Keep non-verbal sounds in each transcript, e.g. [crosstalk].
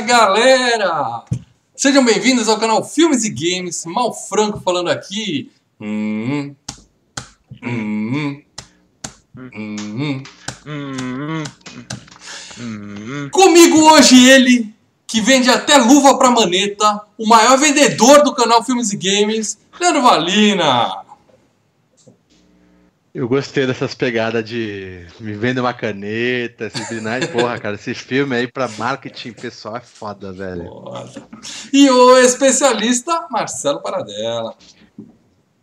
Galera! Sejam bem-vindos ao canal Filmes e Games, Mal Franco falando aqui. Hum, hum, hum, hum. Comigo hoje ele, que vende até luva pra maneta, o maior vendedor do canal Filmes e Games, Leandro Valina. Eu gostei dessas pegadas de me vendo uma caneta, esses binais. Porra, cara, esse filme aí pra marketing pessoal é foda, velho. Foda. E o especialista Marcelo Paradela.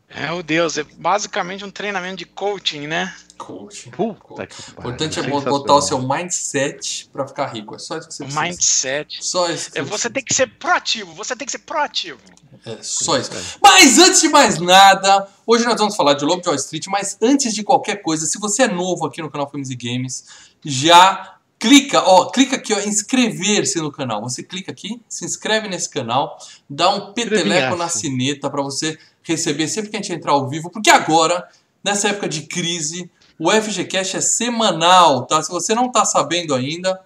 É, o Deus, é basicamente um treinamento de coaching, né? Coach. Puta que O importante é botar o seu mindset pra ficar rico. É só isso que você precisa. mindset. Só isso. que É, Você tem que ser proativo, você tem que ser proativo. É só isso. Mas antes de mais nada, hoje nós vamos falar de Lobo de Wall Street, mas antes de qualquer coisa, se você é novo aqui no canal Filmes e Games, já clica, ó, clica aqui ó, em inscrever-se no canal. Você clica aqui, se inscreve nesse canal, dá um peteleco na sineta para você receber sempre que a gente entrar ao vivo, porque agora, nessa época de crise, o FGCast é semanal, tá? Se você não tá sabendo ainda,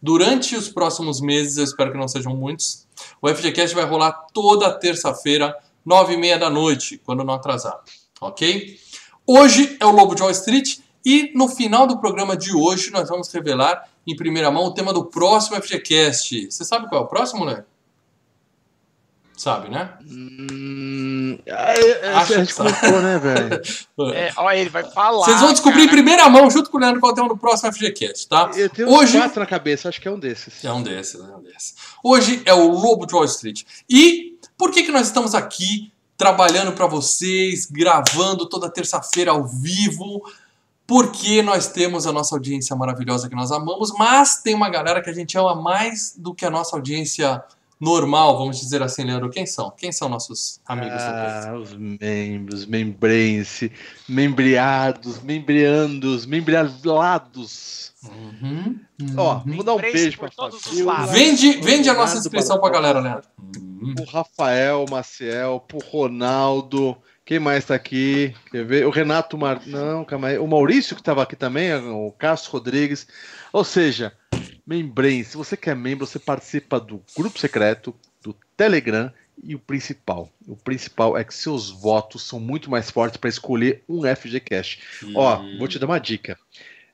durante os próximos meses, eu espero que não sejam muitos, o FGCast vai rolar toda terça-feira, nove e meia da noite, quando não atrasar, ok? Hoje é o Lobo de Wall Street e no final do programa de hoje nós vamos revelar em primeira mão o tema do próximo FGCast. Você sabe qual é o próximo, né? Sabe, né? Hum, é, é, Acho a gente comentou, né, velho? [laughs] É, olha, ele vai falar. Vocês vão descobrir em cara. primeira mão, junto com o Leandro, qual é o tema do próximo FGCast, tá? Eu tenho Hoje- quatro na cabeça, acho que é um desses. É um desses, é um desses. Hoje é o Lobo de Wall Street. E por que, que nós estamos aqui trabalhando para vocês, gravando toda terça-feira ao vivo? Porque nós temos a nossa audiência maravilhosa que nós amamos, mas tem uma galera que a gente ama mais do que a nossa audiência normal, vamos dizer assim, Leandro. Quem são? Quem são nossos amigos do Ah, os membros, membrense, membreados, membreandos, membrealados. Uhum. Ó, vou dar um beijo pra todos. Vende, vende a nossa inscrição pra Barbosa, galera, Leandro. Uhum. Pro Rafael Maciel, pro Ronaldo. Quem mais tá aqui? Quer ver? O Renato Mar... Não, calma aí. O Maurício que tava aqui também, o Cássio Rodrigues. Ou seja, membrense. Se você quer membro, você participa do grupo secreto, do Telegram e o principal. O principal é que seus votos são muito mais fortes para escolher um FGCast. Ó, vou te dar uma dica.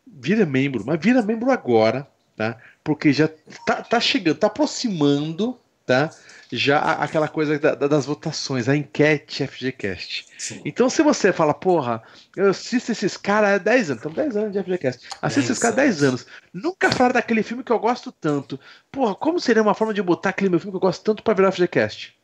Vira membro, mas vira membro agora, tá? Porque já tá, tá chegando, tá aproximando, tá? Já aquela coisa da- da- das votações, a enquete FGCast. Sim. Então, se você fala, porra, eu assisto esses caras há 10 anos, então 10 anos de FGCast. Assisto esses caras há 10 anos. Nunca falaram daquele filme que eu gosto tanto. Porra, como seria uma forma de botar aquele meu filme que eu gosto tanto pra virar FGCast?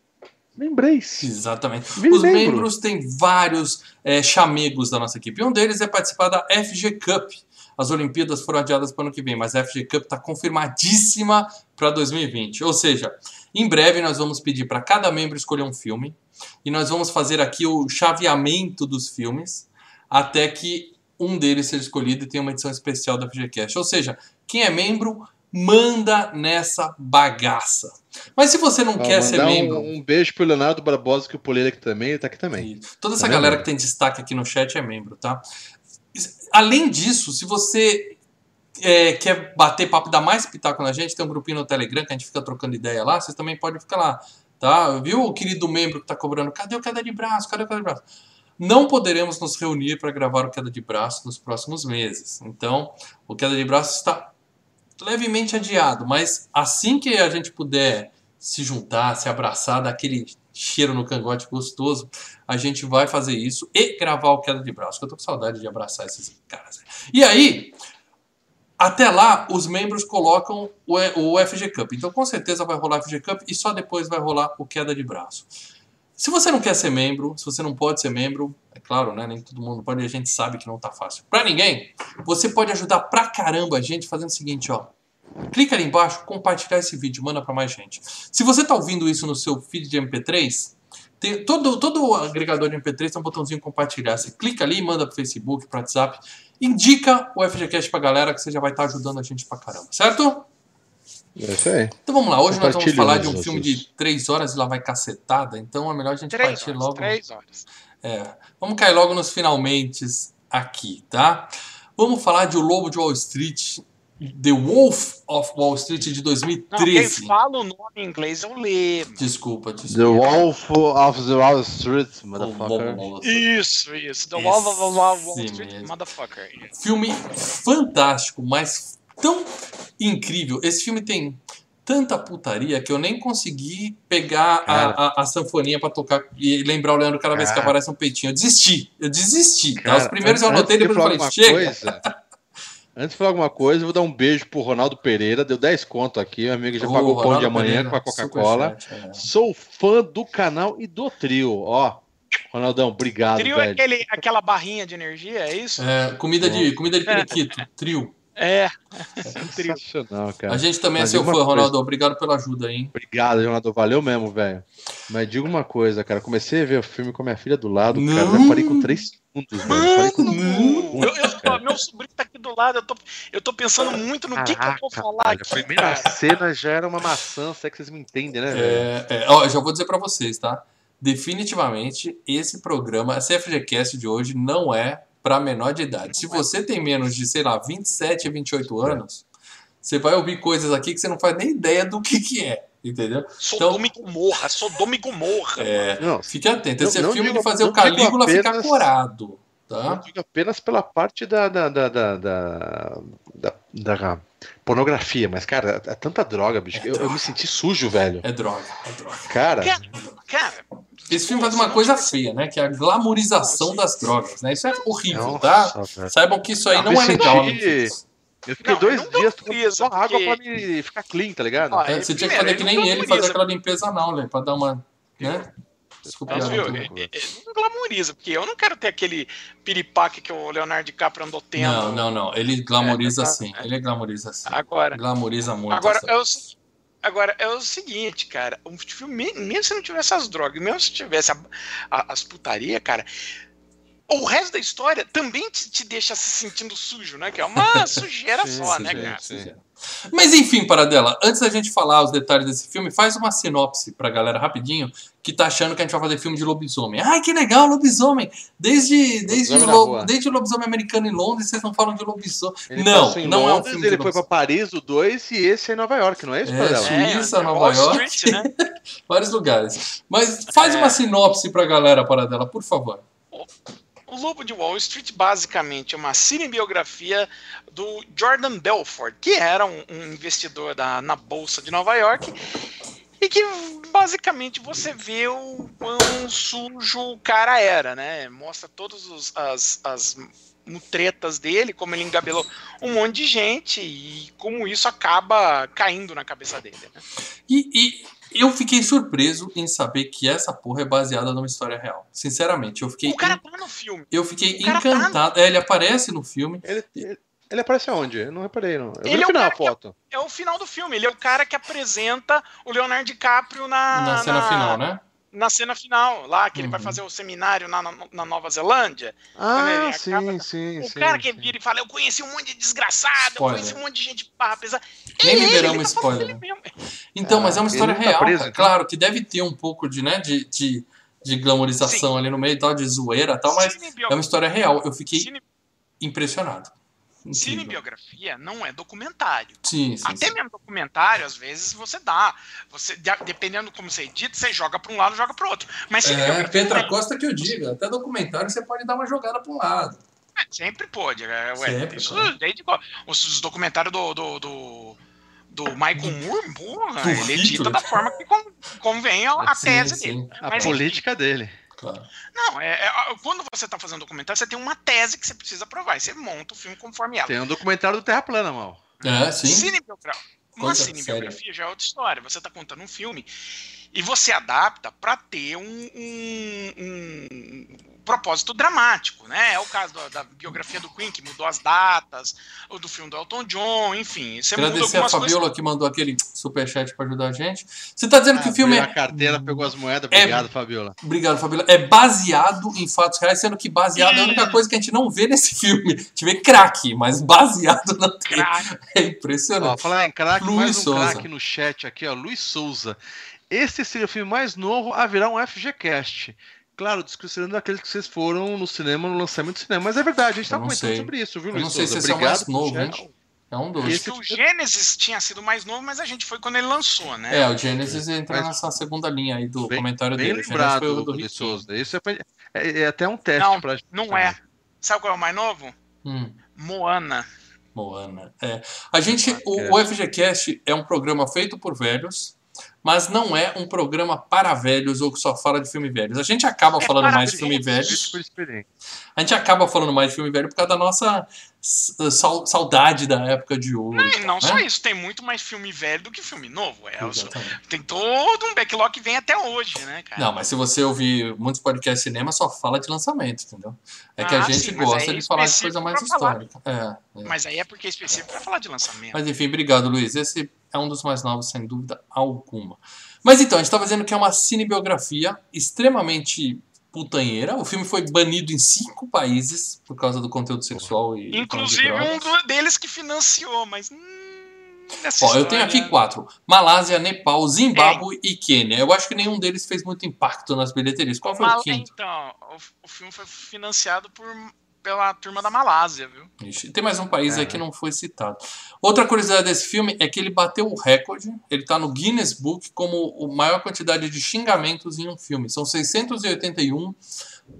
Lembrei-se. Exatamente. Vire Os membro. membros têm vários é, chamegos da nossa equipe. E um deles é participar da FG Cup. As Olimpíadas foram adiadas para o ano que vem, mas a FG Cup está confirmadíssima para 2020. Ou seja, em breve nós vamos pedir para cada membro escolher um filme e nós vamos fazer aqui o chaveamento dos filmes até que um deles seja escolhido e tenha uma edição especial da FGCast. Ou seja, quem é membro manda nessa bagaça. Mas se você não Ó, quer ser membro, um, um beijo pro Leonardo Barbosa, que o Poleira aqui também, ele tá aqui também. isso. Toda essa Tá galera vendo? que tem destaque aqui no chat é membro, tá? Além disso, se você é, quer bater papo, dar mais pitaco na gente, tem um grupinho no Telegram que a gente fica trocando ideia lá, vocês também podem ficar lá, tá? Viu o querido membro que tá cobrando, cadê o queda de braço, cadê o queda de braço? Não poderemos nos reunir para gravar o queda de braço nos próximos meses. Então, o queda de braço está levemente adiado, mas assim que a gente puder se juntar, se abraçar, dar aquele cheiro no cangote gostoso, a gente vai fazer isso e gravar o queda de braço, eu tô com saudade de abraçar esses caras. E aí, até lá, os membros colocam o, FG Cup. Então, com certeza vai rolar FG Cup e só depois vai rolar o queda de braço. Se você não quer ser membro, se você não pode ser membro, é claro, né? Nem todo mundo pode, a gente sabe que não tá fácil. Pra ninguém, você pode ajudar pra caramba a gente fazendo o seguinte, ó. Clica ali embaixo, compartilhar esse vídeo, manda pra mais gente. Se você tá ouvindo isso no seu feed de MP3, tem, todo, todo agregador de MP3 tem um botãozinho compartilhar. Você clica ali, manda pro Facebook, pro WhatsApp, indica o FGCast pra galera que você já vai estar ajudando a gente pra caramba, certo? É isso aí. Então vamos lá, hoje nós vamos falar de um filme de 3 horas e lá vai cacetada, então é melhor a gente Três partir horas, logo. três horas. É, vamos cair logo nos finalmente aqui, tá? Vamos falar de O Lobo de Wall Street, The Wolf of Wall Street de Não, quem 2013. fala o nome em inglês eu leio. Desculpa, The desculpa. Wolf of the Wall Street, motherfucker. Isso, isso. The Wall of Wall Esse Street, mesmo. motherfucker. Filme fantástico, mas tão incrível. Esse filme tem tanta putaria que eu nem consegui pegar a, a, a sanfoninha pra tocar e lembrar o Leandro cada vez que aparece um peitinho. Eu desisti, eu desisti. tá? Os primeiros eu anotei, de depois eu falei, chega. Antes de falar alguma coisa, eu vou dar um beijo pro Ronaldo Pereira. Deu 10 conto aqui. Meu amigo já Ô, pagou o pão de amanhã Pereira, com a Coca-Cola. é. Sou fã do canal e do trio. Ó, Ronaldão, obrigado, Trio é velho. aquele, aquela barrinha de energia, é isso? É, comida de, comida de periquito, trio. É. [laughs] Sensacional, cara. A gente também Mas é seu fã, coisa. Ronaldo. Obrigado pela ajuda, hein? Obrigado, Ronaldo. Valeu mesmo, velho. Mas diga uma coisa, cara. Comecei a ver o filme com a minha filha do lado, cara. Não. Já parei com 3 segundos, velho. Com Mano, Eu, cara. meu sobrinho tá aqui do lado, eu tô, eu tô pensando muito no que, que eu vou Caraca, falar velho, aqui. A primeira cara. cena já era uma maçã, se é que vocês me entendem, né? É, é, ó, eu já vou dizer pra vocês, tá? Definitivamente, esse programa, a CFGCast de hoje, não é pra menor de idade. Se você tem menos de, sei lá, 27, 28 anos, você vai ouvir coisas aqui que você não faz nem ideia do que que é, entendeu? Sodoma e Gomorra, Sodoma e Gomorra. É, Não, fique atento, esse Não- é não filme digo- de fazer não o Calígula digo ficar apenas- corado, eu tá? digo apenas pela parte da, da, da, da, da, da- da pornografia, mas, cara, é tanta droga, bicho. Eu, eu me senti sujo, velho. É droga, é droga. Cara, Cara, cara, Esse filme faz uma coisa feia, né? Que é a glamorização das drogas, né? Isso é horrível, tá? nossa, velho. Saibam que isso aí Eu não me é legal. Netflix. Eu fiquei Não, dois não dias tomando só água porque- pra me ficar clean, tá ligado? Ó, É, você tinha que primeiro, fazer que nem não ele, fazer aquela limpeza não, né? Pra dar uma. Né? Desculpa. Mas, viu, é- é- não glamoriza, porque eu não quero ter aquele piripaque que o Leonardo DiCaprio andou tendo. Não, não, não. Ele glamoriza É, tá, sim. é. Ele glamoriza sim. Agora, Glamoriza muito. agora, é o, agora é o seguinte, cara. O filme, mesmo se não tivesse as drogas, mesmo se tivesse a- a- as putaria, cara. O resto da história também te, te deixa se sentindo sujo, né? Que é uma [laughs] sujeira Sim, só, sim, né, cara? sim. Mas enfim, Paradela, antes da gente falar os detalhes desse filme, faz uma sinopse pra galera rapidinho que tá achando que a gente vai fazer filme de lobisomem. Ai, que legal, lobisomem! Desde, desde, Lobisomem lo- desde o lobisomem americano em Londres, vocês não falam de lobisomem. Ele não, não é um Londres, filme de Ele foi pra. Paris, o 2, e esse é em Nova York, não é isso, É, Paradela? sim. Suíça, é Nova Wall York. Street, né? [laughs] Vários lugares. Mas faz É. uma sinopse pra galera, Paradela, por favor. O Lobo de Wall Street basicamente é uma cinebiografia do Jordan Belfort, que era um, um investidor da, na Bolsa de Nova York, e que basicamente você vê o quão sujo o cara era, né? Mostra todas as, as mutretas dele, como ele engabelou um monte de gente e como isso acaba caindo na cabeça dele. Né? E, e eu fiquei surpreso em saber que essa porra é baseada numa história real. Sinceramente, eu fiquei, O cara tá no filme. eu fiquei o cara tá- encantado. É, ele aparece no filme. Ele, ele, ele aparece aonde? Eu não reparei, não. Eu Ele no é o final que- foto. É o final do filme. Ele é o cara que apresenta o Leonardo DiCaprio na, na cena final, né? Na cena final, lá que ele vai Uhum. fazer o seminário na, na, na Nova Zelândia. Ele Ah, acaba- sim, sim, o sim. cara que sim. vira e fala: Eu conheci um monte de desgraçado, eu Spoiler. conheci um monte de gente barra pesada. Nem É ele, liberamos ele tá spoiler. Então, Ah, mas é uma ele história tá real. preso, cara. então? Claro que deve ter um pouco de, né, de, de, de glamorização ali no meio e tal, de zoeira e tal, mas Cinebio- é uma história real. Eu fiquei cine- impressionado. Incrível. Cinebiografia não é documentário. Sim, sim, Até sim. mesmo documentário, às vezes, você dá. Você, de- dependendo como você edita, você joga para um lado joga para o outro. Mas É, Petra é- Costa que eu diga. Até documentário você pode dar uma jogada para um lado. Sempre pôde. É, ué, Sempre, isso desde. Os, os documentários do, do, do, do Michael Moore, porra, Do ele edita da forma que con- convém a, a Sim, tese sim. dele. A Mas, política dele. Claro. Não, é, é, quando você está fazendo documentário, você tem uma tese que você precisa provar. E você monta o filme conforme ela. Tem um documentário do Terra Plana, mal. É, sim. Cinebiografia. Uma Coisa cinebiografia já é outra história. Você está contando um filme e você adapta para ter um, um- um propósito dramático, né? É o caso da, da biografia do Queen, que mudou as datas, o do filme do Elton John, enfim. Você Agradecer a algumas coisas. Fabiola que mandou aquele superchat para ajudar a gente. Você tá dizendo que o filme é. a carteira, pegou as moedas. É- Obrigado, Fabiola. Obrigado, Fabiola. É baseado em fatos reais, sendo que baseado é a única coisa que a gente não vê nesse filme. A gente vê craque, mas baseado tem. [laughs] Crack. É Ó, impressionante. falar em craque, Luiz mais um Souza. craque no chat aqui, ó. Luiz Souza. Esse seria o filme mais novo a virar um FGCast. Claro, desconsiderando aqueles que vocês foram no cinema, no lançamento do cinema. Mas é verdade, a gente tá não comentando sei. sobre isso, viu, Eu Luiz não sei Souza? se esse é o Obrigado mais novo, hein? É um dos. Esse- Porque o Gênesis tinha sido mais novo, mas a gente foi quando ele lançou, né? É, o Genesis entra Mas- nessa segunda linha aí do Bem- comentário Bem dele. Genesis lembrado, foi o do Rick. Souza. Isso é, é- é até um teste Não, pra Não é. Sabe qual é o mais novo? Hum. Moana. Moana. É. A gente, Ah, o, o FGCast é um programa feito por velhos, mas não é um programa para velhos ou que só fala de filme velhos. A gente acaba É falando para mais de filme experiente. A gente acaba falando mais de filme velho por causa da nossa saudade da época de ouro. E não né? só isso, tem muito mais filme velho do que filme novo. É, tem todo um backlog que vem até hoje, né, cara? Não, mas se você ouvir muitos podcasts de cinema, só fala de lançamento, entendeu? É que a Ah, gente sim, gosta de falar de coisa mais histórica. É, é. Mas aí é porque é específico pra falar de lançamento. Mas enfim, obrigado, Luiz. Esse é um dos mais novos, sem dúvida alguma. Mas então, a gente tá dizendo que é uma cinebiografia extremamente putanheira. O filme foi banido em cinco países por causa do conteúdo sexual e. Inclusive um deles que financiou, mas. Hum, Ó, eu tenho aqui quatro: Malásia, Nepal, Zimbábue e Quênia. Eu acho que nenhum deles fez muito impacto nas bilheterias. Qual foi Mal- o quinto? Então, o, o filme foi financiado por, pela turma da Malásia, viu? Ixi, tem mais um país aí É. que não foi citado. Outra curiosidade desse filme é que ele bateu o recorde, ele está no Guinness Book como a maior quantidade de xingamentos em um filme. São 681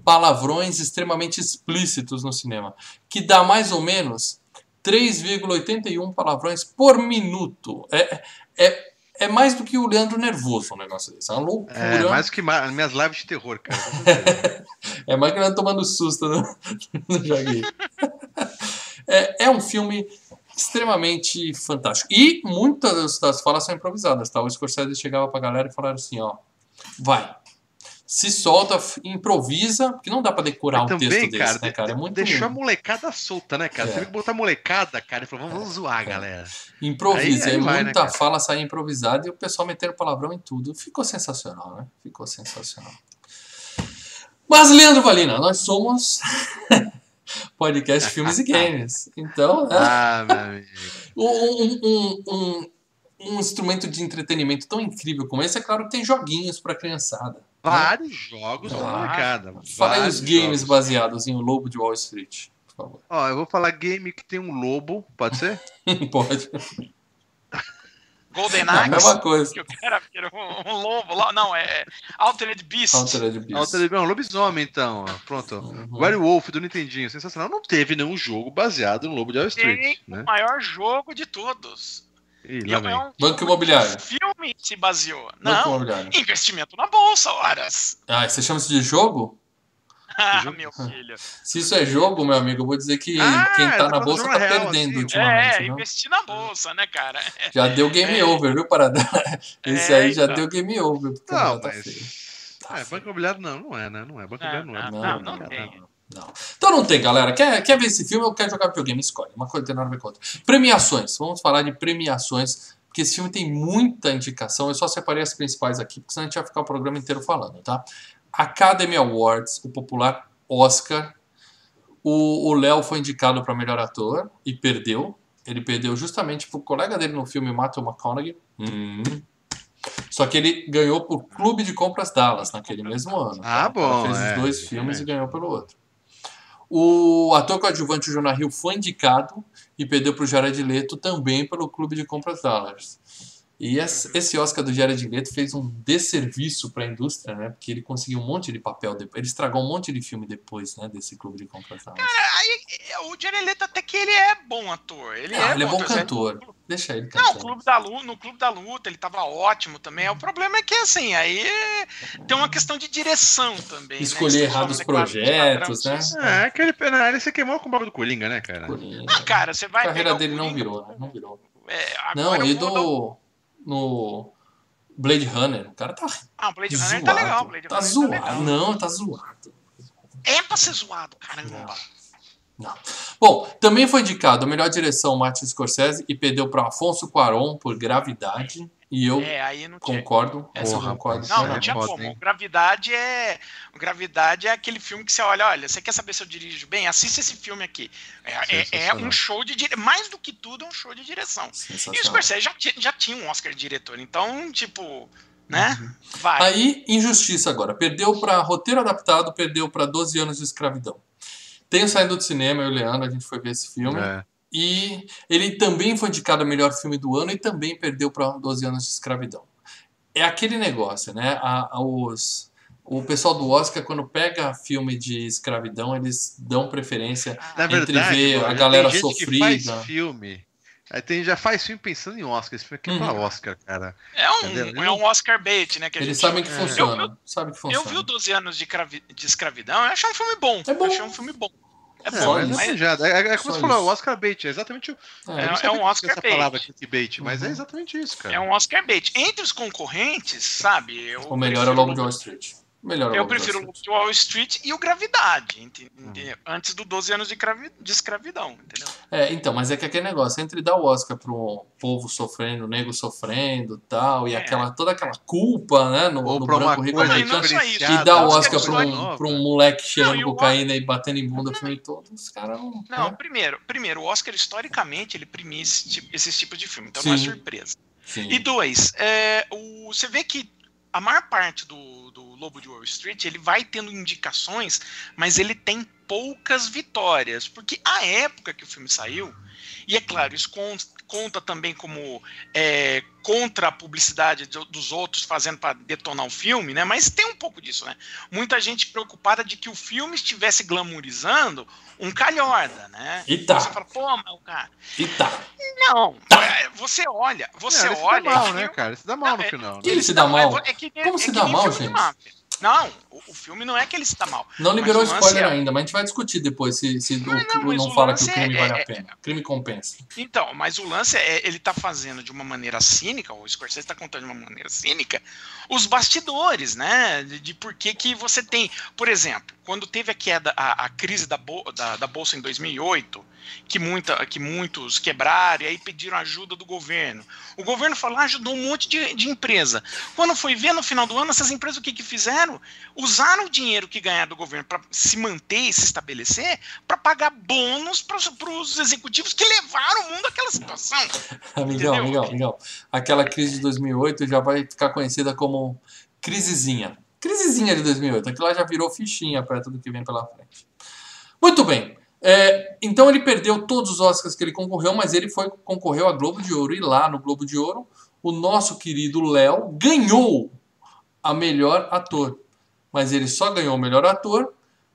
palavrões extremamente explícitos no cinema, que dá mais ou menos 3,81 palavrões por minuto. É, é, é mais do que o Leandro Nervoso um negócio desse. É uma loucura. É, mais que ma- minhas lives de terror, cara. [laughs] É mais que nós tomando susto no, [laughs] no. É, é um filme extremamente fantástico. E muitas das- das falas são improvisadas, tá? O Scorsese chegava pra galera e falava assim, ó, vai, se solta, improvisa, porque não dá pra decorar um Também, texto cara, desse, né, cara? É muito deixou a molecada solta, né, cara? É. Você tem que botar a molecada, cara, e falou, vamos, vamos zoar, galera. Improvisa, Aí- aí é vai, né, muita cara? fala sair improvisada e o pessoal metendo palavrão em tudo. Ficou sensacional, né? Ficou sensacional. Mas, Leandro Valina, nós somos [laughs] podcast Filmes e Games. Então, [laughs] né? Ah, meu amigo. um, um, um, um instrumento de entretenimento tão incrível como esse, é claro que tem joguinhos pra criançada. Vários jogos Ah, molecada. Fala aí os games jogos. baseados em O Lobo de Wall Street, por favor. Ó, eu vou falar game que tem um lobo, pode ser? [laughs] Pode. Golden Não, a Axe, mesma coisa. que o cara vira um, um lobo lá. Não, é Altered Beast. Altered Beast. Altered Não, lobisomem, então. Pronto. Uhum. Werewolf do Nintendinho, sensacional. Não teve nenhum jogo baseado no Lobo de Wall Street, Tem né? o maior jogo de todos. E é um Banco Imobiliário. O filme se baseou. Banco Não, Imobiliário. investimento na bolsa, horas. Ah, você chama isso de jogo? Ah, jogo? meu filho. [laughs] Se isso é jogo, meu amigo, eu vou dizer que Ah, quem tá tá na bolsa tá real, perdendo assim. ultimamente. É, investir na bolsa, né, cara? [laughs] Já deu game É. over, viu, Parada? [laughs] Esse É, aí já então. deu game over. porque Não, tá mas. feio. Ah, Banco Imobiliário não, não é, né? Não é. Banco Não, Imobiliário não é. não, Não, não não, tem. Não. Então não tem, galera. Quer, quer ver esse filme ou quer jogar videogame? Escolhe. Uma coisa tem nada a ver com outra. Premiações. Vamos falar de premiações, porque esse filme tem muita indicação. Eu só separei as principais aqui, porque senão a gente vai ficar o programa inteiro falando, tá? Academy Awards, o popular Oscar. O Léo foi indicado para melhor ator e perdeu. Ele perdeu justamente pro colega dele no filme, Matthew McConaughey. Hum. Só que ele ganhou por Clube de Compras Dallas naquele mesmo ano. Ah, O cara bom, Fez é, os dois filmes e realmente. ganhou pelo outro. O ator coadjuvante Jonah Hill foi indicado e perdeu para o Jared Leto também pelo Clube de Compras Dallas. E esse Oscar do Jared Leto fez um desserviço para a indústria, né? Porque ele conseguiu um monte de papel depois. Ele estragou um monte de filme depois, né? Desse Clube de Compras Dallas. Aí, é, o Jared Leto até que ele é bom ator. Ele Ah, é ele é bom ator, cantor. Deixa ele Não, cantar. o Clube da Luta, no Clube da Luta ele tava ótimo também. O problema é que, assim, aí tem uma questão de direção também. né? Escolher errados pessoal declara projetos, né? É, aquele pena, ele se queimou com o bagulho do Coringa, né, cara? Coringa. Ah, cara, você vai A carreira dele não Coringa, virou, né? Não virou. é, Não, e do. No Blade Runner, o cara tá Ah, o Blade zoado. Runner tá legal. Blade tá Runner zoado. legal. Não, tá zoado. É pra ser zoado, caramba. Não. Bom, também foi indicado a melhor direção Martin Scorsese e perdeu para Afonso Cuarón por Gravidade. E eu É, aí não tinha. concordo. Essa eu Porra, concordo. Não, não tinha como. hein? Gravidade é. Gravidade é aquele filme que você olha, olha, você quer saber se eu dirijo bem? Assista esse filme aqui. É, é- é um show de dire... Mais do que tudo, é um show de direção. E o. Scorsese já, já tinha um Oscar de diretor, então, tipo, né? Vai. Uhum. Aí, injustiça agora. Perdeu para roteiro adaptado, perdeu para 12 anos de escravidão. Tenho saindo do cinema, eu e o Leandro, a gente foi ver esse filme. É. E ele também foi indicado a melhor filme do ano e também perdeu para 12 anos de escravidão. É aquele negócio, né? A, a- os, o pessoal do Oscar, quando pega filme de escravidão, eles dão preferência Na entre verdade, ver a tem galera gente sofrida. Que faz filme. Aí tem, já faz filme pensando em Oscar. Esse filme aqui é pra Uhum. Oscar, cara. É um, é um Oscar bait, né? Que a Eles gente sabem que É. funciona. Que Eu funciona. vi o 12 anos de, cravi- de escravidão, eu achei um filme bom. É bom. Eu achei um filme bom. É É, bom, é mas manjado. É, é, é como você falou, o Oscar bait. É exatamente o. É. É- é um que Oscar essa bait. palavra clickbait, mas Uhum. é exatamente isso, cara. é um Oscar bait. Entre os concorrentes, sabe? Eu O melhor é o Lobo de Wall Street. O melhor é o Eu prefiro o Wall Lobo Street. de Wall Street e o Gravidade, ente- Uhum. ente- antes do 12 anos de, cravi- de escravidão, entendeu? É, então, mas é que aquele negócio, entre dar o Oscar pro povo sofrendo, o nego sofrendo e tal, e É. aquela, toda aquela culpa, né, no, Ou no branco rico não americano, e dar o Oscar pra um, pra um moleque cheirando Não, o cocaína e batendo em bunda o filme todo, os caras não... Não, né? primeiro, primeiro, o Oscar historicamente ele premia esse tipo- esses tipos de filme, então não é Sim. surpresa. Sim. E dois, é, o, você vê que a maior parte do, do Lobo de Wall Street ele vai tendo indicações, mas ele tem poucas vitórias, porque a época que o filme saiu, e é claro, isso con- conta também como é, contra a publicidade do- dos outros fazendo para detonar o filme, né? Mas tem um pouco disso, né? Muita gente preocupada de que o filme estivesse glamourizando um calhorda, né? E tá. Você fala, pô, mas o cara. E tá. Não, é, você olha, você Não, ele se olha. dá mal, que né, cara? Se dá mal no final. né? Ele se dá mal? É, é que, Como é se que dá mal, de gente? Não, o, filme não é que ele dá mal. Não liberou spoiler é- ainda, mas a gente vai discutir depois se, se o- Não, não, não o fala que o crime é- vale a é- pena. O crime compensa. Então, mas o lance é, ele tá fazendo de uma maneira cínica, o Scorsese tá contando de uma maneira cínica, os bastidores, né? De, de por que que você tem. Por exemplo, quando teve a queda, a, a crise da, bol- da, da Bolsa em 2008, que, muita, que muitos quebraram e aí pediram ajuda do governo. O governo falou, ah, ajudou um monte de, de empresa. Quando foi ver no final do ano, essas empresas o que, que fizeram? Usaram o dinheiro que ganharam do governo para se manter e se estabelecer, para pagar bônus para os executivos que levaram o mundo àquela situação. [laughs] Amigão, Entendeu? amigão, amigão. Aquela crise de 2008 já vai ficar conhecida como crisezinha. Crisezinha de 2008. Aquilo lá já virou fichinha perto do que vem pela frente. Muito bem. É, então ele perdeu todos os Oscars que ele concorreu, mas ele foi concorreu a Globo de Ouro. E lá no Globo de Ouro, o nosso querido Léo ganhou a melhor ator. Mas ele só ganhou o melhor ator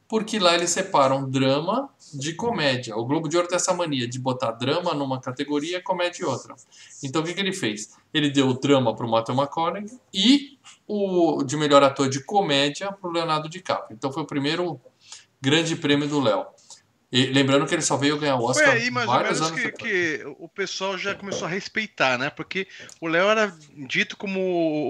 porque lá eles separam drama de comédia. O Globo de Ouro tem essa mania de botar drama numa categoria e comédia em outra. Então o que, que ele fez? Ele deu o drama para o Matthew McConaughey e o de melhor ator de comédia para o Leonardo DiCaprio. Então foi o primeiro grande prêmio do Léo. E lembrando que ele só veio ganhar o Foi Oscar aí mais ou vários menos anos que, que o pessoal já começou a respeitar, né? Porque o Léo era dito como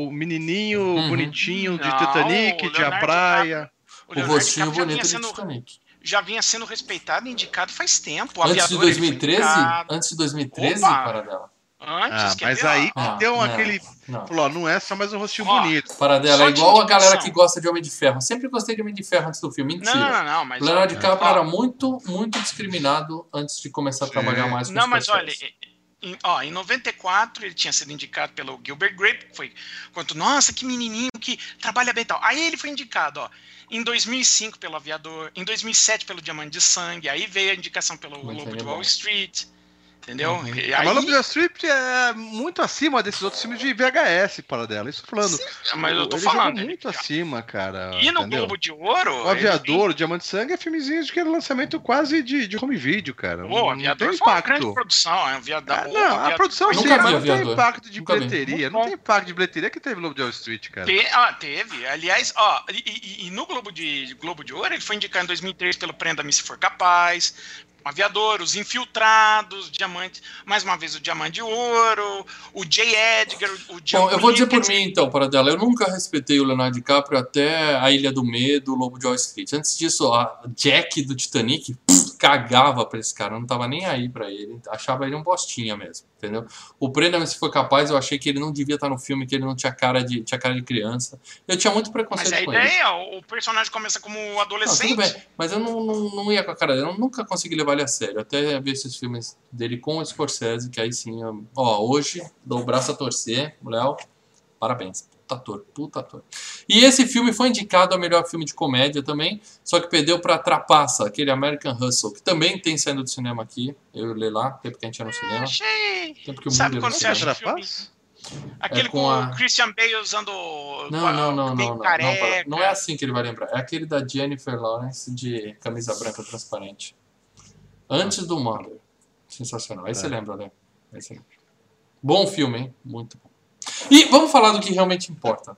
o menininho Uhum. bonitinho de Não, Titanic, o de A Praia. O Leonardo rostinho bonito vinha de sendo, Titanic. já vinha sendo respeitado e indicado faz tempo. O Antes de Aviador, ele foi 2013? indicado. Antes de 2013, Opa! para dela. Antes, Ah, quer mas aí Ah, deu não. aquele. Não. Falou, não é só mais um rostinho Ó, bonito. Para dela Só é de igual a galera que gosta de Homem de Ferro. Sempre gostei de Homem de Ferro antes do filme. Mentira. Não, não, não, mas. o Leonardo ó, DiCaprio era muito, muito discriminado antes de começar a trabalhar mais com Não, mas olha, Scorsese. em, ó, em 94 ele tinha sido indicado pelo Gilbert Grape, que foi quanto, nossa, que menininho que trabalha bem e tal. Aí ele foi indicado, ó, em 2005 pelo Aviador, em 2007 pelo Diamante de Sangue, aí veio a indicação pelo Muito Lobo de bom. Wall Street, entendeu? Uhum. E A aí, Lobo de Strip é muito acima desses outros filmes de VHS para dela. Isso falando. mas eu tô ele falando. jogou ele- muito acima, cara. e no entendeu? Globo de Ouro, O Aviador, o Diamante de Sangue é filmezinho de que era lançamento quase de, de home video, cara. não o tem Aviador foi uma impacto. grande produção, é um aviador. Ah, não, a produção sim, mas não tem Aviador. impacto de Nunca bilheteria. Muito Não tem impacto de bilheteria que teve Lobo de Wall Street, cara. Te- ah, teve. Aliás, ó, e, e- e no Globo de, Globo de Ouro, ele foi indicado em 2003 pelo Prenda-me Se For Capaz, o Aviador, Os Infiltrados, Diamante, mais uma vez o Diamante de Ouro, o J. Edgar, o Django Bom, eu vou dizer por mim então, para dela. Eu nunca respeitei o Leonardo DiCaprio até A Ilha do Medo, o Lobo de Wall Street. Antes disso, a Jack do Titanic cagava pra esse cara. Não tava nem aí pra ele. Achava ele um bostinha mesmo, entendeu? O Prenda-me se for capaz, eu achei que ele não devia estar no filme, que ele não tinha cara de, tinha cara de criança. Eu tinha muito Mas preconceito a com ele. ideia, o personagem começa como Não, adolescente. tudo bem, mas eu não, não, não ia com a cara dele, eu nunca consegui levar ele a sério. Até ver esses filmes dele com o Scorsese, que aí sim, eu- ó, hoje dou o braço a torcer, Léo, parabéns. Puta Puta ator, puta ator. E esse filme foi indicado ao melhor filme de comédia também, só que perdeu pra Trapaça, aquele American Hustle, que também tem saindo do cinema aqui. Eu li lá, tempo que a gente ia no cinema. Achei. Tempo que o Sabe quando você acha? Rapaz? Aquele É com com, a- o Christian Bale usando. Não, não, não, não, não. Não, careca. não é assim que ele vai lembrar. É aquele da Jennifer Lawrence de camisa branca transparente. Antes do Mother. Sensacional. Aí você lembra, né? Aí você lembra. Bom filme, hein? Muito bom. E vamos falar do que realmente importa.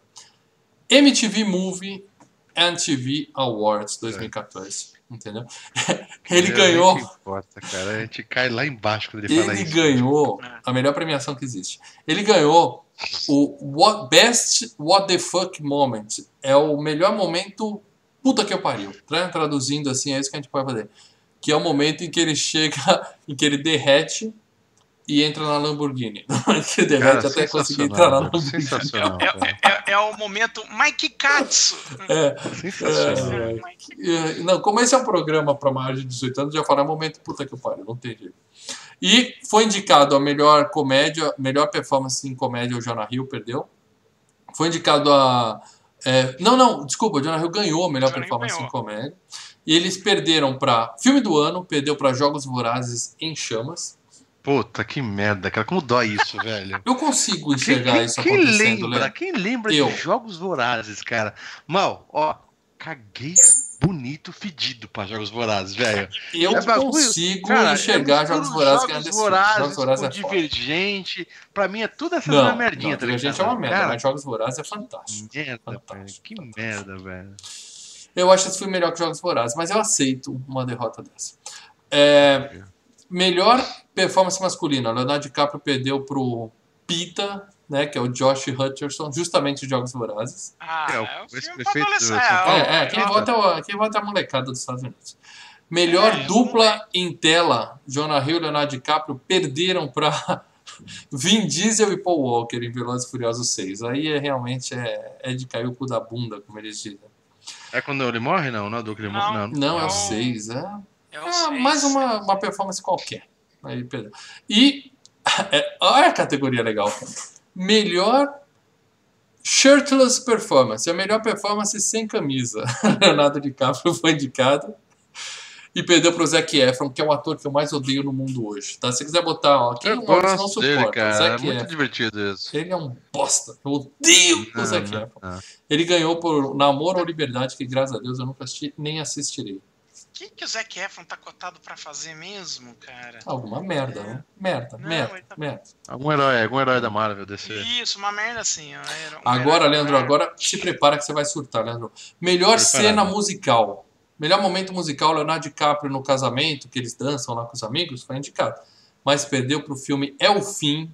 MTV Movie and TV Awards 2014. Entendeu? [laughs] Ele Realmente ganhou. Importa, cara. A gente cai lá embaixo quando ele, fala Ele isso. ganhou É. a melhor premiação que existe. Ele ganhou o what, Best What the Fuck Moment. É o melhor momento. Puta que eu pariu. Tra- Traduzindo assim, é isso que a gente pode fazer. Que é o momento em que ele chega, [laughs] em que ele derrete e entra na Lamborghini. [laughs] que derrete Cara, até conseguir entrar na. Lamborghini. Sensacional, É, cara. é- é o momento Mike Katsu. É, Sensacional. É, Não, como esse é um programa para maiores de 18 anos, já falar momento puta que eu pariu, não tem jeito. E foi indicado a melhor comédia, melhor performance em comédia, o Jonah Hill perdeu. Foi indicado a. é, não, não, desculpa, o Jonah Hill ganhou a melhor Jonah performance ganhou. em comédia. E eles perderam para filme do ano, perdeu para Jogos Vorazes em Chamas. Puta, que merda, cara. Como dói isso, velho. Eu consigo enxergar quem- isso quem acontecendo, lembra? Léo. Quem lembra Eu. de jogos vorazes, cara? Mal, ó, caguei bonito, fedido pra jogos vorazes, velho. Eu É consigo Cara, enxergar é Jogos Vorazes Jogos vorazes, Jogos Vorazes é foda. Divergente. Pra mim é tudo essa Não, merdinha, não, tá Divergente é uma merda, Cara, mas Jogos Vorazes é fantástico. merda. Fantástico, Que fantástico. merda, velho. Eu acho esse filme melhor que Jogos Vorazes, mas eu aceito uma derrota dessa. É, melhor performance masculina. Leonardo DiCaprio perdeu pro Pita, né, que é o Josh Hutcherson, justamente de Jogos Vorazes. Ah, É, o é o filme ex-prefeito pra do. São Paulo. É, é, quem vota é, o- quem vota é a molecada dos Estados Unidos. Melhor É, dupla em tela. Jonah Hill e Leonardo DiCaprio perderam para [laughs] Vin Diesel e Paul Walker em Velozes e Furiosos 6. Aí é, realmente é, é de cair o cu da bunda, como eles dizem. É quando ele morre, não? Não é do que ele Não. morre? Não. Não, é o 6, é É o seis. mais uma, uma performance qualquer. Aí, perdão. E [laughs] é, olha a categoria legal. Melhor shirtless performance. A melhor performance sem camisa. [laughs] Leonardo DiCaprio foi indicado. E perdeu pro Zac Efron, que é o ator que eu mais odeio no mundo hoje. Tá? Se quiser botar, ó, quem Eu o Maurício não gosto dele, suporta? cara. É Zac muito Efron. divertido isso. Ele é um bosta. Eu odeio o Não, Zac não, Efron. não. Ele ganhou por Namoro ou Liberdade, que graças a Deus eu nunca assisti, nem assistirei. O que, que o Zac Efron tá cotado pra fazer mesmo, cara? Alguma merda, né? Merda, Não, merda, tá- merda. Algum herói, algum herói da Marvel desse. Isso, uma merda assim. um Agora, herói- Leandro, agora se prepara que você vai surtar, Leandro. Melhor cena musical. Melhor momento musical, Leonardo DiCaprio no casamento, que eles dançam lá com os amigos, foi indicado. Mas perdeu pro filme É o Fim.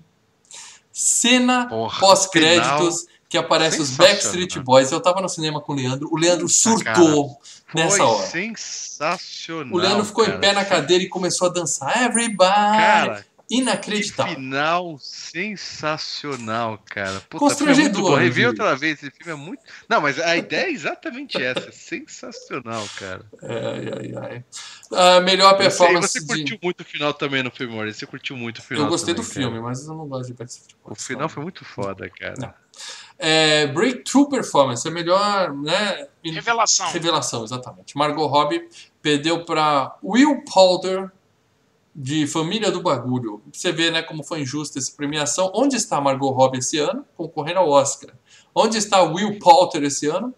Cena pós-créditos que aparece os. Backstreet Boys. Eu tava no cinema com o Leandro, o Leandro surtou nessa Foi hora. sensacional. O Leandro ficou cara. em pé na cadeira e começou a dançar. Everybody! Cara, que Inacreditável. final sensacional, cara. Puta, Constrangedor, é Revi outra vez, esse filme é muito. Não, mas a ideia é exatamente [laughs] essa. é Sensacional, cara. Ai, ai, ai. Ah, melhor Você, performance você de... curtiu muito o final também no filme, Maurício. Você curtiu muito o final. Eu gostei do também, filme, cara. mas eu não gosto de Backstreet O Boys. final foi muito foda, cara. Não. É, Breakthrough Performance, é melhor, né? Revelação. Revelação, exatamente. Margot Robbie perdeu para Will Poulter de Família do Bagulho. Você vê, né, como foi injusta essa premiação. Onde está Margot Robbie esse ano? Concorrendo ao Oscar. Onde está Will Poulter esse ano?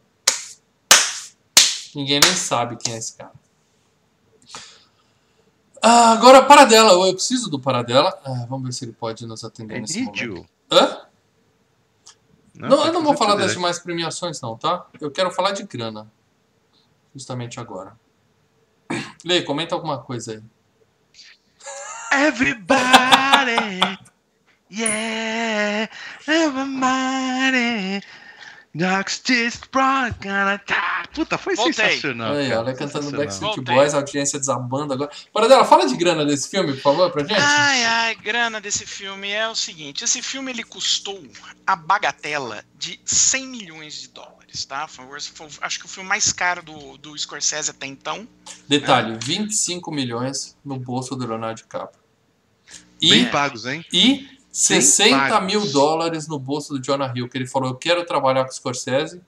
Ninguém nem sabe quem é esse cara. Ah, agora, Paradela. Eu preciso do Paradela. Ah, vamos ver se ele pode nos atender I nesse need momento. you. Hã? Não, tá eu não vou falar das demais premiações, não, tá? Eu quero falar de grana. Justamente agora. Lei, comenta alguma coisa aí. Everybody, yeah, everybody. Knocks this die. Puta, foi Voltei. sensacional. aí, cara, olha cantando. Backstreet. Boys, a audiência desabando agora. Paradela, fala de grana desse filme, por favor, pra gente. Ai, ai, grana desse filme é o seguinte: esse filme ele custou a bagatela de 100 milhões de dólares, tá? Foi, foi- acho que o filme mais caro do, do Scorsese até então. Detalhe, 25 milhões no bolso do Leonardo DiCaprio. E, Bem pagos, hein? e 60 mil dólares no bolso do Jonah Hill, que ele falou, eu quero trabalhar com o Scorsese.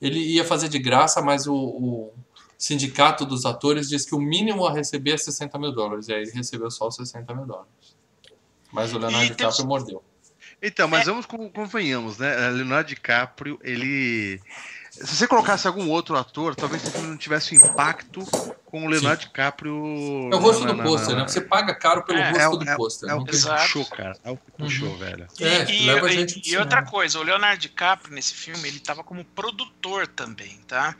Ele ia fazer de graça, mas o, o sindicato dos atores diz que o mínimo a receber é 60 mil dólares. E aí ele recebeu só os 60 mil dólares. Mas o Leonardo E tem- DiCaprio mordeu. Então, mas É. vamos con- convenhamos, né? Leonardo DiCaprio, ele. Se você colocasse algum outro ator, talvez esse filme não tivesse o impacto com o Leonardo DiCaprio. É o rosto na- do pôster, né? Você paga caro pelo É, rosto é o- do pôster. É o não que puxou, cara. É o que puxou, velho. É, e, leva a e- e outra coisa, o Leonardo DiCaprio nesse filme ele estava como produtor também, tá?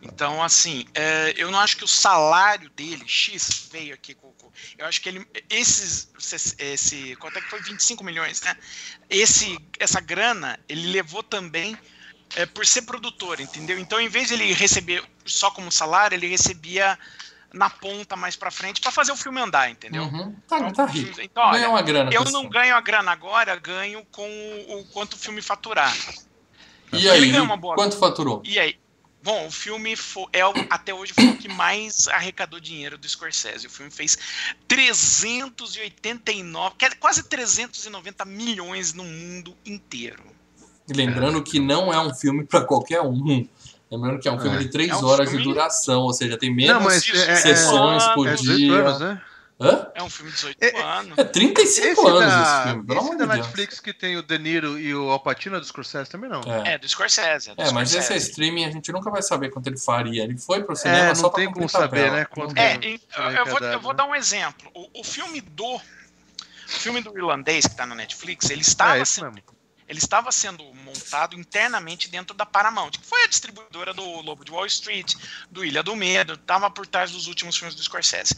Então, assim, é, eu não acho que o salário dele, X, veio aqui com. eu acho que ele. Esses. Esse, esse- quanto é que foi? 25 milhões, né? Esse, essa grana, ele levou também é, por ser produtor, entendeu? Então, em vez de ele receber só como salário, ele recebia na ponta mais pra frente pra fazer o filme andar, entendeu? Uhum. Tá, tá rico. Então, olha, Ganha uma grana. eu com não ganho a grana agora, ganho com o, o quanto o filme faturar. E Ele aí, ganha uma boa quanto faturou? E aí? Bom, o filme fo- é o- até hoje foi o que mais arrecadou dinheiro do Scorsese. O filme fez 389, quer- quase 390 milhões no mundo inteiro. E Lembrando que não é um filme pra qualquer um. Lembrando que é um filme É. de 3 É um horas filme- de duração, ou seja, tem menos Não, é, é, sessões é- por é 18 dia. anos, né? Hã? É um filme de 18 É- anos. É 35 Esse anos da, esse filme, pelo esse amor da de Deus. Netflix que tem o De Niro e o Al Pacino é do Scorsese também não. É. É, do Scorsese. É, do É, mas esse é Scorsese. streaming, a gente nunca vai saber quanto ele faria. Ele foi pro cinema É, só não pra tem como saber, tabela. né, quanto Não É, e- Foi eu, vou, eu vou dar um exemplo. O, o filme do. O filme do irlandês que tá na Netflix, ele estava É, sendo mesmo. Ele estava sendo montado internamente dentro da Paramount, que foi a distribuidora do Lobo de Wall Street, do Ilha do Medo, estava por trás dos últimos filmes do Scorsese.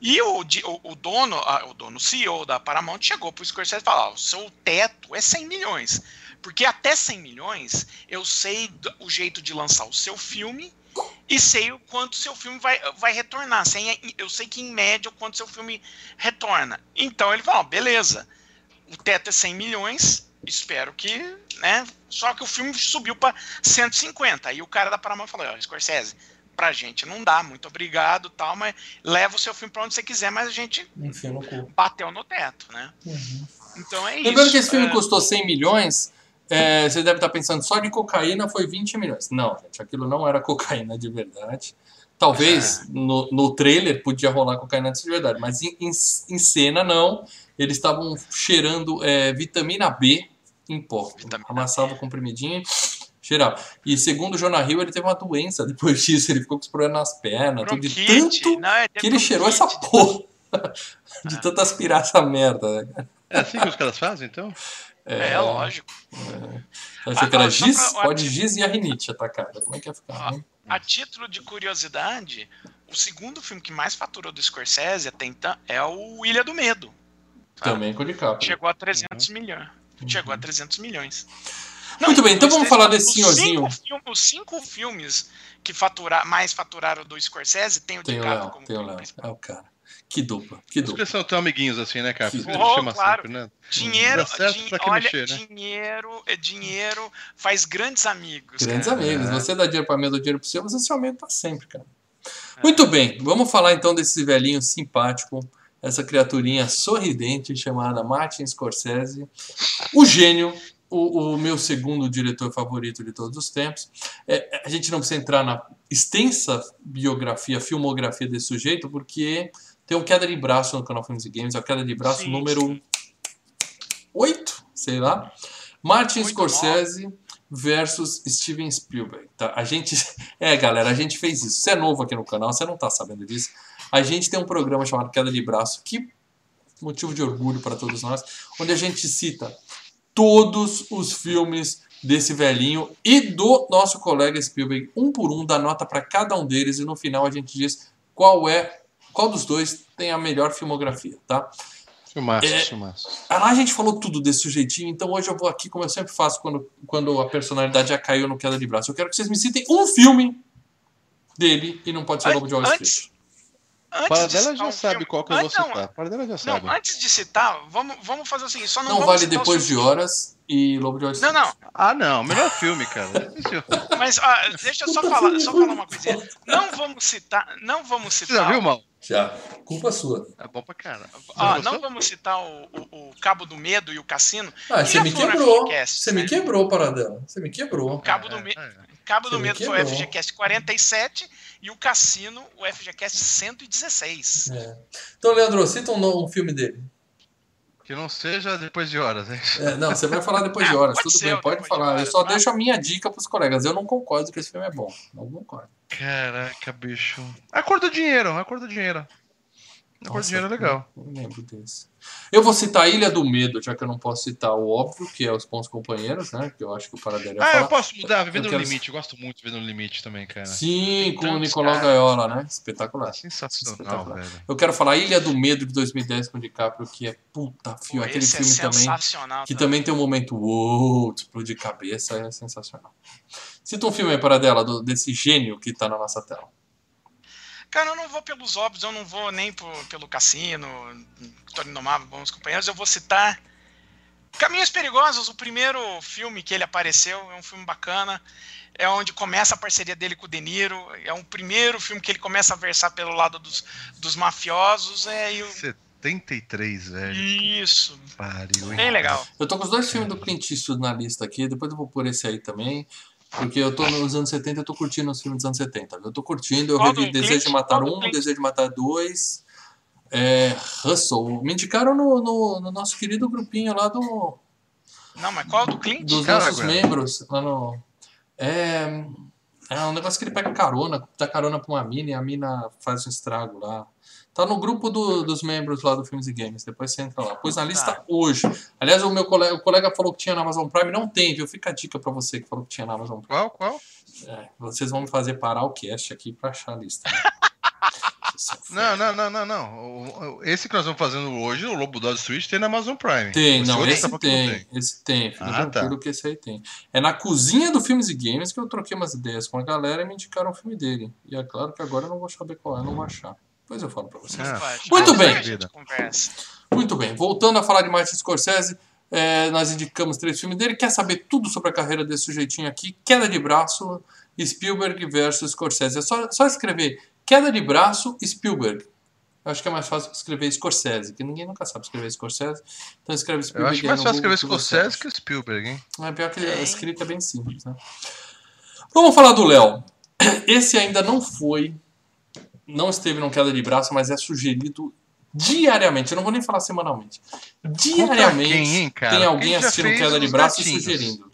E o, o, o dono, o dono, o CEO da Paramount chegou pro Scorsese e falou: "Ó, o seu teto é 100 milhões. Porque até 100 milhões eu sei o jeito de lançar o seu filme e sei o quanto seu filme vai, vai retornar. Eu sei que em média o quanto seu filme retorna. Então ele falou: "Ó, beleza, o teto é 100 milhões, espero que, né? Só que o filme subiu para 150. Aí o cara da Paramount falou: ó, Scorsese, pra gente não dá, muito obrigado, tal, mas leva o seu filme pra onde você quiser, mas a gente no bateu no teto, né? Então é isso. Lembrando que esse filme é, custou 100 milhões, é, você deve estar pensando, só de cocaína foi 20 milhões. Não, gente, aquilo não era cocaína de verdade. Talvez É. no, no trailer podia rolar cocaína de verdade, mas em, em, em cena não. Eles estavam cheirando é, vitamina B em pó. Vitamina Amassava o comprimidinho e cheirava. E segundo o Jonah Hill, ele teve uma doença depois [laughs] disso. Ele ficou com esse problema nas pernas, tudo de tanto não, é que ele cheirou essa porra. [laughs] De tanto aspirar essa merda. né? É assim que os caras fazem, então? É, lógico. Você achou que era Ah, giz? pra- Pode giz e a rinite atacada. Como é que ia ficar? Ah, né? A título de curiosidade, o segundo filme que mais faturou do Scorsese até então é o Ilha do Medo. tá? Também com o DiCaprio. Chegou a 300 milhões. Chegou a 300 milhões. Muito bem, então os vamos falar desse senhorzinho. Cinco filmes, os cinco filmes que fatura, mais faturaram do Scorsese tem o Tem o DiCaprio Léo, como tem o Léo. É o cara. Que dupla, que Os dupla. caras são tão amiguinhos assim, né, cara? Que Oh, ele chama claro. sempre, né? Dinheiro, din- olha, mexer, né? dinheiro, é dinheiro faz grandes amigos. Grandes cara. amigos. É. Você dá dinheiro pra mim, eu dou dinheiro pro seu, você se aumenta pra sempre, cara. Muito bem, vamos falar então desse velhinho simpático, essa criaturinha sorridente chamada Martin Scorsese, o gênio, o, o meu segundo diretor favorito de todos os tempos. É, a gente não precisa entrar na extensa biografia, filmografia desse sujeito, porque tem um queda de braço no canal Filmes e Games, é o queda de braço Sim, número sim. 8, sei lá. Martin Oito, Scorsese versus Steven Spielberg. Tá? A gente. [laughs] É, galera, a gente fez isso. Você é novo aqui no canal, você não tá sabendo disso. A gente tem um programa chamado Queda de Braço, que motivo de orgulho para todos nós, onde a gente cita todos os filmes desse velhinho e do nosso colega Spielberg, um por um, dá nota para cada um deles e no final a gente diz qual é, qual dos dois tem a melhor filmografia, tá? Filmaço, É. filmaço. Lá a gente falou tudo desse sujeitinho, então hoje eu vou aqui, como eu sempre faço quando, quando a personalidade já caiu no queda de braço. Eu quero que vocês me citem um filme dele e não pode ser o Lobo de Wall Street. Antes, antes Para de dela citar já um sabe filme- qual que eu vou Antes- não, citar. Para dela já Não, sabe. antes de citar, vamos, vamos fazer o seguinte, só não, Não vale citar depois de horas e Lobo de Wall Street. Não, não, Ah, não. Melhor filme, cara. Difícil. [laughs] mas ah, deixa eu só falar, só falar uma coisinha. Não vamos citar, não vamos Você citar. já viu, Mal? Já. Culpa sua. É bom pra. Ó, Você não vamos citar o, o- o Cabo do Medo e o Cassino. Ah, Que você já me quebrou. FGCast, Você me né? quebrou, Paradela. Você me quebrou. Cabo do É, Me- é. Cabo do Você me Medo foi o quebrou. FGCast 47 e o Cassino, o FGCast 116. É. Então, Leandro, cita um, um filme dele. Que não seja depois de horas, hein? É, não, você vai falar depois [laughs] de Ah, horas. pode Tudo ser, bem, pode falar. Eu só vai. deixo a minha dica pros colegas. Eu não concordo que esse filme é bom. Não concordo. Caraca, bicho. A cor do dinheiro, a cor do dinheiro. Nossa, é legal. Não lembro desse. Eu vou citar a Ilha do Medo, já que eu não posso citar o óbvio, que é os bons companheiros, né? Que eu acho que o Paradela ia Ah, falar. eu posso mudar, Vivendo Eu no quero- Limite. Eu gosto muito de Vivendo no Limite também, cara. Sim, com o Nicolau cara. Gaiola, né? Espetacular. Sensacional, Espetacular. velho. Eu quero falar Ilha do Medo de 2010 com o DiCaprio, que é puta filme. Pô, Aquele esse filme é também. Que também. tem um momento uou, explodir cabeça, é sensacional. Cita um filme aí, Paradela, do, desse gênio que tá na nossa tela. Cara, eu não vou pelos óbvios, eu não vou nem por- pelo Cassino, Vitória Indomável, Bons Companheiros, eu vou citar Caminhos Perigosos, o primeiro filme que ele apareceu, é um filme bacana, é onde começa a parceria dele com o De Niro, é um primeiro filme que ele começa a versar pelo lado dos, dos mafiosos, é e o- 73, velho. isso, Pariu, hein? bem legal. Eu tô com os dois filmes do Clint Eastwood na lista aqui, depois eu vou pôr esse aí também. Porque eu tô nos anos 70, eu tô curtindo os filmes dos anos 70. Eu tô curtindo, eu revi Desejo de Matar um? Desejo de Matar dois. É, Russell. Me indicaram no, no, no nosso querido grupinho lá do, Não, mas qual do Clint? dos Cara, nossos membros. Lá no, é, é um negócio que ele pega carona, dá carona pra uma mina e a mina faz um estrago lá. Tá no grupo do- dos membros lá do Filmes e Games. Depois você entra lá. Pus na lista Tá. hoje. Aliás, o meu colega, o colega falou que tinha na Amazon Prime. Não tem, viu? Fica a dica pra você que falou que tinha na Amazon Prime. Qual, qual? É, vocês vão me fazer parar o cast aqui pra achar a lista. né? Não, não, não, não, não. Esse que nós estamos fazendo hoje, o Lobo Dog Switch, tem na Amazon Prime. Tem, não, outro esse tá não tem, esse tem, fica Ah, tranquilo que esse aí tem. É na cozinha do Filmes e Games que eu troquei umas ideias com a galera e me indicaram o filme dele. E é claro que agora eu não vou saber qual é, eu não vou achar. Depois eu falo pra vocês. Vai, Muito bem. Muito bem, voltando a falar de Martin Scorsese, é, nós indicamos três filmes dele. Quer saber tudo sobre a carreira desse sujeitinho aqui? Queda de braço, Spielberg versus Scorsese. É só, só escrever Queda de braço, Spielberg. Eu acho que é mais fácil escrever Scorsese, que ninguém nunca sabe escrever Scorsese. Então escreve Eu Spielberg. acho aí mais fácil escrever Scorsese que Spielberg, hein? É pior que a escrita é bem simples, né? Vamos falar do Léo. Esse ainda não foi, não esteve no queda de braço, mas é sugerido diariamente. Eu não vou nem falar semanalmente. Diariamente quem, tem alguém assistindo queda de braço e sugerindo.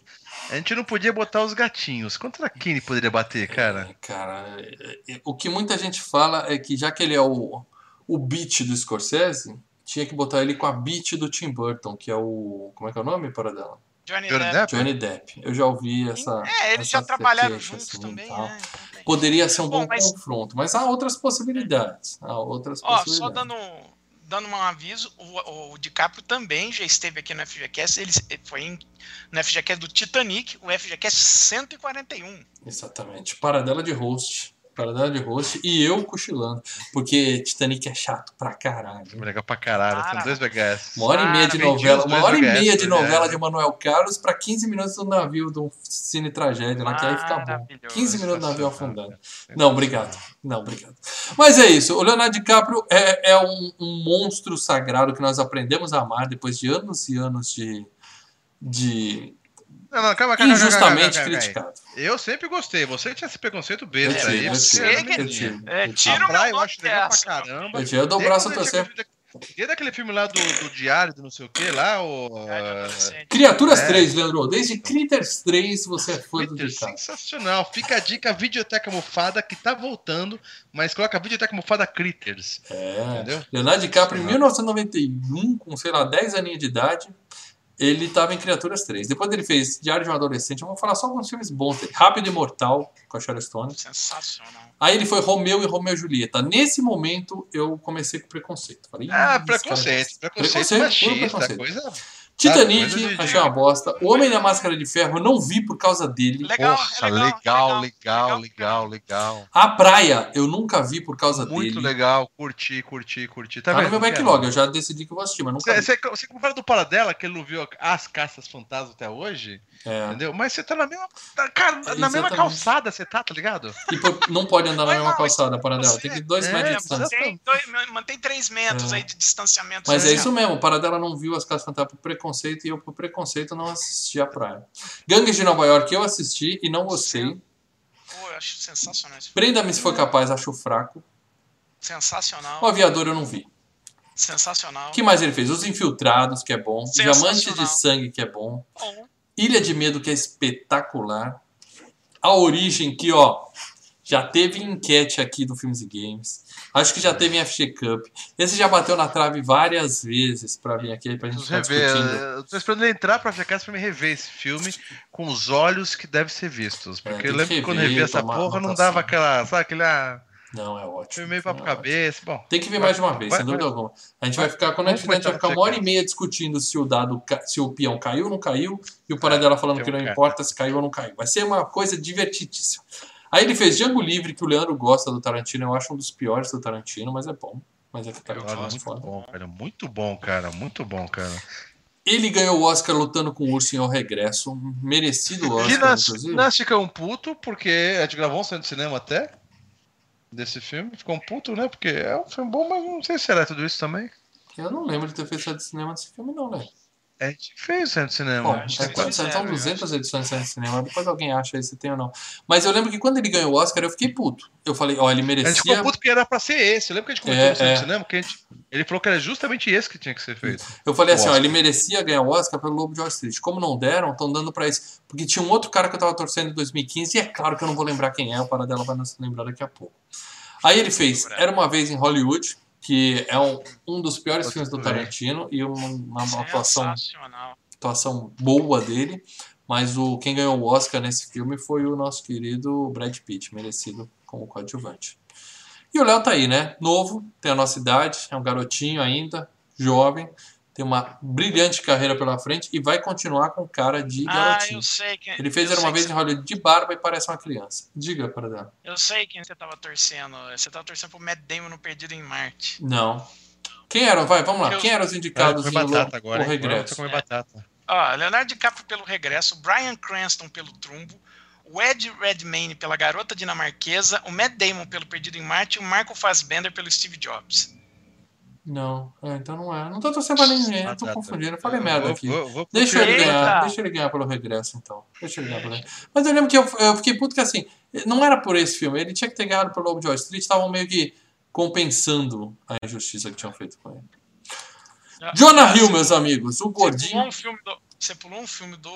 A gente não podia botar os gatinhos. Contra quem ele poderia bater, cara? É, Cara, é, é, o que muita gente fala é que já que ele é o, o beat do Scorsese, tinha que botar ele com a beat do Tim Burton, que é o. Como é que é o nome para dela? Johnny, Johnny Depp. Depp? Johnny Depp. Eu já ouvi essa. É, eles essa já trabalharam juntos assim, também, né? Poderia ser um Bom, bom mas- confronto, mas há outras possibilidades. Há outras Ó, possibilidades. só dando, dando um aviso, o, o DiCaprio também já esteve aqui no FGCast, ele foi em, no FGCast do Titanic, o FGCast 141. Exatamente. Paradela de host. Paradela de host e eu cochilando. Porque Titanic é chato pra caralho. Filme legal pra caralho. São Cara. dois VHS. Uma hora e meia de novela, uma hora e meia de né? novela de Manuel Carlos pra 15 minutos do navio do Cine Tragédia, lá que aí fica bom. Maravilhoso. 15 minutos do navio afundando. Não, obrigado. Não, obrigado. Mas é isso. O Leonardo DiCaprio é, é um, um monstro sagrado que nós aprendemos a amar depois de anos e anos de, de Não, não, calma, calma, calma, injustamente calma, calma, calma. criticado. Eu sempre gostei. Você tinha esse preconceito Eu besta tive, aí. eu tive, que- eu É, tive. tira A o meu praia eu nome acho legal pra caramba. Eu, tive, eu dou o braço a torcer. tinha- Desde aquele filme lá do, do Diário, do não sei o que lá, o. Criaturas É. 3, Leandro. Desde Critters 3 você é fã do DiCaprio. sensacional. Fica a dica, a Videoteca Mofada, que tá voltando, mas coloca a Videoteca Mofada Critters. É. Entendeu? Leonardo DiCaprio, em 1991, com, sei lá, 10 aninhos de idade, ele estava em Criaturas 3. Depois ele fez Diário de um Adolescente. Eu vou falar só alguns filmes bons dele. Rápido e Mortal, com a Sharon Stone. Sensacional. Aí ele foi Romeu e Romeu e Julieta. Nesse momento, eu comecei com preconceito. Falei, "Ih, Ah, preconceito, bosta." preconceito, puro machista, preconceito. coisa. Titanic, de- achei uma bosta. O Homem da Máscara de Ferro, eu não vi por causa dele. Legal, Poxa, é legal, legal, legal, legal, legal. A Praia, eu nunca vi por causa Muito dele. legal, curti, curti, curti. Tá, Tá, no meu Não backlog, eu já decidi que eu vou assistir, mas nunca Você, vi. você, compara do Paradela, que ele não viu as caças fantasmas até hoje, É. entendeu? Mas você tá na mesma. tá- Cara, na mesma calçada você tá, tá ligado? E não pode andar na mesma não, calçada, para dela. Tem que ir dois É, metros de distância. Mantém, dois- mantém 3 metros É. aí de distanciamento. Mas é isso mesmo, o Paradela não viu as casas fantásticas por preconceito e eu por preconceito não assisti a praia. Gangues de Nova York eu assisti e não gostei. Pô, eu acho sensacional esse. Prenda-me se for capaz, acho fraco. Sensacional. O Aviador eu não vi. Sensacional. O que mais ele fez? Os Infiltrados, que é bom. Diamante de Sangue, que é bom. Bom, Ilha de Medo, que é espetacular. A Origem, que ó, já teve enquete aqui do Filmes e Games. Acho que já teve em FG Cup. Esse já bateu na trave várias vezes pra vir aqui pra gente estar rever. discutindo. Eu tô esperando ele entrar pra FGCast pra me rever esse filme com os olhos que devem ser vistos. Porque É, eu que lembro que quando eu rever, revi essa porra não dava aquela. Sabe aquele. Ah, Não, é ótimo. filme meio papo É ótimo. cabeça. Bom. Tem que ver mais de uma vez, Vai- sem dúvida vai- alguma. A gente vai- vai ficar, quando a gente a gente vai ficar uma hora e meia discutindo se o dado, se o peão caiu ou não caiu, e o Paradela falando Tem que não importa se caiu ou não caiu. Vai ser uma coisa divertidíssima. Aí ele fez Django Livre, que o Leandro gosta do Tarantino, eu acho um dos piores do Tarantino, mas é bom. Mas é que é foda. muito bom, cara. Muito bom, cara. Muito bom, cara. Ele ganhou o Oscar lutando com o Urso em O Regresso. Merecido Oscar, nós, inclusive. nós ficamos puto porque a gente gravou um centro de cinema até desse filme. Ficou um puto, né? Porque é um filme bom, mas não sei se era tudo isso também. Eu não lembro de ter feito de cinema desse filme, não, né? A gente fez o centro de cinema. Bom, é, quando- são eu 200 edições de cinema, depois alguém acha aí se tem ou não. Mas eu lembro que quando ele ganhou o Oscar, eu fiquei puto. Eu falei, ó, ele A gente merecia. ficou puto porque era pra ser esse. Eu lembro que a gente comentou É, no centro é. de cinema que a gente, ele falou que era justamente esse que tinha que ser feito. Eu falei o assim, ó, Oscar. ele merecia ganhar o Oscar pelo Lobo de Wall Street. Como não deram, estão dando pra esse. Porque tinha um outro cara que eu tava torcendo em 2015, e é claro que eu não vou lembrar quem é, o Paradela vai nos lembrar daqui a pouco. Aí ele fez Era Uma Vez em Hollywood, que é um, um dos piores filmes do. Tarantino, e uma, uma- uma atuação atuação boa dele, mas o quem ganhou o Oscar nesse filme foi o nosso querido Brad Pitt, merecido como coadjuvante. E o Léo tá aí, né? Novo, tem a nossa idade, é um garotinho ainda, jovem, tem uma brilhante carreira pela frente e vai continuar com cara de Ah, garotinho. eu sei quem. Ele fez eu Era Uma Vez em Hollywood de barba e parece uma criança. Diga para dar. Eu sei quem você tava torcendo. Você tava torcendo pro Matt Damon no Perdido em Marte. Não. Quem eram? Vai, vamos lá. Eu- Quem eram os indicados comer em batata O, agora. o? Agora Regresso? você comer batata. Ó, Leonardo DiCaprio pelo Regresso, Bryan Cranston pelo Trumbo, o Ed Redmayne pela Garota Dinamarquesa, o Matt Damon pelo Perdido em Marte e o Michael Fassbender pelo Steve Jobs. Não, é, então não é. Não tô torcendo pra ninguém, eu tô Batata. confundindo. Eu falei Eu merda vou- aqui. vou- vou Deixa ele ganhar, deixa ele ganhar pelo regresso, então. Deixa ele ganhar pelo regresso. Mas eu lembro que eu, eu fiquei puto que assim, não era por esse filme, ele tinha que ter ganhado pelo Lobo de Wall Street, estavam meio que compensando a injustiça que tinham feito com ele. Jonah Hill, meus amigos, o Você pulou gordinho. um filme do, você pulou um filme do,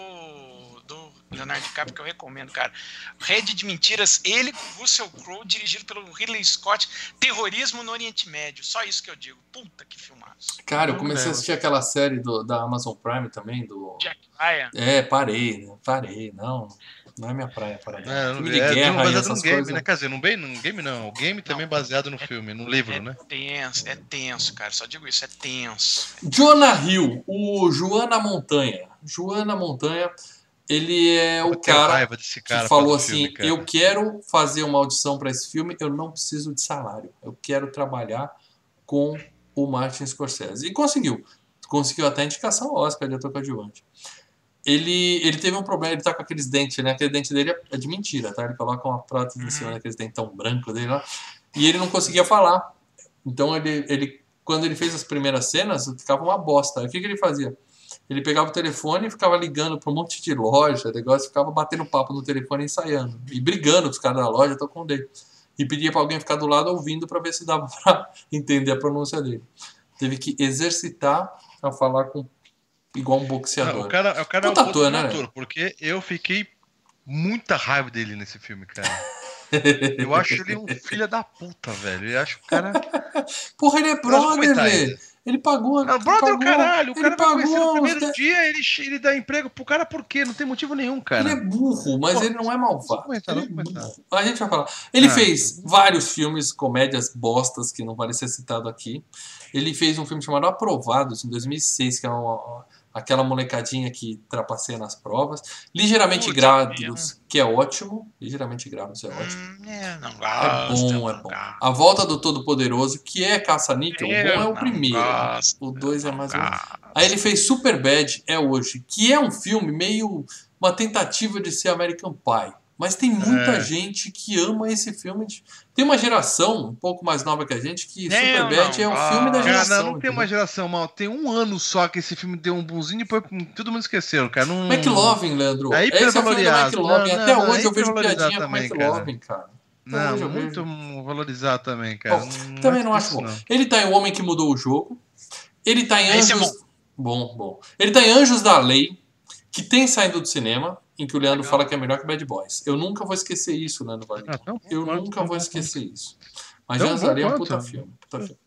do Leonardo DiCaprio que eu recomendo, cara. Rede de Mentiras, ele com Russell Crowe, dirigido pelo Ridley Scott. Terrorismo no Oriente Médio. Só isso que eu digo. Puta que filmaço. Cara, eu Não comecei a assistir aquela série do- da Amazon Prime também, do. Jack Ryan. É, parei, né? Parei, não. Não é minha praia, para É, não, Filme de é, guerra baseado essas num game, coisas. né? Quer dizer, num, bem, num game não. O game também baseado no filme, no livro, É né? tenso, é tenso, cara. Só digo isso, é tenso. Jonah Hill, o Joana Montanha. Joana Montanha, ele é o Eu cara cara que falou assim: filme, eu quero fazer uma audição para esse filme, eu não preciso de salário, eu quero trabalhar com o Martin Scorsese. E conseguiu. Conseguiu até a indicação ao Oscar de ator coadjuvante. Ele, ele teve um problema, ele tá com aqueles dentes, né? Aquele dente dele é- de mentira, tá? Ele coloca uma prótese em cima daqueles dentão branco dele lá. E ele não conseguia falar. Então ele, ele quando ele fez as primeiras cenas, ficava uma bosta. O que, que ele fazia? Ele pegava o telefone e ficava ligando para um monte de loja, negócio, ficava batendo papo no telefone e ensaiando. E brigando com os caras da loja, tô com dele. E pedia para alguém ficar do lado ouvindo para ver se dava [laughs] para entender a pronúncia dele. Teve que exercitar a falar com igual um Não, boxeador. o cara, o cara é um ator, né, ator, porque eu fiquei muita raiva dele nesse filme, cara. [laughs] Eu acho ele um filho da puta, velho. Eu acho o cara. Porra, ele é brother, velho. Ele pagou. Não, ele brother, pagou, o caralho. O ele cara vai conhecer no primeiro dia, ele, ele dá emprego pro cara por quê? Não tem motivo nenhum, cara. Ele é burro, mas Pô, ele não é malvado. comentar, Ele é. A gente vai falar. Ele Ah, fez vários filmes, comédias bostas, que não vale ser citado aqui. Ele fez um filme chamado Aprovados, em 2006, que é uma, aquela molecadinha que trapaceia nas provas. Ligeiramente Puta, grávidos, que é ótimo. Ligeiramente grávidos é ótimo. Hum, é, não É gosto. bom, é bom. gosto. A volta do Todo-Poderoso, que é caça-níquel, o bom é o primeiro. gosto, O dois é mais um. gosto. Aí ele fez Super Bad, é hoje, que é um filme meio uma tentativa de ser American Pie. Mas tem muita É. gente que ama esse filme. de- Tem uma geração um pouco mais nova que a gente que Eu Super Bad não é o filme da gosto. Cara, geração. não, não tem uma geração mal. Tem um ano só que esse filme deu um bonzinho e depois todo mundo esqueceu, cara. Não... McLovin, Leandro. É Esse é o filme do. McLovin. Não, Até não, hoje é eu vejo piadinha com também, McLovin, cara. Até Não, hoje muito vejo. valorizado também, cara. Bom, Não Também é não acho bom. Ele tá em O Homem que Mudou o Jogo. Ele tá em Esse é Anjos. bom, bom. Ele tá em Anjos da Lei, que tem saído do cinema, em que o Leandro Legal. fala que é melhor que Bad Boys. Eu nunca vou esquecer isso, Leandro Vargas. Ah, bom Eu quanto, nunca vou bom esquecer isso. Mas Tão Lei é um puta filme. Puta filme.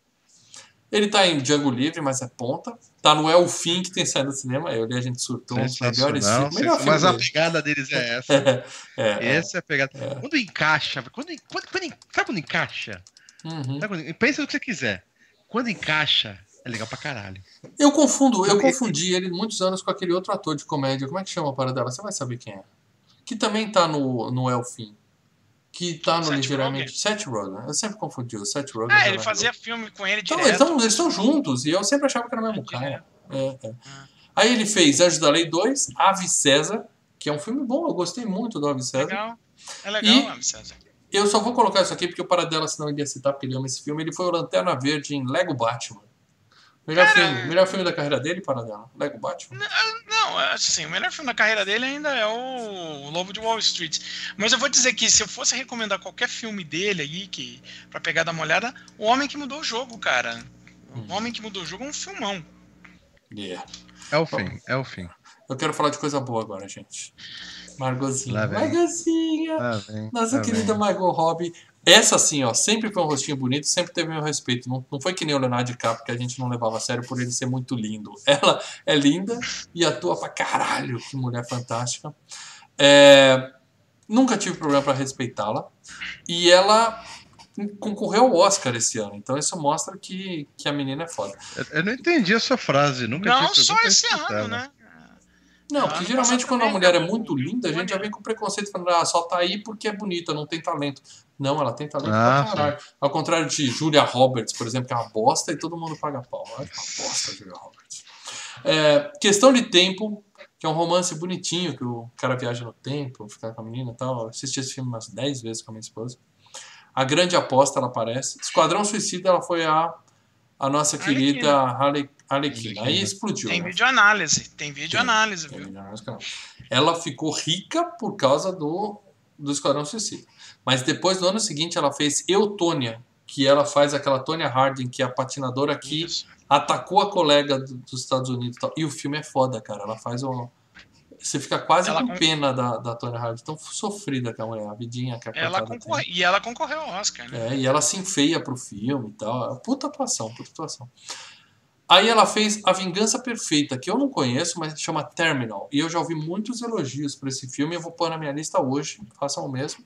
Ele tá em Django Livre, mas é ponta. Tá no El Fim, que tem saído do cinema. Eu li a gente surtou um dos melhores filmes. Melhor filme Mas a dele. pegada deles é [laughs] essa. É, é. Essa é a pegada. Quando encaixa, quando, quando, quando, sabe quando encaixa? Uhum. Sabe quando- pensa no que você quiser. Quando encaixa, é legal pra caralho. Eu confundo, eu confundi ele muitos anos com aquele outro ator de comédia. Como é que chama a parada dela? Você vai saber quem é. Que também tá no, no Elfim. Que tá no Seth ligeiramente. Seth Rogen. Eu sempre confundi o Seth Rogen. Ah, ele fazia filme com ele Então, direto. eles estão eles estão juntos. E eu sempre achava que era o mesmo É, cara. É, é. Aí ele fez Anjos da Lei 2, Ave César, que é um filme bom. Eu gostei muito do Ave César. Legal. É legal, E- Ave César. Eu só vou colocar isso aqui porque o Paradela, senão ele ia citar, porque ele ama esse filme. Ele foi o Lanterna Verde em Lego Batman. Melhor, Cara, filme, melhor filme da carreira dele, Paradela? Lego Batman. Não, assim, o melhor filme da carreira dele ainda é o Lobo de Wall Street. Mas eu vou dizer que se eu fosse recomendar qualquer filme dele aí, que, pra pegar dar uma olhada, O Homem que Mudou o Jogo, cara. Hum. O Homem que Mudou o Jogo é um filmão. Yeah. É o fim, é o fim. Eu quero falar de coisa boa agora, gente. Margozinha. Lá vem. Margozinha. Lá vem, Nossa querida. Margot Robbie. Essa, assim, ó, sempre foi um rostinho bonito, sempre teve meu respeito. Não, não foi que nem o Leonardo DiCaprio, que a gente não levava a sério por ele ser muito lindo. [laughs] Ela é linda e atua pra caralho. Que mulher fantástica. É, nunca tive problema pra respeitá-la. E ela concorreu ao Oscar esse ano. Então isso mostra que, que a menina é foda. Eu, eu não entendi a sua frase. Nunca Não tive só esse ano, né? Não, Ah, porque geralmente quando a mulher é muito o linda, a gente já vem com preconceito falando, ah, só tá aí porque é bonita, não tem talento. Não, ela tem talento Ah, pra caralho. Ao contrário de Julia Roberts, por exemplo, que é uma bosta e todo mundo paga pau. Olha que uma bosta, Julia Roberts. É, questão de tempo, que é um romance bonitinho, que o cara viaja no tempo, fica com a menina e tal. Eu assisti esse filme umas 10 vezes com a minha esposa. A Grande Aposta, ela aparece. Esquadrão Suicida, ela foi a, a nossa Arlequina. querida Harley, Arlequina. Aí explodiu. Tem né? vídeo análise. Tem vídeo análise, Tem viu? não. Ela ficou rica por causa do, do Esquadrão Suicida. Mas depois, no ano seguinte, ela fez Eutônia, que ela faz aquela Tonya Harding, que é a patinadora que Isso. atacou a colega do- dos Estados Unidos. e tal. E o filme é foda, cara. Ela faz um. Você fica quase Ela com con- pena da, da Tonya Harding. Tão sofrida que a mulher, a vidinha que a Ela concorre... E ela concorreu ao Oscar, né? É, e ela se enfeia pro filme e tal. Puta atuação, puta atuação. Aí ela fez A Vingança Perfeita, que eu não conheço, mas chama Terminal. E eu já ouvi muitos elogios para esse filme. Eu vou pôr na minha lista hoje. Façam o mesmo.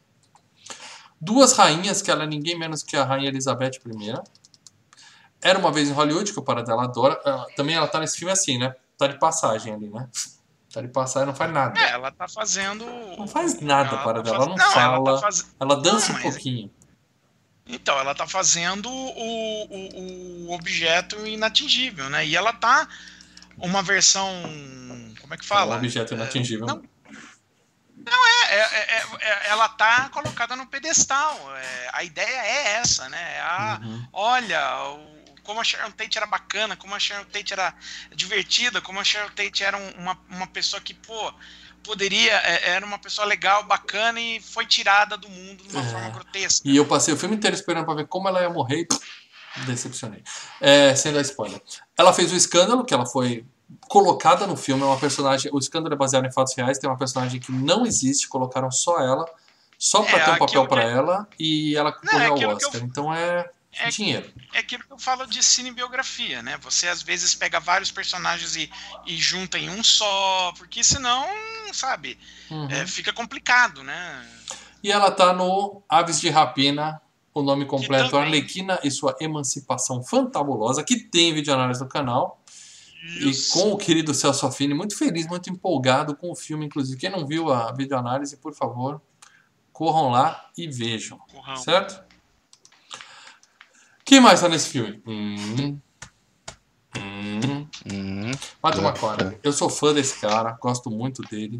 Duas Rainhas, que ela é ninguém menos que a Rainha Elizabeth I. Era uma vez em Hollywood, que o Paradela adora. Também ela tá nesse filme assim, né? Tá de passagem ali, né? Tá de passagem, não faz nada. É, ela tá fazendo. Não faz nada, ela Paradela. tá Ela não, faz- fala. Ela tá faz... Ela dança Não, um pouquinho. Então, ela tá fazendo o, o, o objeto inatingível, né? E ela tá uma versão. Como é que Um fala? objeto inatingível. não. É, é, é, é- ela tá colocada no pedestal. É, a ideia é essa, né? É a, Uhum. Olha, o- como a Sharon Tate era bacana, como a Sharon Tate era divertida, como a Sharon Tate era um- uma, uma pessoa que, pô, poderia, é, era uma pessoa legal, bacana e foi tirada do mundo de uma É. forma grotesca. E eu passei o filme inteiro esperando pra ver como ela ia morrer e decepcionei. É, sem dar spoiler. Ela fez o escândalo, que ela foi colocada no filme, é uma personagem. O escândalo é baseado em fatos reais, tem uma personagem que não existe, colocaram só ela, só pra É, ter um papel que- ela, e ela é concorreu aquilo ao que eu- Oscar. Então é, É- dinheiro. É aquilo que eu falo de cinebiografia, né? Você às vezes pega vários personagens e, e junta em um só, porque senão, sabe, Uhum. é, fica complicado, né? E ela tá no Aves de Rapina, o nome completo também- Arlequina e sua Emancipação Fantabulosa, que tem vídeo análise no canal. e com o querido Celso Affini, muito feliz, muito empolgado com o filme, inclusive. Quem não viu a videoanálise, por favor, corram lá e vejam. Corrão. Certo? Quem mais tá nesse filme? Hum. Hum. Hum. Matthew É, McConaughey. Eu sou fã desse cara, gosto muito dele.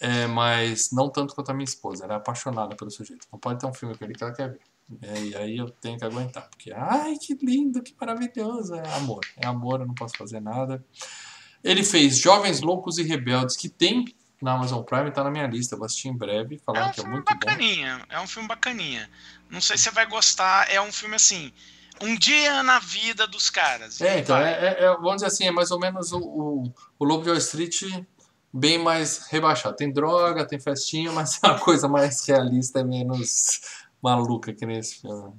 É, mas não tanto quanto a minha esposa. Ela é apaixonada pelo sujeito. Não pode ter um filme com ele que ela quer ver. É, e aí eu tenho que aguentar. Porque, ai, que lindo, que maravilhoso. É amor. É amor, eu não posso fazer nada. Ele fez Jovens Loucos e Rebeldes, que tem na Amazon Prime, tá na minha lista. Eu vou assistir em breve. É Falaram um que é filme muito bom. bacaninha. É um filme bacaninha. Não sei se você vai gostar. É um filme assim. Um dia na vida dos caras. É, então, é, é- é- vamos dizer assim, é mais ou menos o, o, o Lobo de Wall Street bem mais rebaixado. Tem droga, tem festinha, mas é uma coisa mais realista e menos maluca que nesse filme.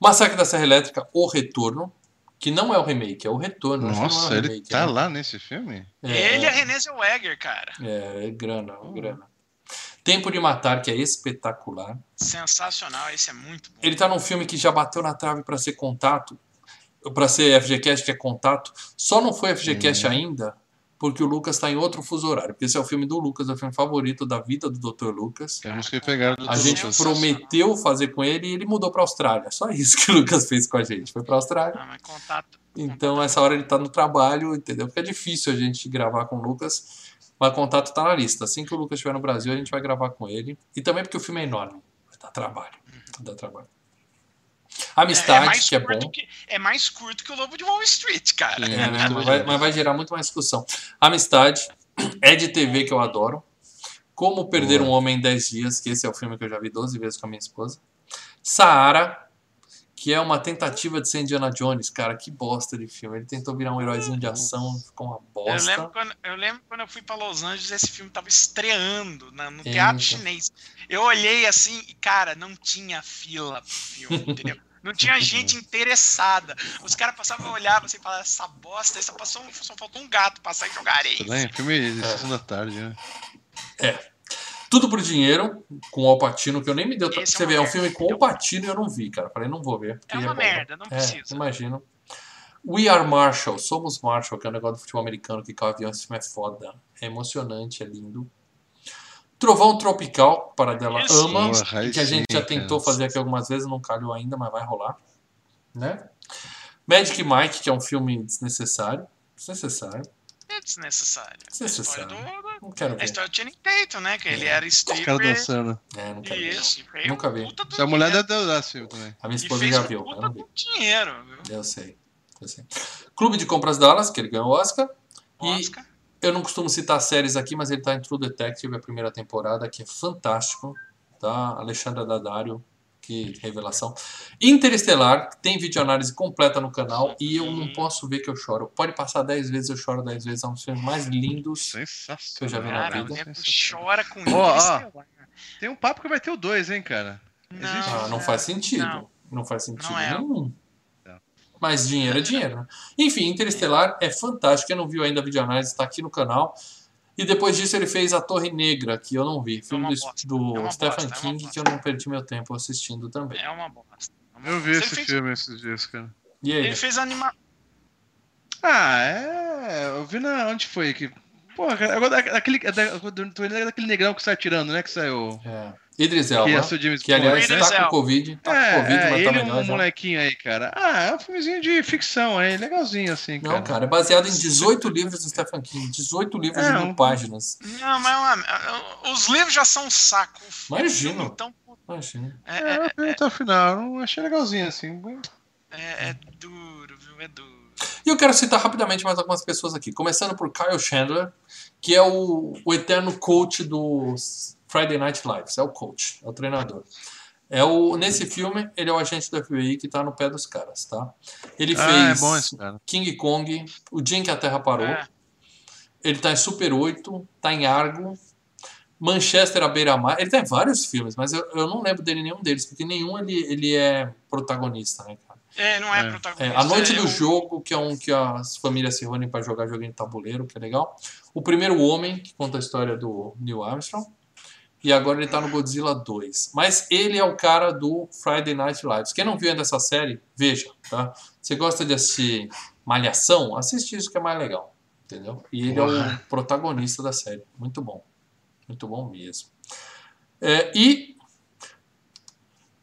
Massacre da Serra Elétrica, O Retorno, que não é o remake, é o retorno. não é Nossa, o ele remake, tá né? lá nesse filme? É, Ele é René Zellweger, cara. é, é grana, é grana. Tempo de Matar, que é espetacular. Sensacional. Esse é muito bom. Ele tá num filme que já bateu na trave para ser contato, para ser FGCast, que é contato. Só não foi FGCast ainda porque o Lucas está em outro fuso horário. Porque esse é o filme do Lucas, é o filme favorito da vida do Dr. Lucas. Temos que pegar do A Dr. gente Lucas. prometeu fazer com ele e ele mudou para Austrália. Só isso que o Lucas fez com a gente. Foi para Austrália. Ah, mas contato. Então, essa hora ele tá no trabalho, entendeu? Porque é difícil a gente gravar com o Lucas. Mas contato tá na lista. Assim que o Lucas estiver no Brasil, a gente vai gravar com ele. E também porque o filme é enorme. Vai dar trabalho. Vai dar trabalho. Amistade, mais que é bom. que- é mais curto que o Lobo de Wall Street, cara. [laughs] É, né? mas, vai, mas vai gerar muito mais discussão. Amistade, é de TV que eu adoro. Como Perder Boa. um Homem em 10 Dias, que esse é o filme que eu já vi 12 vezes com a minha esposa. Saara, que é uma tentativa de ser Indiana Jones, cara, que bosta de filme. Ele tentou virar um heróizinho de ação, ficou uma Eu lembro, bosta. quando, eu lembro quando eu fui pra Los Angeles, esse filme tava estreando na- no Eita. Teatro Chinês. Eu olhei assim e, cara, não tinha fila pro filme, entendeu? Não tinha [laughs] gente interessada. Os caras passavam, olhavam assim e falavam, essa bosta, só, passou, um- só faltou um gato passar e jogar areia. Tudo bem? Filme de sessão da tarde, né? Tudo por dinheiro, com o Alpatino, que eu nem me deu. Esse é Você uma vê, é um filme com o Alpatino e eu não vi, cara. Falei, não vou ver. porque É uma bom. merda, não É, precisa. imagino. We Are Marshall, Somos Marshall, que é um negócio do futebol americano que cai avião, esse filme é foda. É emocionante, é lindo. Trovão Tropical, para dela Esse- ama, Porra, que a gente já tentou fazer aqui algumas vezes, não calhou ainda, mas vai rolar. Né? Magic Mike, que é um filme desnecessário. Desnecessário. É desnecessário. Desnecessário. A história do- Não quero A ver. história do Channing Tatum, né? Que ele era Os caras stripper. dançando. É, quero ver. Isso. e Nunca vi. Se a mulher deve dar esse filme também. A minha E esposa já viu, eu puta não vi. do dinheiro, viu? Eu sei. Eu sei. Clube de Compras Dallas, que ele ganhou o Oscar. E Oscar. eu não costumo citar séries aqui, mas ele tá em True Detective, a primeira temporada, que é fantástico. Tá? Alexandra Daddario, que revelação. Interestelar, tem videoanálise completa no canal e eu não posso ver que eu choro. Pode passar 10 vezes, eu choro 10 vezes. É um dos filmes mais lindos. Sensacional. Que eu já vi na Cara, vida. chora com ó. Interestelar. Tem um papo que vai ter o 2, hein, cara? Não, Existe- Ah, não é, faz sentido. não. Não, faz sentido Não é. nenhum. Não. Mas dinheiro é dinheiro. né? Enfim, Interestelar é fantástico. Quem não viu ainda a videoanálise está aqui no canal. E depois disso ele fez A Torre Negra, que eu não vi. Filme uma do, bosta. do É Stephen bosta, é King, bosta. que eu não perdi meu tempo assistindo também. É uma bosta. é Eu vi bosta. esse ele fez, filme esses dias, cara. E aí? Ele fez anima... Ah, é. Eu vi na. Onde foi que. Porra, cara, agora daquele. Da, lembrando daquele negrão que sai tirando, né? Que saiu. É. Idris Que Elba, é o James que aliás Idris está com Elba. Covid. Tá é, com Covid, é, mas tá ele é melhor um já. molequinho aí, cara. Ah, é um filmezinho de ficção aí, legalzinho assim, cara. Não, cara, é baseado em 18 livros do Stephen King. 18 livros É, de um- mil páginas. Não, mas os livros já são um saco. Imagino. Então, Imagina. é, É, eu vi até o final, não achei legalzinho assim. é- é duro, viu? É duro. E eu quero citar rapidamente mais algumas pessoas aqui. Começando por Kyle Chandler, que é o, o eterno coach do Friday Night Lives. É o coach, é o treinador. É o, nesse filme, ele é o agente do FBI que tá no pé dos caras, tá? Ele Ah, fez é bom esse cara. King Kong, O Dia em que a Terra Parou. É. Ele tá em Super 8, tá em Argo, Manchester à beira-mar. Ele tá em vários filmes, mas eu, eu não lembro dele nenhum deles, porque nenhum ele, ele é protagonista, né, cara? É, não é, É. É, protagonista. a Noite é do o- Jogo, que é um que as famílias se reúnem para jogar joguinho de tabuleiro, que é legal. O Primeiro Homem, que conta a história do Neil Armstrong. E agora ele tá no Godzilla 2. Mas ele é o cara do Friday Night Lives. Quem não viu ainda essa série, veja, tá? Você gosta de assistir Malhação, assiste isso que é mais legal. Entendeu? E ele é o protagonista da série. Muito bom. Muito bom mesmo. É, e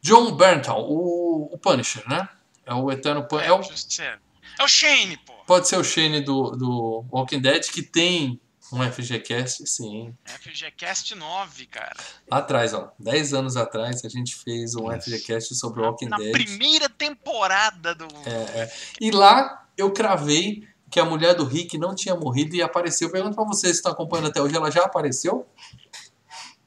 John Berntal, o, o Punisher, né? É o eterno Punisher. É o Justiceiro. É o Shane, pô. Pode ser o Shane do, do Walking Dead, que tem um FGCast, sim. FGCast 9, cara. Lá atrás, ó. 10 anos atrás, a gente fez um Nossa. FGCast sobre Walking Na Dead. primeira temporada do. É, é. E lá eu cravei que a mulher do Rick não tinha morrido e apareceu. Pergunto pra vocês se estão acompanhando até hoje, ela já apareceu?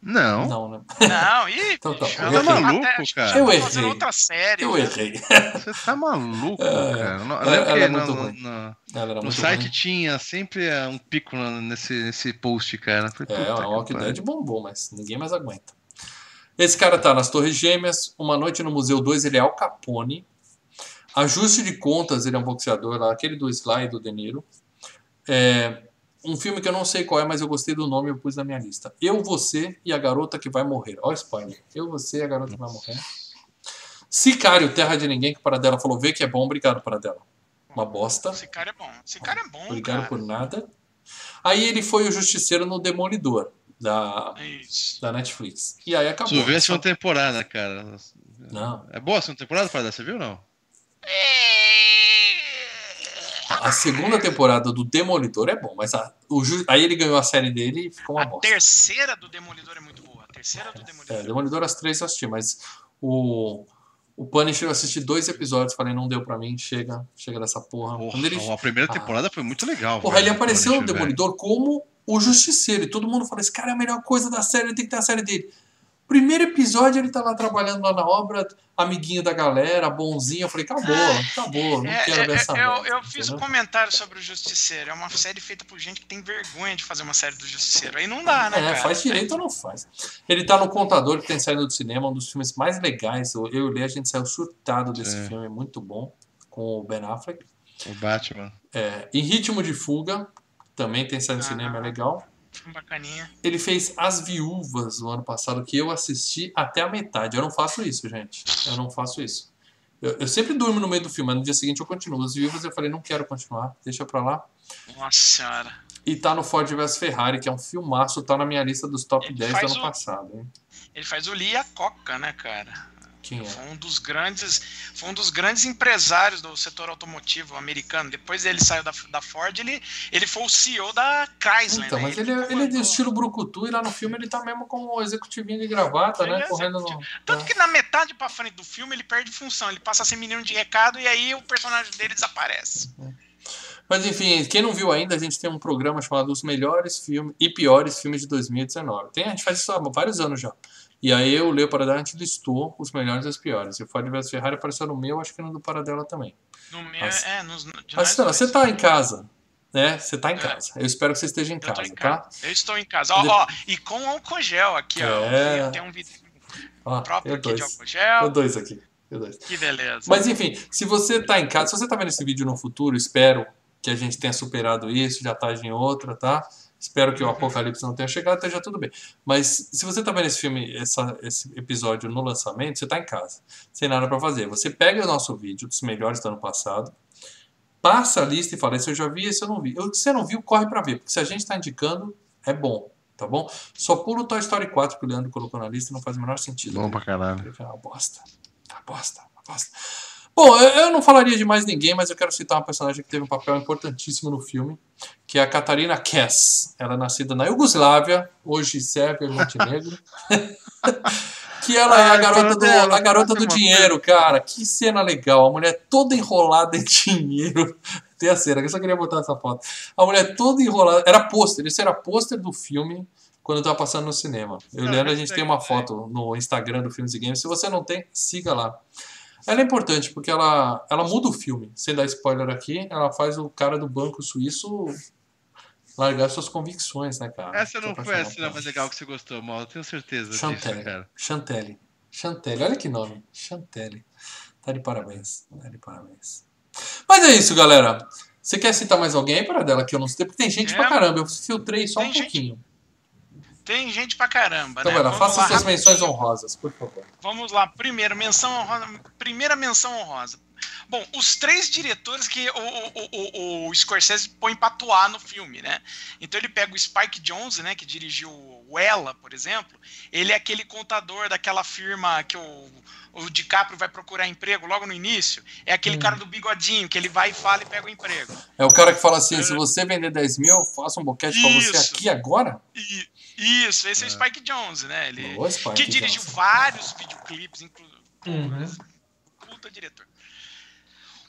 Não. Não, né? Não, ih, [laughs] Então tá, bicho, eu tá Maluco, cara. Eu errei. outra série. Eu errei. Você tá maluco, É, cara. Não, ela- ela é no, muito no- ruim. no- Ela era no muito site ruim. tinha sempre é, um pico nesse, nesse post, cara. Falei, É, o que Walking. Dead bombou, mas ninguém mais aguenta. Esse cara tá nas Torres Gêmeas, Uma Noite no Museu 2, ele é Al Capone. Ajuste de Contas, ele é um boxeador lá, aquele do Sly e do De Niro. É, um filme que eu não sei qual é, mas eu gostei do nome e eu pus na minha lista. Eu, Você e a Garota que Vai Morrer. Olha o spoiler. Eu, Você e a Garota que Vai Morrer. Sicário, Terra de Ninguém, que o Paradela falou, vê que é bom, obrigado, Paradela. Uma bosta. Esse cara é bom. Cara é bom, Obrigado cara. por nada. Aí ele foi o Justiceiro no Demolidor, da, Isso. da Netflix. E aí acabou. Tu vê a segunda temporada, cara. Não. É boa a segunda temporada, Fada? Você viu ou não? A segunda temporada do Demolidor é bom, mas a- o aí ele ganhou a série dele e ficou uma A bosta. terceira do Demolidor é muito boa. A terceira do Demolidor. É, Demolidor as três eu assisti, mas o, o Punisher eu assisti dois episódios, falei, não deu pra mim, chega, chega dessa porra. Porra, ele, a primeira Ah. temporada foi muito legal. porra, velho, ele apareceu no Punisher, velho. Demolidor como o Justiceiro, e todo mundo fala, esse cara é a melhor coisa da série, ele tem que ter a série dele. Primeiro episódio ele tá lá trabalhando lá na obra, amiguinho da galera, bonzinho, eu falei, acabou, acabou, não É, quero é, ver essa é, eu, merda, eu fiz um comentário sobre o Justiceiro. É uma série feita por gente que tem vergonha de fazer uma série do Justiceiro. Aí não dá, né, É, cara? faz direito ou não faz. Ele tá no Contador, que tem saído do cinema, um dos filmes mais legais. Eu eu e o Lê, a gente saiu surtado desse É. filme, muito bom, com o Ben Affleck. O Batman. É, em Ritmo de Fuga, também tem saído no Ah. cinema, é legal. Bacaninha. Ele fez As Viúvas no ano passado, que eu assisti até a metade. Eu não faço isso, gente. Eu não faço isso. Eu, eu sempre durmo no meio do filme, mas no dia seguinte eu continuo. As Viúvas eu falei, não quero continuar, deixa pra lá. Nossa senhora. E tá no Ford vs Ferrari, que é um filmaço, tá na minha lista dos top Ele 10 do ano o- passado. Hein? Ele faz o Lia Coca, né, cara? Quem é? Foi um dos grandes, foi um dos grandes empresários do setor automotivo americano. Depois ele saiu da, da Ford, ele, ele foi o CEO da Chrysler. Então, né? mas ele, é- ele é de estilo brucutu e lá no filme ele tá mesmo como executivinho de gravata, Ele né? é Correndo no. Tanto que na metade pra frente do filme ele perde função, ele passa a ser menino de recado e aí o personagem dele desaparece. Mas enfim, quem não viu ainda, a gente tem um programa chamado Os Melhores Filmes e Piores Filmes de 2019. Tem, a gente faz isso há vários anos já. E aí eu, Leo Paradela, a gente listou os melhores e os piores. E o Ford vs Ferrari apareceu no meu, acho que no do Paradela também. No meu, Mas- é, nos, de Mas dois. você tá em casa, né? Você tá em É. casa. Eu espero que você esteja em Eu casa, em tá? casa. Eu estou em casa. Ó, De- ó, e com álcool gel aqui, ó. É. Tem um vídeo Ó, próprio eu aqui de dois. álcool Eu gel. dois aqui. Eu dois. Que beleza. Mas enfim, se você tá em casa, se você tá vendo esse vídeo no futuro, espero que a gente tenha superado isso, já tá em outra, tá? Espero que o apocalipse não tenha chegado, esteja tudo bem. Mas se você tá vendo esse filme, essa- esse episódio no lançamento, você tá em casa, sem nada pra fazer. Você pega o nosso vídeo dos melhores do ano passado, passa a lista e fala: esse eu já vi, esse eu não vi. Que você não viu, corre pra ver, porque se a gente tá indicando, é bom, tá bom? Só pula o Toy Story 4 que o Leandro colocou na lista, não faz o menor sentido. Bom pra caralho. É uma bosta. Uma bosta, uma bosta. Bom, eu não falaria de mais ninguém, mas eu quero citar uma personagem que teve um papel importantíssimo no filme, que é a Katarina Kess. Ela é nascida na Iugoslávia, hoje Sérvia e Montenegro. [laughs] que ela é a Ai, garota do, a garota do dinheiro, cara. Que cena legal. A mulher toda enrolada em [laughs] dinheiro. Tem a cena, que eu só queria botar essa foto. A mulher toda enrolada. Era pôster, isso era pôster do filme quando tava passando no cinema. Eu o Leandro, a gente tem uma foto no Instagram do Filmes e Games. Se você não tem, siga lá. Ela é importante porque ela, ela muda o filme. Sem dar spoiler aqui, ela faz o cara do banco suíço largar suas convicções, né, cara? Essa não foi a cena mais legal que você gostou, mal. Tenho certeza disso, Chantelle. cara. Chantelle. Chantelle. Olha que nome. Chantelle. Tá de parabéns. Tá de parabéns. Mas é isso, galera. Você quer citar mais alguém para dela que eu não citei? Porque tem gente É. pra caramba. Eu filtrei só um gente. pouquinho. Tem gente pra caramba, Então né? Vamos faça lá, suas rapidinho. menções honrosas, por favor. Vamos lá, primeiro, menção honrosa, primeira menção honrosa. Bom, os três diretores que o, o, o, o Scorsese põe pra atuar no filme, né? Então ele pega o Spike Jonze, né, que dirigiu o Ela, por exemplo. Ele é aquele contador daquela firma que o, o DiCaprio vai procurar emprego logo no início. É aquele Hum. cara do bigodinho, que ele vai e fala e pega o emprego. É o cara que fala assim: se você vender 10 mil, eu faço um boquete pra você Isso. aqui agora? E, isso, esse é, o Spike Jonze, né? Ele, Boa, Spike que dirigiu Jonze. vários videoclipes, inclusive. Uhum. Puta diretor.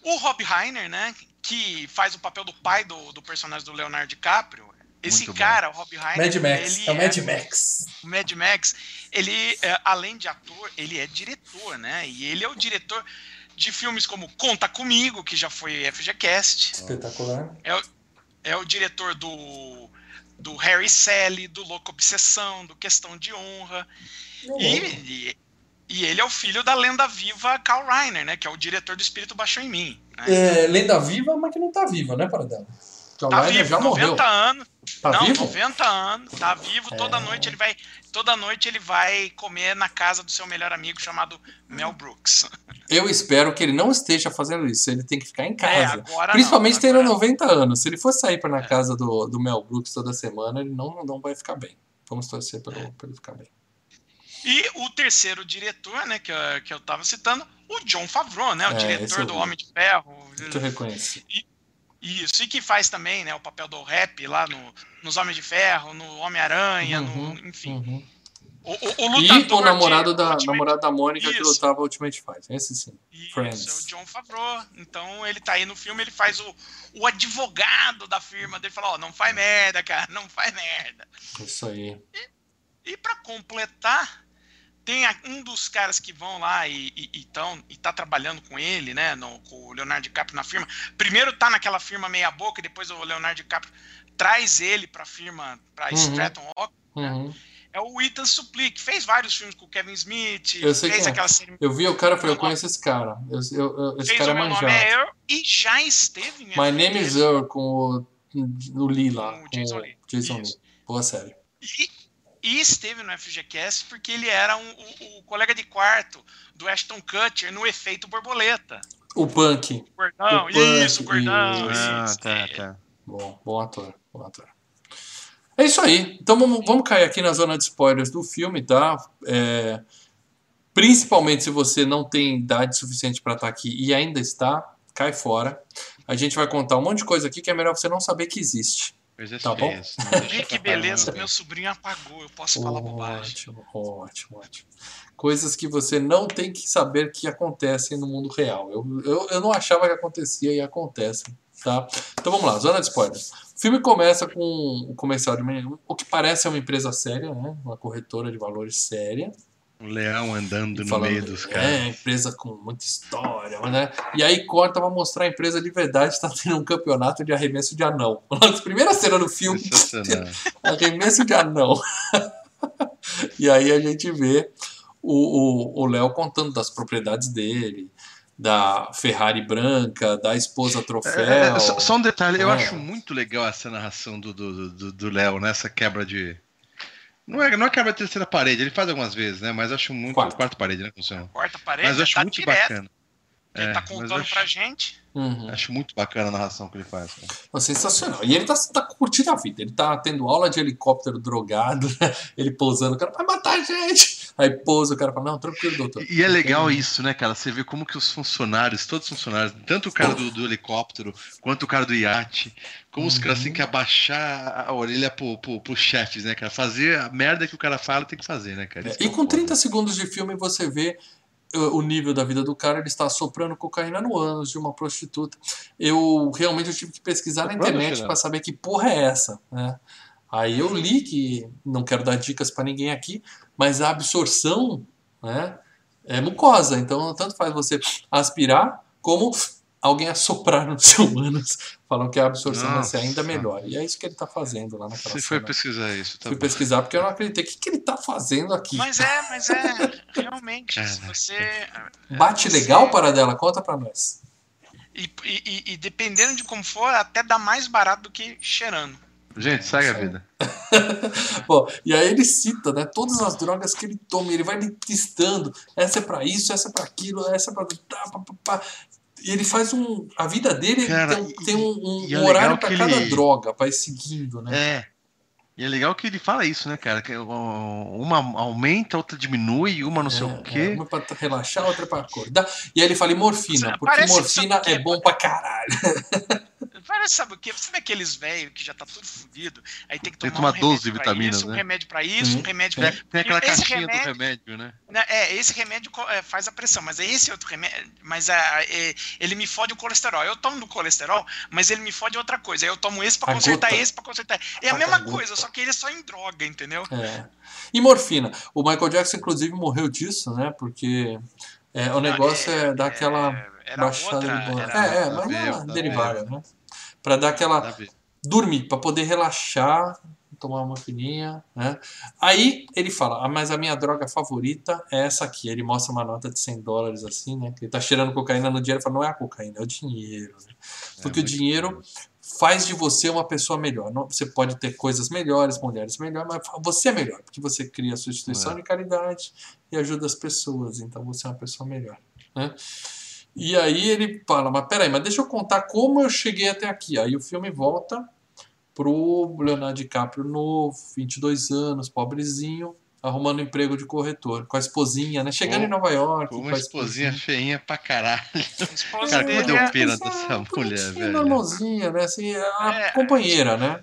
O Rob Reiner, né? Que faz o papel do pai do, do personagem do Leonardo DiCaprio. Esse Muito bom. cara, o Rob Reiner. Mad Max. ele É o Mad Max. o Mad Max, ele, é, além de ator, ele é diretor, né? E ele é o diretor de filmes como Conta Comigo, que já foi FGCast. Espetacular. É o diretor do, do Harry Sally, do Louco Obsessão, do Questão de Honra. E, e, e ele é o filho da lenda viva Carl Reiner, né? Que é o diretor do Espírito Baixou em Mim. né? É, lenda viva, mas que não tá viva, né, Paradela? Tá Liner vivo, já 90 morreu. anos. Tá não, vivo? 90 anos, tá vivo. Toda É. noite ele vai, toda noite ele vai comer na casa do seu melhor amigo chamado Mel Brooks. [laughs] Eu espero que ele não esteja fazendo isso. Ele tem que ficar em É, casa. agora Principalmente não, tendo agora- 90 anos. Se ele for sair para na casa do, do Mel Brooks toda semana, ele não, não vai ficar bem. Vamos torcer para ele ficar bem. E o terceiro diretor, né, que eu, que eu tava citando, o John Favreau, né, o É, diretor do. Homem de Ferro. Muito reconhecido. Isso, e que faz também, né, o papel do rap lá no, nos Homens de Ferro, no Homem-Aranha, Uhum, no, enfim. uhum. O, o, o E o namorado de da, Ultimate- namorado da Mônica que Isso. lutava Ultimate Fight. Esse sim. Isso, Friends. é o John Favreau. Então ele tá aí no filme, ele faz o, o advogado da firma dele, fala, ó, não faz merda, cara, não faz merda. Isso aí. E pra completar, tem um dos caras que vão lá e, e, e, tão, e tá trabalhando com ele, né, no, com o Leonardo DiCaprio na firma. Primeiro tá naquela firma meia boca e depois o Leonardo DiCaprio traz ele pra firma, pra Uhum. Stratton. Uhum. É o Ethan Suplee, que fez vários filmes com o Kevin Smith, Eu sei fez é. aquela série Eu vi o cara e falei, eu conheço esse cara. Eu, eu- eu- esse fez cara é o meu nome manjado. é Earl e já esteve em My Name is. Earl com o, o Lee lá. Com o Jason Lee. Jason Lee. Boa série. E, e esteve no FGCast porque ele era um- o, o colega de quarto do Ashton Kutcher no efeito borboleta. O Punk. O gordão, O Punk, isso, o gordão. isso. Ah, isso. tá, tá. Bom, bom ator. Bom ator. É isso aí. Então vamos, vamos cair aqui na zona de spoilers do filme, tá? É, principalmente se você não tem idade suficiente para estar aqui e ainda está, cai fora. A gente vai contar um monte de coisa aqui que é melhor você não saber que existe. É Tá Ih, que beleza, meu sobrinho apagou, eu posso falar bobagem. Ótimo, ótimo, ótimo. Coisas que você não tem que saber que acontecem no mundo real. Eu, eu, eu não achava que acontecia e acontecem, tá? Então vamos lá, zona de spoilers. O filme começa com o comercial de uma, o que parece ser uma empresa séria, né? Uma corretora de valores séria. Um leão andando no Falando, meio dos caras. É, empresa com muita história, né? E aí corta pra mostrar a empresa de verdade está tendo um campeonato de arremesso de anão. [laughs] Primeira cena do filme, [laughs] arremesso de anão. [laughs] e aí a gente vê o Léo contando das propriedades dele, da Ferrari branca, da esposa troféu. É, é, só, só um detalhe, eu É. acho muito legal essa narração do do do- do Léo, nessa quebra de. Não é, não é quebra de terceira parede, ele faz algumas vezes, né? Mas acho muito. Quarta. Quarta parede, né? Funciona. Corta a parede, Mas acho tá muito direto, bacana. ele É, tá mas eu contando acho, pra gente. Uhum. acho muito bacana a narração que ele faz. cara. Sensacional. E ele tá, tá curtindo a vida. Ele tá tendo aula de helicóptero drogado, né? ele pousando, o cara vai matar a gente. Aí pousa, o cara fala, não, tranquilo, doutor. E, é legal isso, né, cara? Você vê como que os funcionários, todos os funcionários, tanto o cara do, do helicóptero quanto o cara do iate, como os caras Uhum. têm que abaixar a orelha pro, pro, pros chefes, né, cara? Fazer a merda que o cara fala tem que fazer, né, cara? Isso que E é com foda. 30 segundos de filme você vê o nível da vida do cara, ele está soprando cocaína no ânus de uma prostituta. Eu realmente eu tive que pesquisar na internet para saber que porra é essa, né? Aí eu li que não quero dar dicas para ninguém aqui, mas a absorção, né, é mucosa, então tanto faz você aspirar como alguém assoprar no seu ânus. Falam que a absorção vai ser ainda Nossa. melhor. E é isso que ele está fazendo lá naquela Você foi cena. pesquisar isso, tá Fui bom. pesquisar porque eu não acreditei. O que, que ele tá fazendo aqui? Mas é, mas é, realmente, se Caraca. você... Bate você- legal para dela? Conta pra nós. E, e- e- dependendo de como for, até dá mais barato do que cheirando. Gente, segue a vida. [laughs] Bom, e aí ele cita, né, todas as drogas que ele toma, ele vai listando, essa é pra isso, essa é pra aquilo, essa é pra... ele faz um. A vida dele Cara, tem, tem um, um e é horário que cada ele- droga, ir seguindo, né? É. E é legal que ele fala isso, né, cara? Que uma aumenta, outra diminui, uma não sei o É, quê. uma pra relaxar, outra pra acordar. E aí ele fala, morfina, porque parece- morfina é bom pra caralho. [laughs] Parece, sabe o quê? Sabe aqueles velhos que já tá tudo fudido? Aí tem que Tem tomar, que um tomar remédio 12 pra vitaminas, isso, um né? remédio pra isso, Uhum. um remédio Tem, tem aquela Esse caixinha remédio- do remédio, né? Né, É, esse remédio é, faz a pressão, mas é esse outro remédio. Mas é, é, ele me fode o colesterol. Eu tomo do colesterol, mas ele me fode outra coisa. Aí eu tomo esse pra A consertar gota. esse pra consertar. É a Paga mesma a gota. coisa, só que ele é só em droga, entendeu? É. E morfina. O Michael Jackson, inclusive, morreu disso, né? Porque é, o negócio é, dar aquela É, era baixada outra. de bola. era- É, é, mas é derivada, né? Pra dar aquela. Dormir, para poder relaxar, tomar uma fininha, né? Aí ele fala, ah, mas a minha droga favorita é essa aqui. Ele mostra uma nota de 100 dólares assim, né? Que ele tá cheirando cocaína no dinheiro. Ele fala, não é a cocaína, é o dinheiro. né? Porque o muito dinheiro faz de você uma pessoa melhor. Você pode ter coisas melhores, mulheres melhores, mas você é melhor, porque você cria a sua instituição É. de caridade e ajuda as pessoas. Então você é uma pessoa melhor, né? E aí ele fala, mas peraí, mas deixa eu contar como eu cheguei até aqui. Aí o filme volta pro Leonardo DiCaprio novo, 22 anos, pobrezinho, arrumando emprego de corretor, com a esposinha, né? Chegando Com- em Nova York. Com com uma a esposinha feinha pra caralho. A esposa Cara, como dele deu é, pena Essa dessa mulher, velho. normalzinha, né? Assim, a É, companheira, né?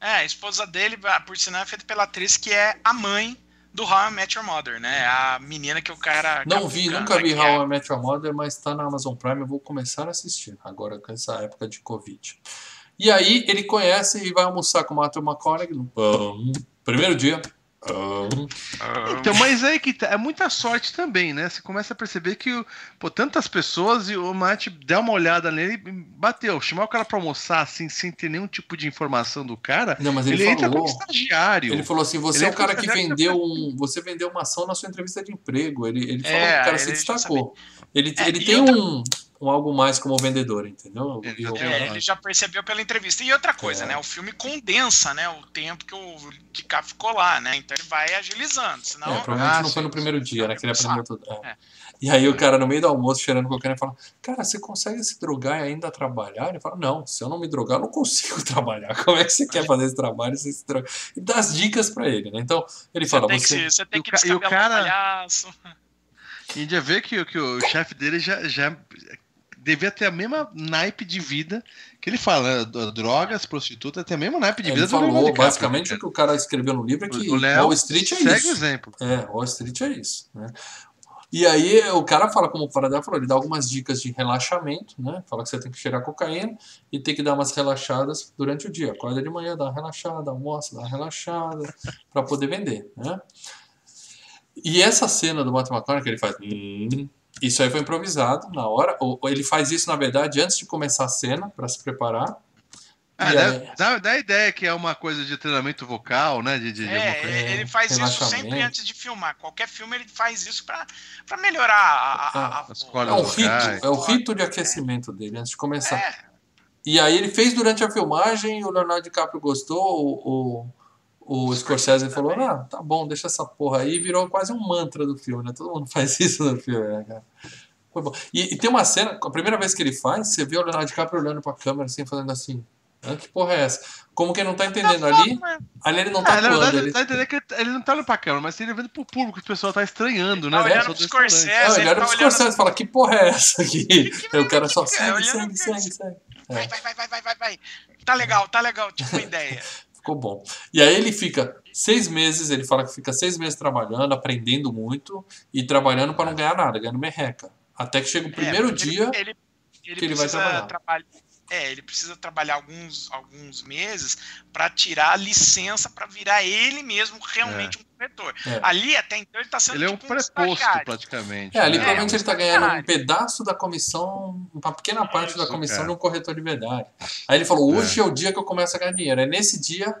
é, a esposa dele, por sinal, é feita pela atriz que é a mãe do How I Met Your Mother, né? A menina que o cara. Não vi, nunca vi How é- I Met Your Mother, mas tá na Amazon Prime, eu vou começar a assistir, agora com essa época de Covid. E aí ele conhece e vai almoçar com o Matthew McConaughey no. Primeiro dia. Pão. Então, mas aí que tá, é muita sorte também, né? Você começa a perceber que pô, tantas pessoas e o Matt dá uma olhada nele e bateu. Chamar o cara pra almoçar assim, sem ter nenhum tipo de informação do cara. Não, mas Ele, ele, entra como falou. estagiário. Ele falou assim: você Ele é o cara é que vendeu um. Você vendeu uma ação na sua entrevista de emprego. Ele, ele falou É, que o cara se destacou. Ele, É, ele tem outra- um, um algo mais como vendedor, entendeu? Eu- É, ele já percebeu pela entrevista. E outra coisa, É. né? O filme condensa, né? O tempo que o DiCaprio ficou lá, né? Então ele vai agilizando. Senão. É, provavelmente Ah, não foi no primeiro dia, né? Que ele aprendeu tudo. É. É. E aí o cara, no meio do almoço, cheirando cocaína, fala: Cara, você consegue se drogar e ainda trabalhar? Ele fala: Não, se eu não me drogar, eu não consigo [laughs] trabalhar. Como é que você quer fazer esse trabalho sem se drogar? E dá as dicas pra ele, né? Então, ele Você fala: tem que, Você. se- você tem que ca- e o descabelar cara- o palhaço. E já vê que, que o chefe dele já, já devia ter a mesma naipe de vida que ele fala, né? drogas, prostituta, tem a mesma naipe de Ele vida do Leonardo falou, DiCaprio, basicamente, né, o que o cara escreveu no livro é que o Léo Wall Street é segue o isso. exemplo. É, Wall Street é isso, né? E aí o cara fala, como o Paradela falou, ele dá algumas dicas de relaxamento, né? Fala que você tem que cheirar cocaína e tem que dar umas relaxadas durante o dia. Acorda de manhã, dá uma relaxada, almoça, dá uma relaxada, para poder vender, né? E essa cena do Matthew McConaughey que ele faz, hum, isso aí foi improvisado na hora. Ou, ou ele faz isso, na verdade, antes de começar a cena, para se preparar. Ah, dá, aí- dá, dá a ideia que é uma coisa de treinamento vocal, né? De, de, de uma É, coisa- ele faz isso sempre antes de filmar. Qualquer filme ele faz isso pra, pra melhorar a, a, a- As É vocais. rito, é o rito de aquecimento dele antes de começar. É, E aí ele fez durante a filmagem, o Leonardo DiCaprio gostou, o, o, Scorsese falou, também. ah, tá bom, deixa essa porra aí, e virou quase um mantra do filme, né? Todo mundo [laughs] faz isso no filme, né, cara? Foi bom. E, e tem uma cena, a primeira vez que ele faz, você vê o Leonardo DiCaprio olhando pra câmera assim, fazendo assim, ah, que porra é essa? Como quem não tá entendendo ali, ali ele não tá Ah, na atuando, verdade, ele... dá a entender que ele- ele não tá olhando pra câmera, mas ele vendo pro público, que o pessoal tá estranhando, Ele né? tá O olhando pro. Scorsese. Ah, ele ele olha tá pro olhando Scorsese e fala, que porra é essa aqui? [laughs] Só que- é? segue, Olhando segue, pro- segue, segue. Vai, vai, vai, vai, vai, vai, vai. Tá legal, tá legal, tipo uma [laughs] ideia. Ficou bom. E aí ele fica seis meses, ele fala que fica seis meses trabalhando, aprendendo muito e trabalhando para não ganhar nada, ganhando merreca. Até que chega o primeiro É, dia. Ele, ele, ele que ele vai trabalhar. trabalhar. É, ele precisa trabalhar alguns, alguns meses para tirar a licença para virar ele mesmo realmente um corretor. É. Ali até então ele tá sendo Ele é um tipo preposto, estagiário. praticamente. É, ali né? provavelmente um ele tá ganhando um pedaço da comissão, uma pequena parte da comissão cara. de um corretor de verdade. Aí ele falou: hoje é. o dia que eu começo a ganhar dinheiro. Aí nesse dia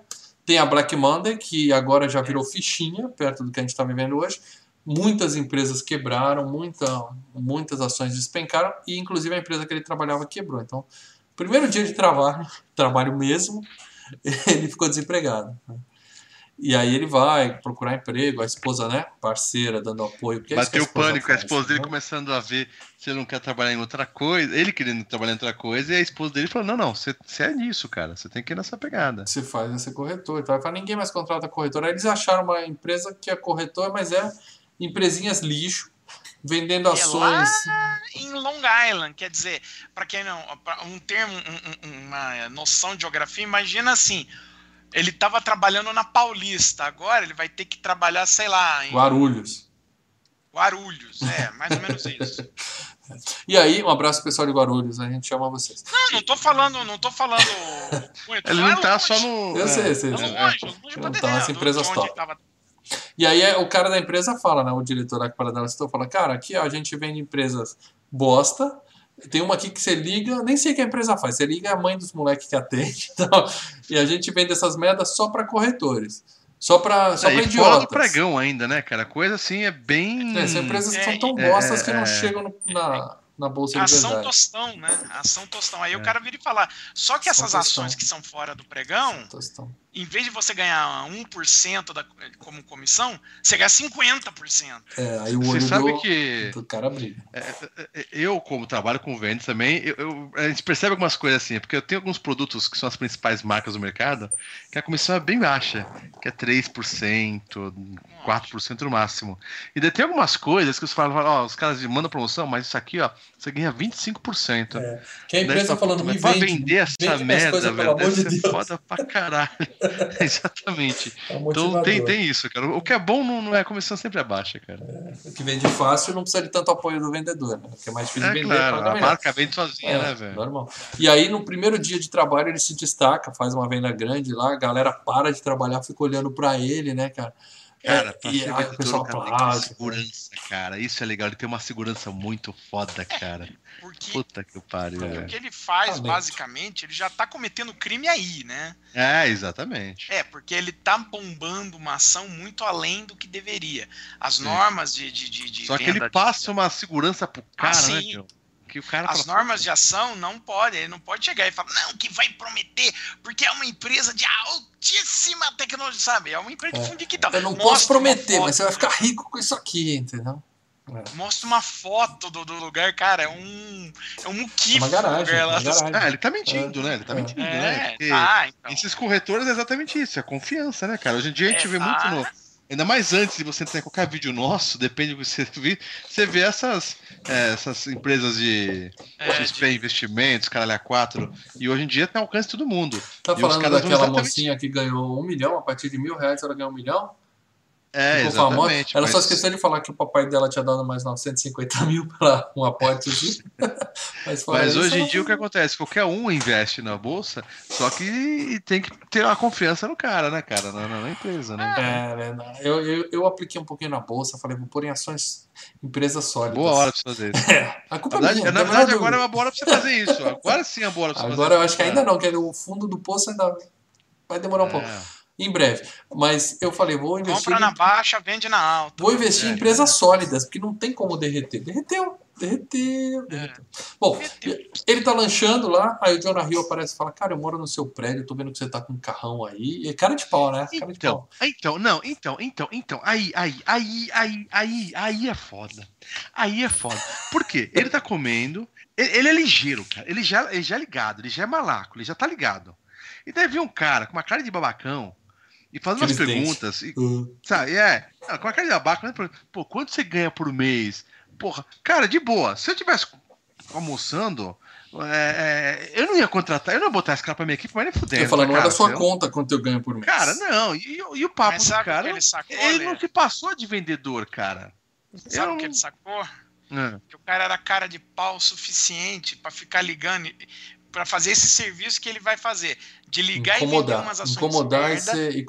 tem a Black Monday, que agora já virou fichinha, perto do que a gente está vivendo hoje. Muitas empresas quebraram, muita, muitas ações despencaram, e inclusive a empresa que ele trabalhava quebrou. Então, primeiro dia de trabalho, trabalho mesmo, [laughs] ele ficou desempregado. E aí ele vai procurar emprego, a esposa, né, parceira, dando apoio. porque é isso que Bateu a pânico, a faz, esposa dele né? começando a ver se ele não quer trabalhar em outra coisa, ele querendo trabalhar em outra coisa, e a esposa dele falou: Não, não, você, você é nisso, cara, você tem que ir nessa pegada. Você faz esse corretor. Então, ele fala, ninguém mais contrata corretor. Aí eles acharam uma empresa que é corretor, mas é empresinhas lixo, vendendo é ações. em Long Island, quer dizer, para quem não, um termo, um- um- uma noção de geografia, imagina assim, ele estava trabalhando na Paulista, agora ele vai ter que trabalhar, sei lá, em Guarulhos. Guarulhos, é, mais ou menos isso. [laughs] E aí, um abraço pro pessoal de Guarulhos, a gente chama vocês. Não, não tô falando, não tô falando. [laughs] Ele lá não tá longe, só no. Eu é, sei, sei, Lá sei. longe, longe Não tá nas empresas top. tava- E aí é, o cara da empresa fala, né? O diretor lá que para dela citou, fala, cara, aqui ó, a gente vende empresas bosta. Tem uma aqui que você liga, nem sei o que a empresa faz. Você liga é a mãe dos moleques que atende. [laughs] Então, e a gente vende essas merdas só para corretores. Só para só É, pra e fora do idiotas. pregão ainda, né, cara? Coisa assim é bem. É, são empresas que É, são tão é, bostas que não é. chegam no- na, na bolsa de Ação verdade. tostão, né? Ação tostão. Aí o É. cara vira e fala: só que essas ações que são fora do pregão, Tostão. Em vez de você ganhar 1% da, como comissão, você ganha 50%. É, aí o Você sabe do, que do cara brilha. eu, como trabalho com vendas também, eu, eu- a gente percebe algumas coisas assim, porque eu tenho alguns produtos que são as principais marcas do mercado, que a comissão é bem baixa, que é 3%, 4% no máximo. E daí tem algumas coisas que você fala, ó, os caras mandam promoção, mas isso aqui, ó, você ganha 25%. É. Que a Daí empresa tá falando, "Puta, me mas pra vende. vender essa vende merda, coisas, velho, pelo amor deve de ser Deus. foda pra caralho. [laughs] Exatamente. É um Então tem, tem isso, cara. O que é bom não, não é a comissão sempre é baixa, cara. O que vende fácil não precisa de tanto apoio do vendedor, né? Porque é mais difícil É vender, claro, a melhor. marca vende sozinha, É, né, velho? normal. E aí, no primeiro dia de trabalho, ele se destaca, faz uma venda grande lá, a galera para de trabalhar, fica olhando pra ele, né, cara? Cara, É, pra e ser aí o pessoal o cara que segurança, cara. Isso é legal, ele tem uma segurança muito foda, cara. Porque, Puta que pariu, porque o velho. que ele faz, Talento. basicamente, ele já tá cometendo crime aí, né? É, exatamente. É, porque ele tá bombando uma ação muito além do que deveria. As Sim. normas de, de, de, de Só que venda ele de- passa uma segurança pro cara, Ah, né, sim. meu? Que o cara As fala, normas de ação não pode, ele não pode chegar e falar, não, que vai prometer, porque é uma empresa de altíssima tecnologia, sabe? É uma empresa de É. fundo de quintal. Eu não Mostra posso prometer, mas você vai ficar rico com isso aqui, entendeu? Mostra uma foto do, do lugar, cara, é um. É um muquifo. É uma garagem, o lugar lá. uma garagem. Ah, ele tá mentindo, né? Ele tá É. mentindo, né? É, Porque tá, então. Esses corretores é exatamente isso, é confiança, né, cara? Hoje em dia a gente É, vê tá. muito no. Ainda mais antes de você entrar em qualquer vídeo nosso, depende do que você vir, você vê essas, é, essas empresas de É, XP Investimentos, Caralho A4, e hoje em dia tem alcance de todo mundo. Tá E os falando daquela exatamente- mocinha que ganhou um milhão, a partir de mil reais ela ganhou um milhão? É, Ficou famosa. exatamente. Ela só mas- esqueceu de falar que o papai dela tinha dado mais 950 [laughs] mil para um aporte. [laughs] mas Mas hoje em dia o que acontece? Qualquer um investe na bolsa, só que tem que ter uma confiança no cara, né, cara? Na, na- na empresa, né? É, né, não. eu, eu, eu apliquei um pouquinho na bolsa, falei, vou pôr em ações, empresas sólidas. Boa hora pra você fazer isso. [laughs] É, a culpa Na é verdade, minha. na a verdade agora é uma boa hora pra você fazer isso. Agora sim é uma boa hora pra você Agora eu fazer acho que ainda não, que o fundo do poço ainda vai demorar um pouco. É. Em breve. Mas eu falei, vou investir. Compra na em- baixa, vende na alta. Vou investir em É. empresas sólidas, porque não tem como derreter. Derreteu, derreteu, derreteu. Bom, Derreteu. ele tá lanchando lá, aí o Jonah Hill aparece e fala, cara, eu moro no seu prédio, tô vendo que você tá com um carrão aí. E é cara de pau, né? Cara de Então, pau. então, não, então, então, então, aí, aí, aí, aí, aí, aí é foda. Aí é foda. Por quê? Ele tá comendo, ele, ele é ligeiro, cara. Ele já, ele já é ligado, ele já é malaco, ele já tá ligado. E daí vem um cara com uma cara de babacão e fazendo umas perguntas, e, Uh, sabe, é, não, com uma cara de pergunta, pô, quanto você ganha por mês? Porra, cara, de boa, se eu tivesse almoçando, é, é, eu não ia contratar, eu não ia botar esse cara pra minha equipe, mas nem fudendo. eu falo, não é cara, da sua eu- conta quanto eu ganho por mês. Cara, não, e, e o papo Mas do cara, ele sacou, ele Lê? não se passou de vendedor, cara. Sabe eu o que não- ele sacou? É. Que o cara era cara de pau o suficiente pra ficar ligando, pra fazer esse serviço que ele vai fazer. De ligar e vender incomodar, umas ações incomodar e merda. ser. E,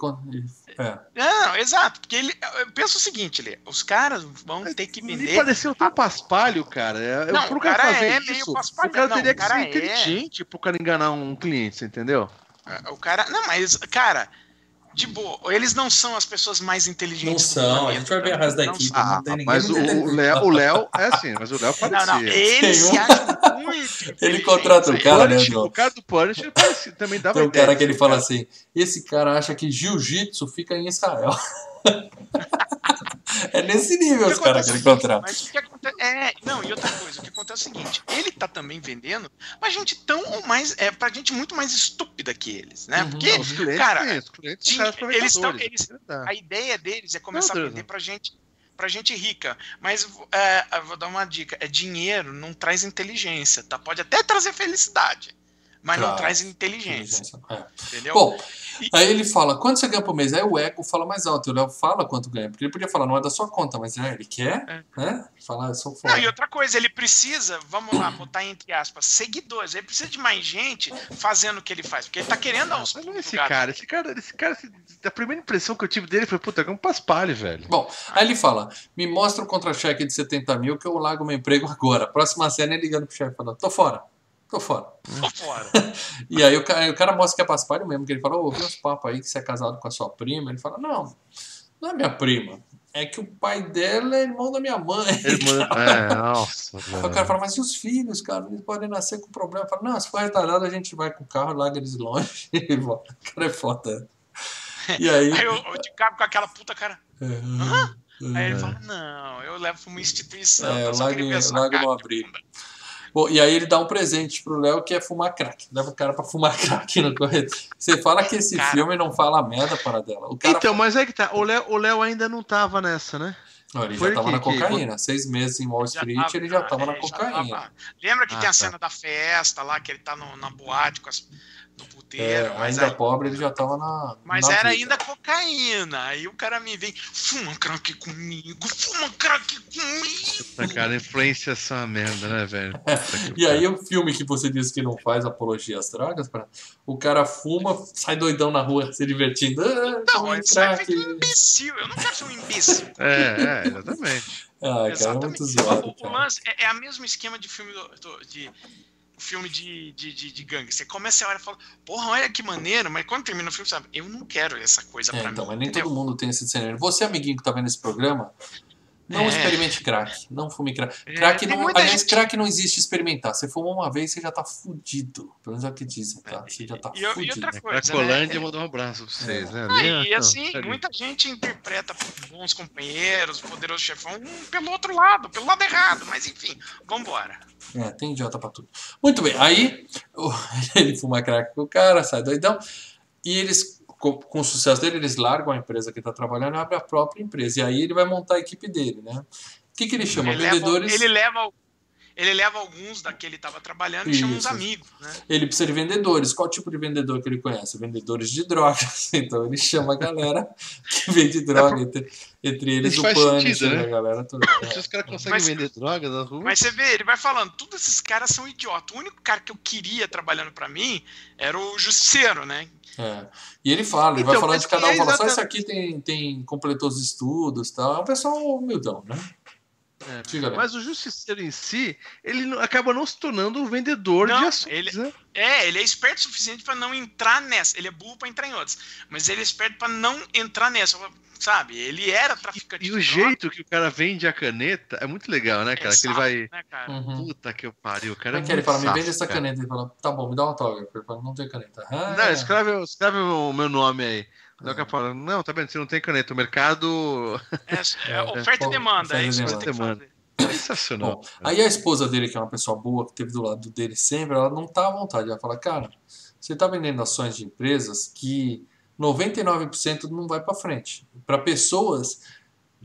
é. Não, exato. Porque ele. Eu penso o seguinte, Lê, os caras vão ter que Me vender. pareceu tão paspalho, cara. É, Não, pro o cara, fazer é isso, meio o cara Não, teria o que ser cara é. inteligente pro cara enganar um cliente, você entendeu? O cara. Não, mas, cara, De boa. Eles não são as pessoas mais Não inteligentes do são, a planeta, gente vai ver a cara. resto da Não equipe. Ah, não tem ninguém mas o, o. Léo, o Léo é assim, mas o Léo Não, parecia. não, eles se Tem um- acham muito [laughs] Ele contrata o cara, né, Punisher, o cara do Punisher parecia, também dava Tem um ideia cara que ele fala cara. assim: esse cara acha que jiu-jitsu fica em Israel. [laughs] é nesse nível os caras que acontece ele é o seguinte, contrata. Mas o que acontece. É, não, e outra coisa, o que acontece é o seguinte: ele tá também vendendo pra gente tão ou mais. É, pra gente muito mais estúpida que eles, né? Uhum. Porque Os clientes, Cara, sim, os clientes sim, eles eles- é a ideia deles é começar a vender pra gente. Pra gente rica, mas é, eu vou dar uma dica: é dinheiro não traz inteligência, tá? Pode até trazer felicidade, mas não Claro. traz inteligência, É. entendeu? Bom, E- aí ele fala, quanto você ganha por mês? Aí o ego fala mais alto, o Léo fala quanto ganha, porque ele podia falar, não é da sua conta, mas né, ele quer, É. né? Falar, eu sou Não, foda. e outra coisa, ele precisa, vamos lá, botar entre aspas, seguidores. Ele precisa de mais gente fazendo o que ele faz, porque ele tá querendo aos não é esse lugares. cara, esse cara, esse cara, a primeira impressão que eu tive dele foi, puta, é um paspalho, velho. Bom, aí ele fala, me mostra o contra-cheque de 70 mil que eu largo meu emprego agora. Próxima cena ele ligando pro chefe falando, tô fora, tô fora. Tô fora. [laughs] E aí o cara, o cara mostra que é paspalho mesmo, que ele fala, ô, ouvi uns papos aí que você é casado com a sua prima. Ele fala, não, não é minha prima. É que o pai dela é irmão da minha mãe. Ele manda... [laughs] É, nossa, Aí o cara fala, mas e os filhos, cara? Eles podem nascer com problema. Fala, não, se for retardado, a gente vai com o carro, larga eles longe [laughs] e volta. O cara é foda. E aí. Aí o, o DiCaprio com aquela puta cara. é, Aí ele é, fala, não, eu levo pra uma instituição. é, eu no de abrigo. Bom, e aí ele dá um presente pro Léo que é fumar crack. Leva o cara pra fumar [laughs] crack no corredor. Você fala que esse Cara. filme não fala merda para dela. O cara Então, mas é que tá, o Léo, o Léo ainda não tava nessa, né? Não, ele Foi já tava que- na que- cocaína. Seis meses em Wall Já Street, tava, ele já tava na já cocaína. tava. Lembra que Ah, tem a tá. cena da festa lá, que ele tá no- na boate com as, no puteiro, É, mas, ainda aí- pobre, ele já tava na. mas na era vida. ainda cocaína. Aí o cara me vem, fuma crack comigo, fuma crack comigo. Cara, influenciação é uma merda, né, velho? [laughs] E aí o filme que você disse que não faz apologia às drogas, pra- o cara fuma, sai doidão na rua se divertindo. Ah, Não, ele sai feito um imbecil. Eu não quero ser um imbecil. É, é, exatamente. Ah, cara, é muito zoado, O, o lance é, é o mesmo esquema de filme do, do- de filme de, de, de, de gangue. Você começa a olhar e fala, porra, olha que maneiro, mas quando termina o filme, sabe, eu não quero essa coisa É, pra então, mim. mas nem entendeu? todo mundo tem esse cenário. Você, amiguinho que tá vendo esse programa, não É. experimente crack. Não fume crack. É, Crack não, aliás, gente- crack não existe experimentar. Você fumou uma vez, você já tá fudido. Pelo menos é o que dizem, tá? Você já tá E, eu- e fudido. outra coisa, Cracolândia né? mandou um abraço pra vocês, né? Ah, e assim, ali. muita gente interpreta bons companheiros, poderoso chefão, pelo outro lado, pelo lado errado, mas enfim, vambora. É, tem idiota pra tudo. Muito bem, aí [laughs] ele fuma crack com o cara, sai doidão, e eles, com, com o sucesso dele, eles largam a empresa que tá trabalhando e abrem a própria empresa. E aí ele vai montar a equipe dele, né? O que, que ele chama? Ele leva, Vendedores. ele, leva, ele leva alguns da que ele tava trabalhando e chama uns amigos, né? Ele precisa de vendedores. Qual tipo de vendedor que ele conhece? Vendedores de drogas. [laughs] Então ele chama a galera que vende droga, entre, entre eles Isso o Punisher, sentido, né? a galera toda. [laughs] Se os caras conseguem Mas- vender droga na rua. Mas você vê, ele vai falando, todos esses caras são idiotas. O único cara que eu queria trabalhando pra mim era o Justiceiro, né? É. E ele fala, ele vai Então, falando mas de cada um, é fala só esse aqui tem, tem completou os estudos e tal. É um pessoal humildão, né? É. Mas o justiceiro em si, ele acaba não se tornando um vendedor Não, de ações, ele- né? É, ele é esperto o suficiente pra não entrar nessa. Ele é burro pra entrar em outras. Mas ele é esperto pra não entrar nessa. Sabe? Ele era traficante E de o jeito que o cara vende a caneta é muito legal, né, cara? Que ele vai. Né, cara? Uhum. Puta que eu pariu, o cara. é que ele muito fala? Me vende essa cara. caneta. Ele fala, tá bom, me dá um autógrafo. Ele fala, não tem caneta. Ah, Não, escreve, escreve o meu nome aí. Daí o É. cara fala, não, tá vendo? Você não tem caneta. O mercado. É, [laughs] é, oferta é, e demanda, é oferta isso que você tem que demanda. fazer. Sensacional. Bom, aí a esposa dele, que é uma pessoa boa, que teve do lado dele sempre, ela não tá à vontade. Ela fala, cara, você tá vendendo ações de empresas que 99% não vai para frente. Para pessoas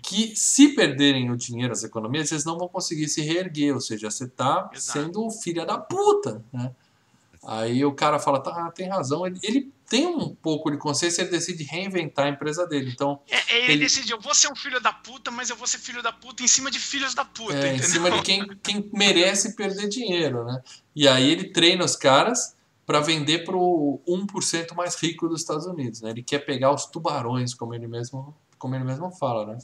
que, se perderem o dinheiro, as economias, eles não vão conseguir se reerguer. Ou seja, você tá Exato. sendo filha da puta, né? Aí o cara fala, tá, tem razão. Ele, ele tem um pouco de consciência, ele decide reinventar a empresa dele. Então, É, é, ele, Ele- decidiu, eu vou ser um filho da puta, mas eu vou ser filho da puta em cima de filhos da puta, É, em entendeu? cima de quem, quem merece perder dinheiro, né? E aí ele treina os caras para vender pro 1% mais rico dos Estados Unidos, né? Ele quer pegar os tubarões, como ele mesmo, como ele mesmo fala, né?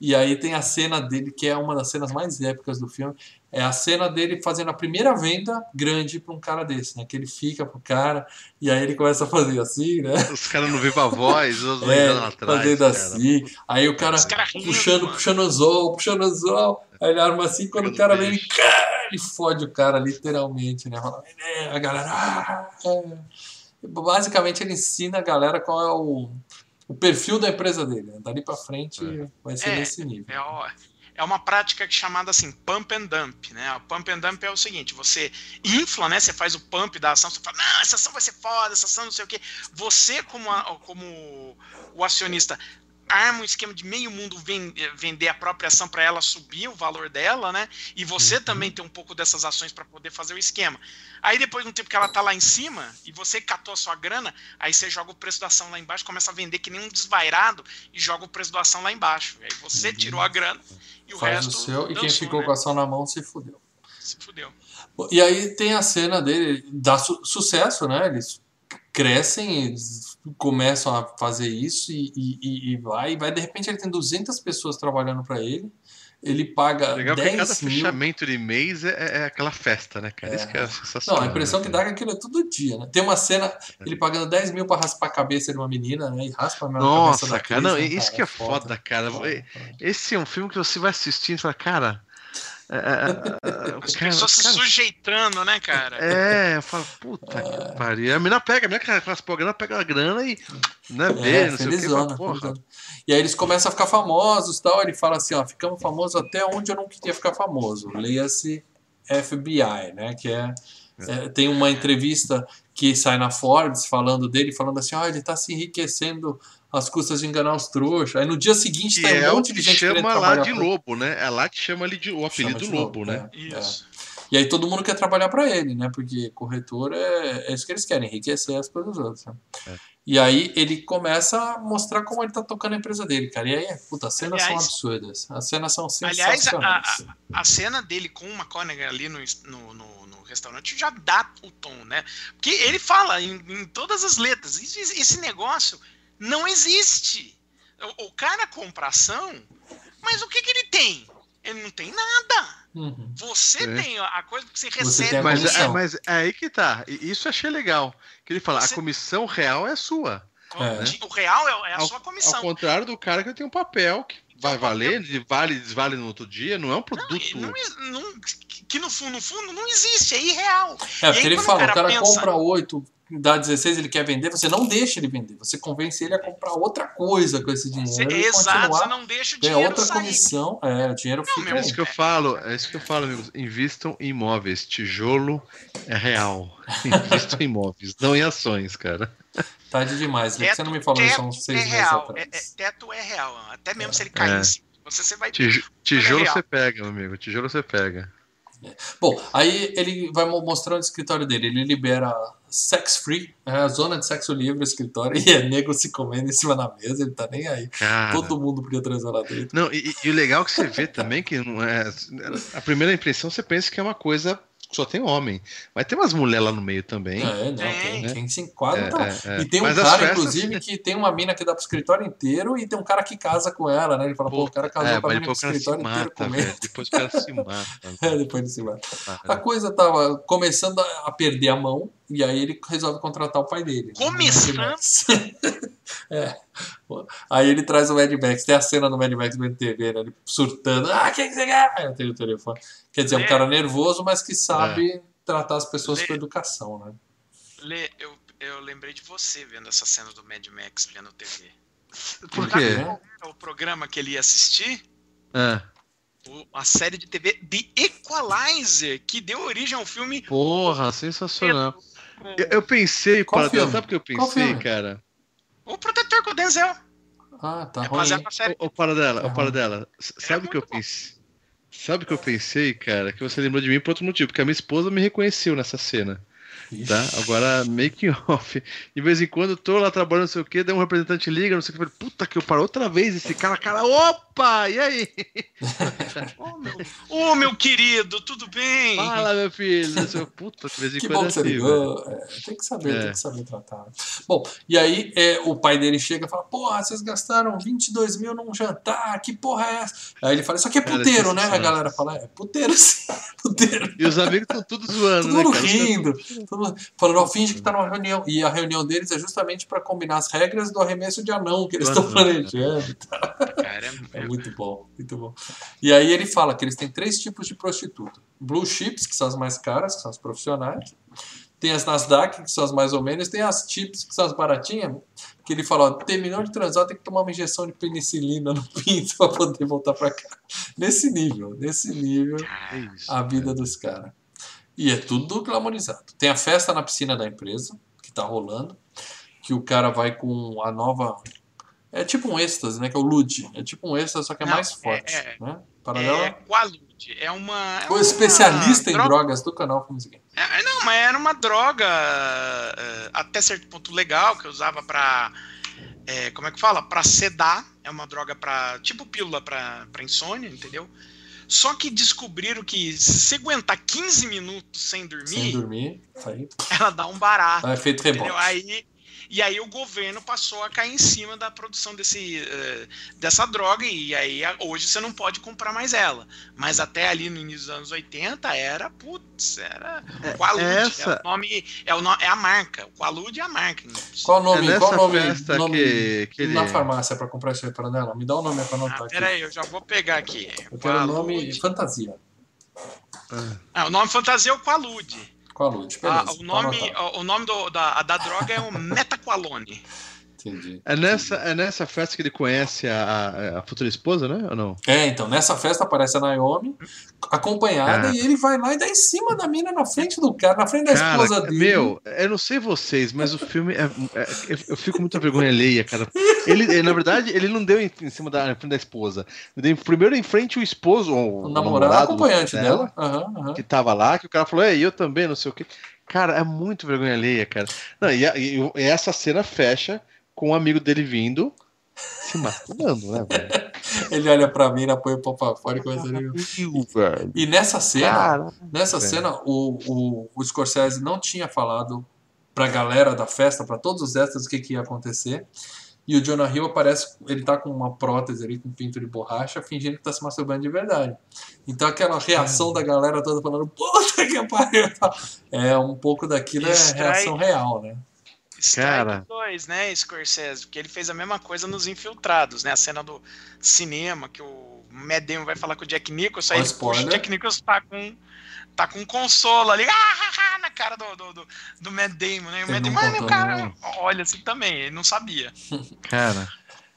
E aí tem a cena dele, que é uma das cenas mais épicas do filme. É a cena dele fazendo a primeira venda grande pra um cara desse, né? Que ele fica pro cara e aí ele começa a fazer assim, né? Os caras não vivam a voz, os [laughs] dois É, lá atrás. fazendo cara. assim. Aí o cara Os caras rindo, puxando, mano. puxando o zol, puxando o zol. Aí ele arma assim, quando o cara vem, ele, ele fode o cara, literalmente, né? Fala, "É", A galera. "Ah", é. Basicamente, ele ensina a galera qual é o, o perfil da empresa dele. né? Dali pra frente vai ser É, nesse nível. É, ó, é uma prática é chamada assim, pump and dump, né? O pump and dump é o seguinte, você infla, né? Você faz o pump da ação, você fala, não, essa ação vai ser foda, essa ação não sei o quê. Você, como, a- como o acionista, arma um esquema de meio mundo ven- eh, vender a própria ação para ela subir o valor dela, né? E você Uhum. também tem um pouco dessas ações para poder fazer o esquema. Aí depois de um tempo que ela tá lá em cima e você catou a sua grana, aí você joga o preço da ação lá embaixo, começa a vender que nem um desvairado e joga o preço da ação lá embaixo. Aí você tirou a grana e o Uhum. Faz resto o seu, e quem dançou, ficou né? com a ação na mão se fudeu. Se fudeu. E aí tem a cena dele, dá su- sucesso, né? Eles crescem, começam a fazer isso e, e- e- vai, e vai. De repente ele tem 200 pessoas trabalhando para ele, ele paga Legal que cada 10 mil. fechamento de mês é, é aquela festa, né, cara? É. Isso que é Não, sensacional. a impressão que dá é que aquilo é todo dia, né? Tem uma cena, ele pagando 10 mil pra raspar a cabeça de uma menina, né? E raspa a cabeça Nossa, da cara, Cris, não, né, isso que é foda, cara. Foda. Esse é um filme que você vai assistindo e fala, cara. É, é, é, As cara, pessoas se cara, sujeitando, né, cara? É, eu falo, puta que pariu. A menina pega, a menina que raspou a grana, pega a grana e. Né, vê, É, não sei o que. felizona, felizona. E aí eles começam a ficar famosos e tal. Ele fala assim: ó, ficamos famosos até onde eu não queria ficar famoso. Leia-se FBI, né? Que é, é, Tem uma entrevista que sai na Forbes falando dele, falando assim: ó, ele tá se enriquecendo às custas de enganar os trouxas. Aí no dia seguinte Que tem é um monte de que gente querendo chama lá de pra- lobo, né? É lá que chama ele de, o apelido de lobo, né? é, Isso. é. E aí todo mundo quer trabalhar para ele, né? Porque corretor é, é isso que eles querem, enriquecer as coisas dos outros. né? É. E aí ele começa a mostrar como ele tá tocando a empresa dele, cara. E aí, puta, as cenas são Aliás- absurdas. As cenas são Aliás, a, sensacionais. a, a cena dele com o McConaughey ali no, no, no- no restaurante já dá o tom, né? Porque ele fala em, em todas as letras, "Isso- esse negócio não existe. O, o cara compra ação, mas o que, que ele tem? Ele não tem nada. Uhum. Você É. tem a coisa que você recebe. a Mas, comissão. é, mas é aí que tá. E Isso eu achei legal. Que ele fala, Você- a comissão real é sua. É. O real é, é a Ao- sua Ao comissão. contrário do cara que tem um papel que vai papel. valer, ele vale e desvale no outro dia, não é um Não, produto. não, não- que no fundo, no fundo, não existe, é irreal. É, porque aí, ele fala, o cara pensa- compra 8, dá 16, ele quer vender, você não deixa ele vender. Você convence ele a comprar outra coisa com esse dinheiro. Você, exato, continuar, você não deixa o ganha dinheiro outra sair. comissão. É, o dinheiro fica. meu, É isso que eu falo, é isso que eu falo, amigos. Invistam em imóveis. Tijolo é real. [laughs] Invistam em imóveis, não em ações, cara. Tarde demais. né? Você não me falou isso há uns teto seis é meses real. É, atrás. é- teto é real. Até mesmo se ele cair É. em cima. Você, você vai Tijo- Tijolo real. você pega, meu amigo. Tijolo você pega. Bom, aí ele vai mo- mostrando o escritório dele. Ele libera sex free, é a zona de sexo livre, o escritório, [laughs] e é nego se comendo em cima da mesa, ele tá nem aí. Cara. Todo mundo podia transar lá dentro. Não, e, e o legal é que você vê também que não é. A primeira impressão você pensa que é uma coisa só tem homem. Mas tem umas mulheres lá no meio também. É, não, Tem. quem, quem se enquadra É, tá. é, é. E tem um cara, festas- inclusive, que tem uma mina que dá pro escritório inteiro e tem um cara que casa com ela, né? Ele fala, pô, o cara casou é, com a mina depois que o cara se escritório inteiro mata, comendo. velho. Depois o cara se mata. [laughs] É, depois de cima. A velho. coisa tava começando a a perder a mão, e aí ele resolve contratar o pai dele. né? Começando? [laughs] É. Aí ele traz o Mad Max. Tem a cena do Mad Max no MTV, né? Ele surtando. Ah, quem que você quer? Aí eu tenho o telefone. Quer dizer, é um É. cara nervoso, mas que sabe tratar as pessoas Lê. com educação, né? Lê, eu, eu lembrei de você vendo essa cena do Mad Max vendo TV. Por quê? É o programa que ele ia assistir, É. a série de TV The Equalizer, que deu origem ao filme. Porra, sensacional. Eu, eu pensei, Qual para filme? sabe o que eu pensei, cara? Protetor com o Denzel. Ah, tá É ruim. Ô, ô, para dela, ô, para dela. S- Sabe o que eu bom. pensei? Sabe o que eu pensei, cara? Que você lembrou de mim por outro motivo, porque a minha esposa me reconheceu nessa cena. Tá? Agora, making off. De vez em quando eu tô lá trabalhando, não sei o que, daí um representante liga, não sei o que, puta que eu paro outra vez esse cara, cara, opa, e aí? [laughs] Ô, meu, ô, meu querido, tudo bem? Fala, meu filho, sei, puta, de vez em Que quando bom é que você assim, ligou. É, tem que saber, É. tem que saber tratar. Bom, e aí é, o pai dele chega e fala: Porra, vocês gastaram 22 mil num jantar, que porra é essa? Aí ele fala: Isso aqui é Cara, puteiro, né? A sensacional. galera fala: É puteiro sim, [laughs] puteiro. E os amigos estão todos zoando, Todo né, mundo cara? rindo, mundo falando, ó, finge que tá numa reunião. E a reunião deles é justamente para combinar as regras do arremesso de anão que eles estão anão, planejando. Cara, [laughs] É muito bom, muito bom. E aí ele fala que eles têm três tipos de prostituta. Blue chips, que são as mais caras, que são as profissionais. Tem as Nasdaq, que são as mais ou menos. Tem as chips, que são as baratinhas. Que ele fala, ó, terminou de transar, tem que tomar uma injeção de penicilina no pinto [laughs] para poder voltar para cá. Nesse nível, nesse nível, É isso. a vida dos caras. E é tudo glamorizado. Tem a festa na piscina da empresa, que tá rolando. Que o cara vai com a nova... É tipo um êxtase, né? Que é o Lude. É tipo um êxtase, só que é Não, mais forte. é- né? Paralela... É Qualude. É uma. é O uma especialista em droga- drogas do canal Filmes Games. É, não, mas era uma droga é, até certo ponto legal que eu usava pra. é, como é que fala? Pra sedar. É uma droga pra. Tipo pílula pra, pra insônia, entendeu? Só que descobriram que se aguentar 15 minutos sem dormir, Sem dormir, aí ela dá um barato. dá efeito rebote. Aí, e aí o governo passou a cair em cima da produção desse, eh, dessa droga, e aí hoje você não pode comprar mais ela. Mas até ali no início dos anos 80 era, putz, era Qualude. É, essa- o nome, é, o no- é a marca. O Qualude é a marca. Qual o nome? É qual o nome, nome que- que ele- na farmácia pra comprar isso aí para dela? Me dá o nome pra anotar Ah, aqui. peraí, eu já vou pegar aqui. Eu quero o nome fantasia. Ah, o nome fantasia é o Qualude. Lute? Ah, o nome, vou anotar. o nome do- da, da droga é o [laughs] Metaqualone. Entendi. É nessa, é nessa festa que ele conhece a, a, futura esposa, né? Ou não? É, então, nessa festa aparece a Naomi acompanhada Cara. e ele vai lá e dá em cima da mina na frente do cara, na frente da esposa Cara, dele. meu, eu não sei vocês, mas o filme é, é- eu- fico muito vergonha alheia, cara. Ele, na verdade, ele não deu em, em cima da, frente da esposa. Deu primeiro em frente o esposo, o, o namorado, acompanhante dela. Aham. que tava lá, que o cara falou, é, eu também, não sei o quê. Cara, é muito vergonha alheia, cara. Não, e, a- e essa cena fecha com um amigo dele vindo se masturbando, né, velho? [laughs] Ele olha pra mim, apoia o pau pra fora e começa a velho. E nessa cena, Cara, Nessa velho. cena, o, o, o Scorsese não tinha falado pra galera da festa, pra todos os extras, o que, que ia acontecer. E o Jonah Hill aparece, ele tá com uma prótese ali, com pinto de borracha, fingindo que tá se masturbando de verdade. Então aquela reação da galera toda falando, puta que pariu! [laughs] É um pouco daquilo, é reação real, né? Cara. Strike 2, né, Scorsese? Porque ele fez a mesma coisa nos Infiltrados, né? A cena do cinema que o Matt Damon vai falar com o Jack Nicholson, aí puxa, o. Jack Nicholson tá com, tá com um consolo ali, ah, ah, ah, na cara do, do, do, do Matt Damon, né? E o Matt não Damon, ah, meu cara, olha assim também, ele não sabia. [laughs] cara,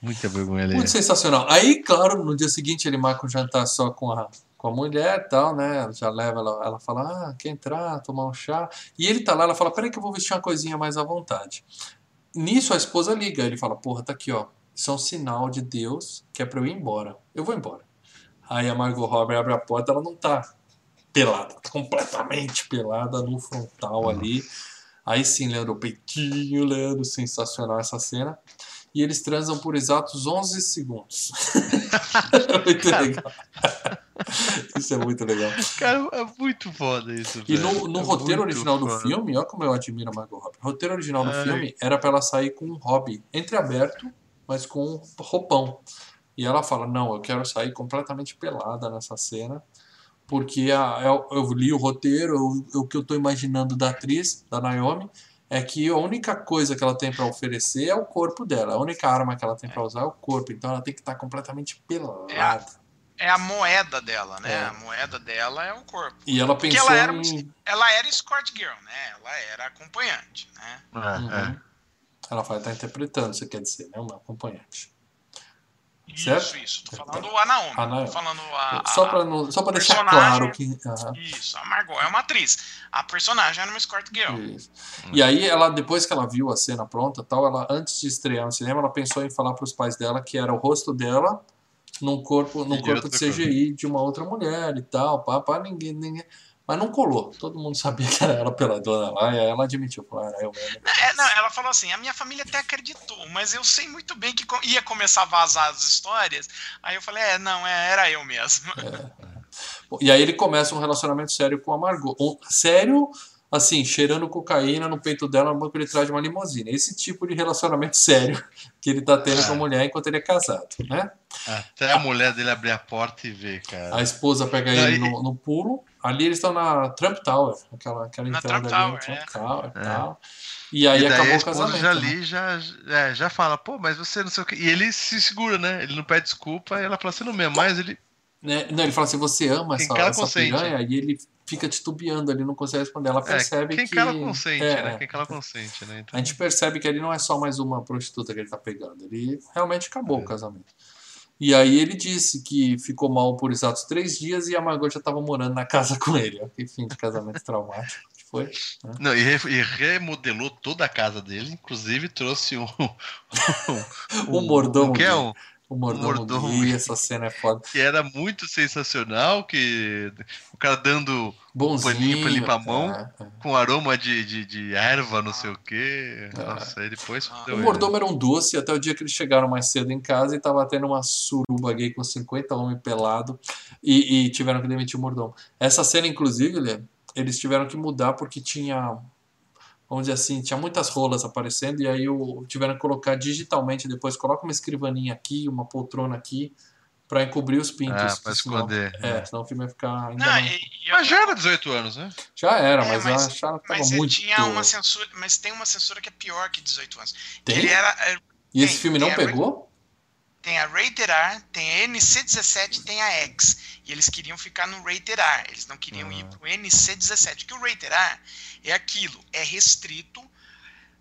muita vergonha alheia. Muito sensacional. Aí, claro, no dia seguinte ele marca um jantar só com a, com a mulher e tal, né? Já leva, ela, ela fala, ah, quer entrar, tomar um chá. E ele tá lá, ela fala, peraí que eu vou vestir uma coisinha mais à vontade. Nisso a esposa liga, ele fala, porra, tá aqui, ó. Isso é um sinal de Deus que é pra eu ir embora. Eu vou embora. Aí a Margot Robbie abre a porta, ela não tá pelada, tá completamente pelada no frontal ali. Aí sim, Leandro, o peitinho, Leandro, sensacional essa cena. E eles transam por exatos 11 segundos. [laughs] muito legal. [laughs] Isso é muito legal. Cara, é muito foda isso. E velho. no, no É roteiro original do foda. filme, olha como eu admiro a Margot Robbie. O roteiro original do filme era pra ela sair com um hobby entreaberto, mas com um roupão. E ela fala: Não, eu quero sair completamente pelada nessa cena, porque a, eu, eu li o roteiro, eu- o que eu tô imaginando da atriz, da Naomi, é que a única coisa que ela tem pra oferecer é o corpo dela. A única arma que ela tem pra usar é o corpo. Então ela tem que estar completamente pelada. É a moeda dela, né? É. A moeda dela é o corpo. E ela Porque pensou ela era em. Ela era escort girl, né? Ela era acompanhante, né? É, é. Uhum. Ela fala, tá interpretando, você quer dizer, né? Uma acompanhante. Isso, Certo? isso. Tô falando a Naomi. A Naomi. Falando a, só a- pra, não, só pra deixar claro que. Aham, Isso, a Margot é uma atriz. A personagem era uma escort girl. isso. E aí, ela, depois que ela viu a cena pronta, tal, ela antes de estrear no cinema, ela pensou em falar para os pais dela que era o rosto dela num corpo, num de corpo de CGI de uma outra mulher e tal, pá, pá, ninguém, ninguém. Mas não colou. Todo mundo sabia que era ela pela dona lá, e aí ela admitiu, falou, era eu mesmo. É, não, ela falou assim: a minha família até acreditou, mas eu sei muito bem que ia começar a vazar as histórias. Aí eu falei: é, não, é, era eu mesmo. Bom, E aí ele começa um relacionamento sério com a Margot. Um- sério, assim, cheirando cocaína no peito dela, no banco de trás de uma limusine. Esse tipo de relacionamento sério que ele tá tendo com a mulher enquanto ele é casado, né? Até a mulher dele abrir a porta e ver, cara. A esposa pega Não, ele e- no, no pulo. Ali eles estão na Trump Tower, aquela, aquela Na entrada Trump ali Tower, no Trump é. Tower É. tal. E aí e daí acabou a o casamento. já né? ali já, é, já fala, pô, mas você não sei o que. E ele se segura, né? Ele não pede desculpa e ela fala, você não me ama mais, ele. Né? Não, ele fala assim, você ama essa, essa piranha? E ele fica titubeando ali, não consegue responder. Ela É, percebe quem que... cala consente, é, né? é. Quem cala consente, né? Então, A gente percebe que ele não é só mais uma prostituta que ele tá pegando. Ele realmente acabou É. o casamento. E aí ele disse que ficou mal por exatos três dias e a Margot já estava morando na casa com ele. Ó, [laughs] Que fim de casamento traumático que foi. Não, e, re- e remodelou toda a casa dele, inclusive trouxe um. [laughs] O mordomo Que é um, O mordomo, mordomo. essa cena é foda. que era muito sensacional, que o cara dando Bonzinho. paninho pra limpar a mão. é, é. com aroma de, de, de erva, não sei o quê. Nossa, aí depois Ah. O mordomo era um doce até o dia que eles chegaram mais cedo em casa e tava tendo uma suruba gay com 50 homens pelado e, e tiveram que demitir o mordomo. Essa cena, inclusive, Lê, eles tiveram que mudar porque tinha, vamos dizer assim, tinha muitas rolas aparecendo e aí o, tiveram que colocar digitalmente depois, coloca uma escrivaninha aqui, uma poltrona aqui pra encobrir os pintos. Ah, pra senão- esconder. É, senão o filme ia ficar ainda Não, mais... e, e Mas já era 18 anos, né? Já era, É, mas, mas- acharam que tava Mas muito... tinha uma censura, mas tem uma censura que é pior que 18 anos. Tem? Ele era, é, E esse tem, filme não pegou? tem a Rated R, tem a NC17 tem a X. E eles queriam ficar no Rated R, eles não queriam ir pro NC17. Que o Rated R é aquilo, é restrito.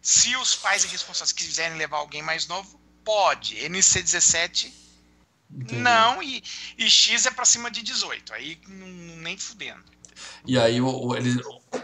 Se os pais e responsáveis quiserem levar alguém mais novo, pode. NC17 Entendi. não, e, e X é pra cima de 18. Aí não- nem fudendo. E aí o, ele,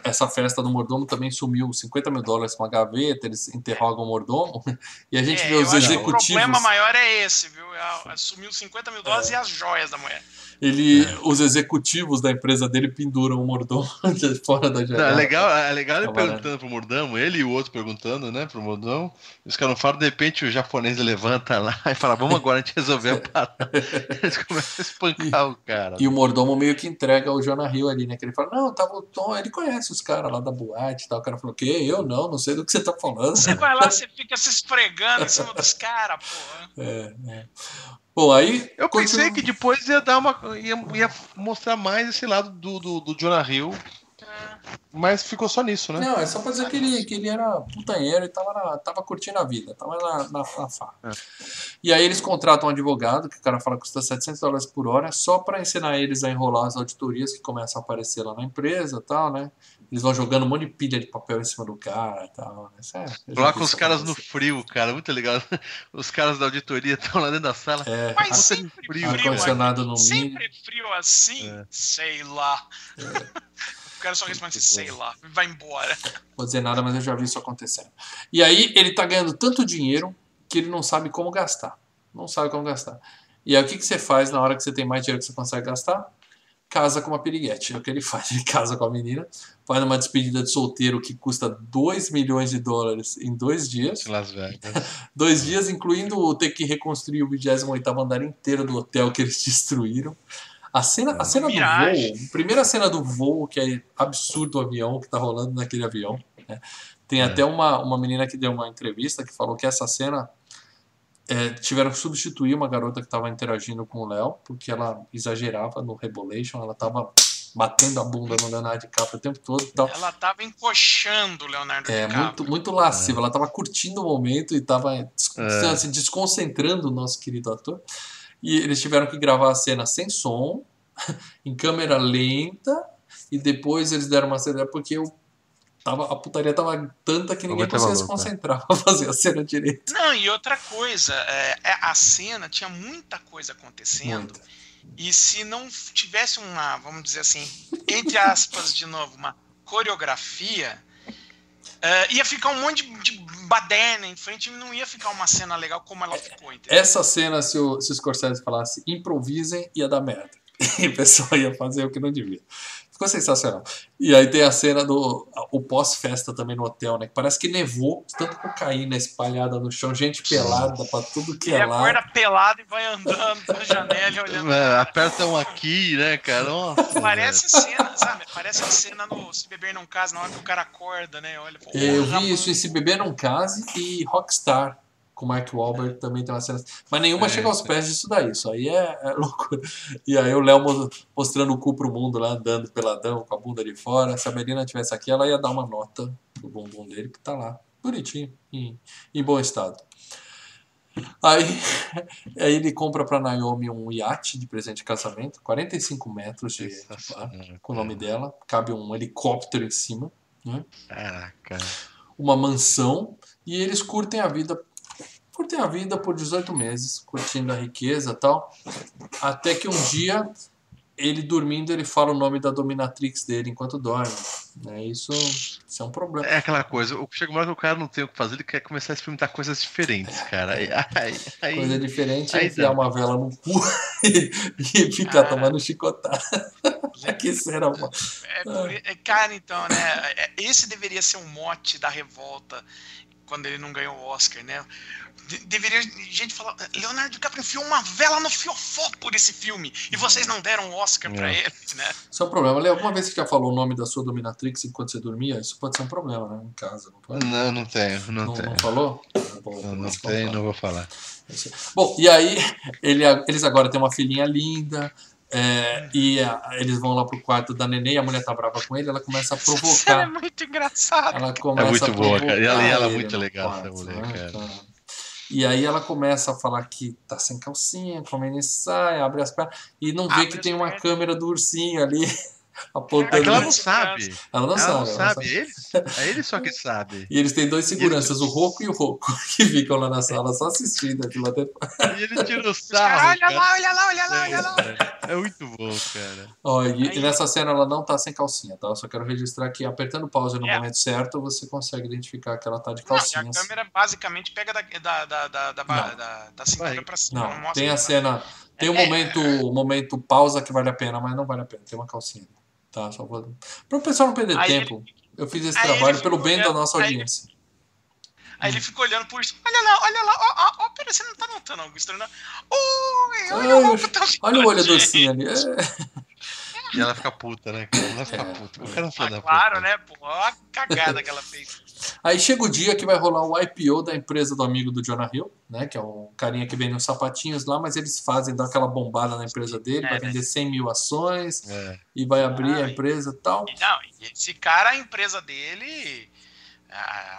essa festa do mordomo também sumiu 50 mil dólares com uma gaveta, eles interrogam o mordomo [laughs] e a gente É, vê os que O executivos. problema maior é esse, viu? É, Assumiu 50 mil dólares e as joias da mulher. Ele, Os executivos da empresa dele penduram o mordomo [laughs] fora da Não, janela. é legal, é legal ele perguntando pro Mordão, ele e o outro perguntando, né, pro Mordão. Os caras não falam, de repente o japonês levanta lá [laughs] e fala, vamos agora a gente resolver a parada. [laughs] Eles começam a espancar o cara. E o mordomo meio que entrega o Jonah Hill ali, né? Que ele fala, não, tava o Tom, ele conhece os caras lá da boate e tal. O cara falou, que? Eu não, não sei do que você tá falando. Você vai lá, você fica se esfregando em cima dos caras, porra. É, é. Bom, aí. Eu pensei continua- que depois ia dar uma. ia, ia mostrar mais esse lado do, do, do Jonah Hill, mas ficou só nisso, né? Não, é só pra dizer que ele, que ele era putanheiro e tava, na- tava curtindo a vida, tava na, na, na farra. E aí eles contratam um advogado, que o cara fala que custa 700 dólares por hora, só pra ensinar eles a enrolar as auditorias que começam a aparecer lá na empresa e tal, né? Eles vão jogando um monte de pilha de papel em cima do cara e tal. né? É- com os caras no frio, cara, muito legal. [laughs] Os caras da auditoria [laughs] estão lá dentro da sala. É, Mas sempre frio, frio, no mínimo. Sempre frio assim, É. sei lá. [laughs] O cara só responde assim, sei lá, vai embora. vou dizer nada, mas eu já vi isso acontecendo. E aí ele tá ganhando tanto dinheiro que ele não sabe como gastar. Não sabe como gastar. E aí o que, que você faz na hora que você tem mais dinheiro que você consegue gastar? Casa com uma piriguete. É o que ele faz. Ele casa com a menina, faz uma despedida de solteiro que custa 2 milhões de dólares em dois dias. Las Vegas. [laughs] Dois dias, incluindo ter que reconstruir o 28 andar inteiro do hotel que eles destruíram. A cena, a cena do voo, primeira cena do voo, que é absurdo o avião que tá rolando naquele avião. né? Tem até uma, uma menina que deu uma entrevista que falou que essa cena é, tiveram que substituir uma garota que estava interagindo com o Léo, porque ela exagerava no Rebolation, ela tava batendo a bunda no Leonardo DiCaprio o tempo todo tal. Ela tava encoxando o Leonardo É, DiCaprio. muito, muito lasciva. Ela tava curtindo o momento e tava des- É. se desconcentrando o nosso querido ator. E eles tiveram que gravar a cena sem som, [laughs] em câmera lenta, e depois eles deram uma cena porque eu tava, a putaria tava tanta que ninguém conseguia se tá? concentrar pra [laughs] fazer a cena direito. Não, e outra coisa, é, é, a cena tinha muita coisa acontecendo. Muito. E se não tivesse uma, vamos dizer assim, entre aspas, de novo, uma coreografia, é, ia ficar um monte de, de baderna em frente e não ia ficar uma cena legal como ela ficou, entendeu? Essa cena, se o, se o Scorsese falasse improvisem, ia dar merda. [laughs] E o pessoal ia fazer o que não devia. Ficou sensacional. E aí tem a cena do o pós-festa também no hotel, né? Que parece que nevou, tanta cocaína espalhada no chão, gente pelada pra tudo que é lá. acorda pelado e vai andando na janela e olhando. É, aperta um aqui, né, cara? Nossa, Parece a cena, sabe? Parece a cena no Se Beber Não Casa, na hora que o cara acorda, né? Olha, pô, Eu vi isso em Se Beber Não Case e Rockstar, com o Mark Wahlberg também tem uma cena. Mas nenhuma É, chega aos é. pés disso daí, isso aí é, é loucura. E aí o Léo mo- mostrando o cu pro mundo lá, andando peladão, com a bunda de fora. Se a Melina tivesse aqui, ela ia dar uma nota pro bumbum dele, que tá lá, bonitinho, em, em bom estado. Aí, [laughs] aí ele compra pra Naomi um iate de presente de casamento, 45 metros de, com o nome dela, cabe um helicóptero em cima, né? Caraca. uma mansão e eles curtem a vida curtem a vida por 18 meses, curtindo a riqueza e tal, até que um dia ele dormindo ele fala o nome da dominatrix dele enquanto dorme. Né? Isso, isso é um problema. É aquela coisa, o- chega uma hora que o cara não tem o que fazer, ele quer começar a experimentar coisas diferentes, cara. Aí, aí, aí- Coisa diferente é aí enfiar dá. uma vela no cu [laughs] e, e ficar Ah. tomando chicotada. [laughs] que será uma... É i- é, cara, então, né? é- Esse deveria ser um mote da revolta quando ele não ganhou o Oscar, né? De- deveria gente falar, Leonardo DiCaprio enfiou uma vela no fiofó por esse filme e vocês não deram o Oscar pra É. ele, né? Isso é um problema. Lê, alguma vez você já falou o nome da sua dominatrix enquanto você dormia? Isso pode ser um problema, né? Em casa, não pode? Não, não tenho, não, Não, tenho. não falou? Ah, bom, Não, não tenho, não vou falar. Bom, e aí ele, eles agora têm uma filhinha linda. É, e a- eles vão lá pro quarto da neném, e a mulher tá brava com ele, ela começa a Essa é provocar. muito engraçada. Ela começa É muito a boa, cara. E ela- e ela é muito legal, quarto, essa mulher, né, cara. E aí ela começa a falar que tá sem calcinha, come e sai, abre as pernas, e não vê Abre que as tem uma pernas. câmera do ursinho ali É apontando. que ela não sabe. Ela não Ela sabe. não ela não sabe. É [laughs] ele só que sabe. E eles têm dois seguranças, o Roco e o Roco, [laughs] que ficam lá na sala só assistindo aquilo até. [laughs] E ele tira o sarro. olha lá, olha lá, olha lá, olha lá. É, é muito bom, cara. Ó, e, Aí- nessa cena ela não tá sem calcinha, tá? Eu só quero registrar que apertando pause no É. momento certo, você consegue identificar que ela tá de Não, e a câmera basicamente pega da, da, da, da, da, Não. da, da cintura pra cima. Não, mostra tem a cena. Tem o É. momento, o momento pausa que vale a pena, mas não vale a pena. Tem uma calcinha. Tá, só vou. Para o pessoal não perder Aí tempo, eu fiz esse aí ele trabalho pelo bem da olhando- nossa aí- audiência. Aí ele fica olhando por cima. Olha lá, olha lá. Ó, ó, ó, pera, você não tá notando, Augusto? Não. Oi, olha Ai, o tá Olha o olho docinho ali. É. E ela fica puta, né, cara? Ela fica É. puta. O cara não Ah, da claro, puta. né? Pô, ó a cagada que ela fez. Aí chega o dia que vai rolar o IPO da empresa do amigo do Jonah Hill, né? Que é um carinha que vende uns sapatinhos lá, mas eles fazem, dão aquela bombada na empresa dele, É, vai né? vender 100 mil ações É. e vai abrir Ah, a empresa e tal. Não, esse cara, a empresa dele.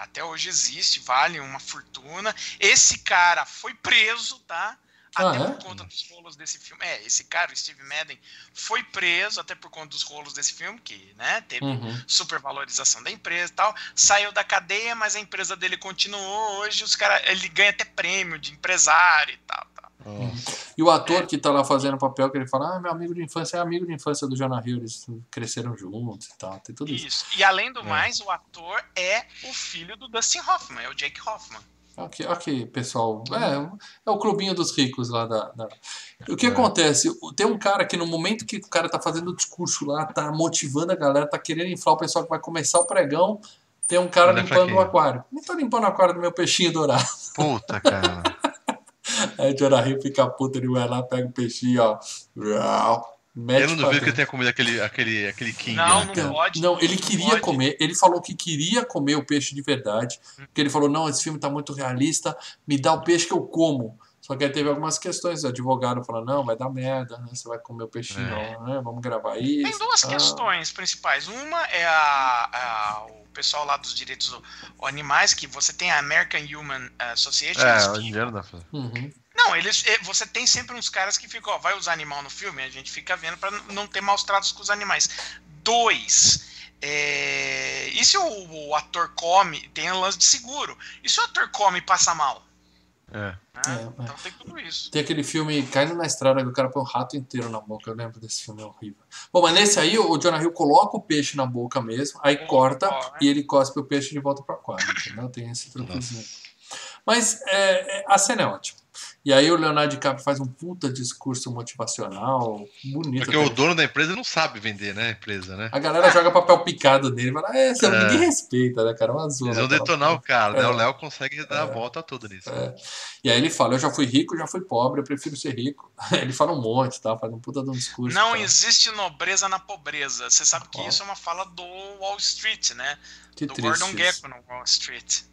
Até hoje existe, vale uma fortuna. Esse cara foi preso, tá? Ah, Até é? por conta dos rolos desse filme. É, esse cara, o Steve Madden, foi preso até por conta dos rolos desse filme, que, né, teve Uhum. supervalorização da empresa e tal. Saiu da cadeia, mas a empresa dele continuou. Hoje os cara, ele ganha até prêmio de empresário e tal. tal. Nossa. E o ator que tá lá fazendo o papel, que ele fala, ah, meu amigo de infância é amigo de infância do Jonah Hill, eles cresceram juntos e tal, tem tudo isso. Isso. E além do É. mais, o ator é o filho do Dustin Hoffman, é o Jake Hoffman. Ok, ok, pessoal. É, é o clubinho dos ricos lá da. da- O que É. acontece? Tem um cara que no momento que o cara tá fazendo o discurso lá, tá motivando a galera, tá querendo inflar o pessoal que vai começar o pregão. Tem um cara Olha limpando o aquário. Não tô limpando o aquário do meu peixinho dourado. Puta, cara. Aí o Jonah Hill fica puto, ele vai lá, pega o peixinho, ó. Mete Eu não duvido que ele tenha comido aquele, aquele, aquele King. Não, né, não cara? pode. Não, ele não queria pode. comer, ele falou que queria comer o peixe de verdade, porque ele falou, não, esse filme tá muito realista, me dá o peixe que eu como. Só que aí teve algumas questões, o advogado falou, não, vai dar merda, né? Você vai comer o peixinho, É. né? Vamos gravar isso. Tem duas tal. questões principais. Uma é a, a- o pessoal lá dos direitos do- animais, que você tem a American Human Association. É, o pra fazer. Uhum. Não, eles, eh, você tem sempre uns caras que ficam, ó, vai usar animal no filme, a gente fica vendo pra n- não ter maus tratos com os animais. Dois, é, e se o, o ator come, tem um lance de seguro, e se o ator come e passa mal? É. né? É, é. Então tem tudo isso. Tem aquele filme Caindo na Estrada que o cara põe um rato inteiro na boca. Eu lembro desse filme, é horrível. Bom, mas nesse aí o Jonah Hill coloca o peixe na boca mesmo, aí Hum, corta ó, né? e ele cospe o peixe de volta para aquário, entendeu? Tem esse truquezinho. Mas é, é, a cena é ótima. E aí o Leonardo DiCaprio faz um puta discurso motivacional, bonito. Porque o dono da empresa não sabe vender, né? A empresa, né? A galera joga papel picado nele e fala, é, você, É. ninguém respeita, né, cara? É Uma zona. Eles vão detonar o cara, né? É. O Léo consegue dar a volta toda nisso. E aí ele fala, eu já fui rico, já fui pobre, eu prefiro ser rico. [laughs] Ele fala um monte, tá? Faz um puta de um discurso. Não tá? existe nobreza na pobreza. Você sabe que Ó. isso é uma fala do Wall Street, né? Que do Gordon isso. Gekko no Wall Street.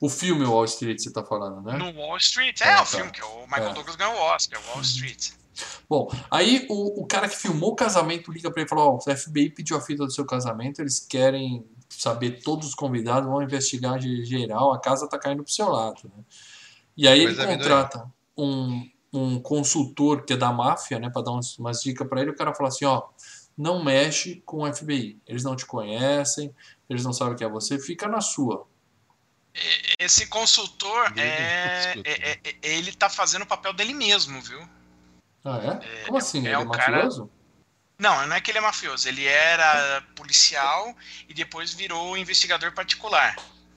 O filme Wall Street, você tá falando, né? No Wall Street, é tá. o filme que o Michael É. Douglas ganhou o Oscar, Wall Street. Bom, aí o, o cara que filmou o casamento liga pra ele e fala: Ó, o FBI pediu a fita do seu casamento, eles querem saber todos os convidados, vão investigar de geral, a casa tá caindo pro seu lado. Né? E aí ele amendoim. contrata um, um consultor que é da máfia, né, pra dar umas, umas dicas pra ele. O cara fala assim: Ó, não mexe com o FBI, eles não te conhecem, eles não sabem quem é você, fica na sua. Esse consultor, Ele- é, é- é- é- ele tá fazendo o papel dele mesmo, viu? Ah, é? Como assim? é ele é o cara- mafioso? Não, não é que ele é mafioso, ele era policial e depois virou investigador particular,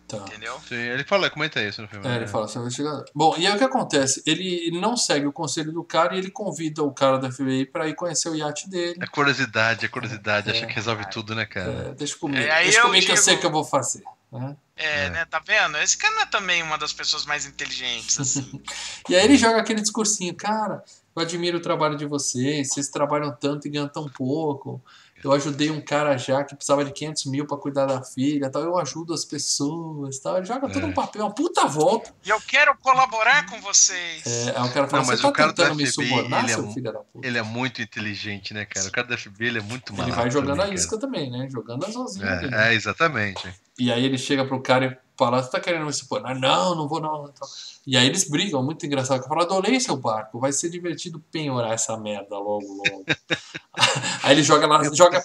Tá. entendeu? Sim, ele fala, comenta isso no filme. É, ele fala assim, investigador. Bom, e aí o que acontece? Ele, não segue o conselho do cara e ele convida o cara da FBI pra ir conhecer o iate dele. É curiosidade, é curiosidade, É. acha que resolve tudo, né, cara? É, deixa comigo, É, aí deixa eu comigo que eu sei o que eu vou fazer. Né? É, É. né, tá vendo? Esse cara não é também uma das pessoas mais inteligentes, [laughs] assim. E aí ele joga aquele discursinho, cara, eu admiro o trabalho de vocês, vocês trabalham tanto e ganham tão pouco. Eu ajudei um cara já que precisava de 500 mil pra cuidar da filha, tal. eu ajudo as pessoas, tal. Ele joga todo É. um papel, uma puta volta. e eu quero colaborar com vocês. É, aí o cara fala, Não, mas você tá cara tentando me subornar, ele é seu mu- filho da puta? Ele é muito inteligente, né, cara? O cara da FBI ele é muito Ele malandro. vai jogando também, a isca também, né? Jogando as cara. É, é, exatamente. E aí ele chega pro cara e fala, você tá querendo me supor? Ah, não, não vou não. Então, E aí eles brigam, muito engraçado. Eu falo, adorei seu barco, vai ser divertido penhorar essa merda logo, logo. [laughs] [laughs] aí ele joga lá, joga,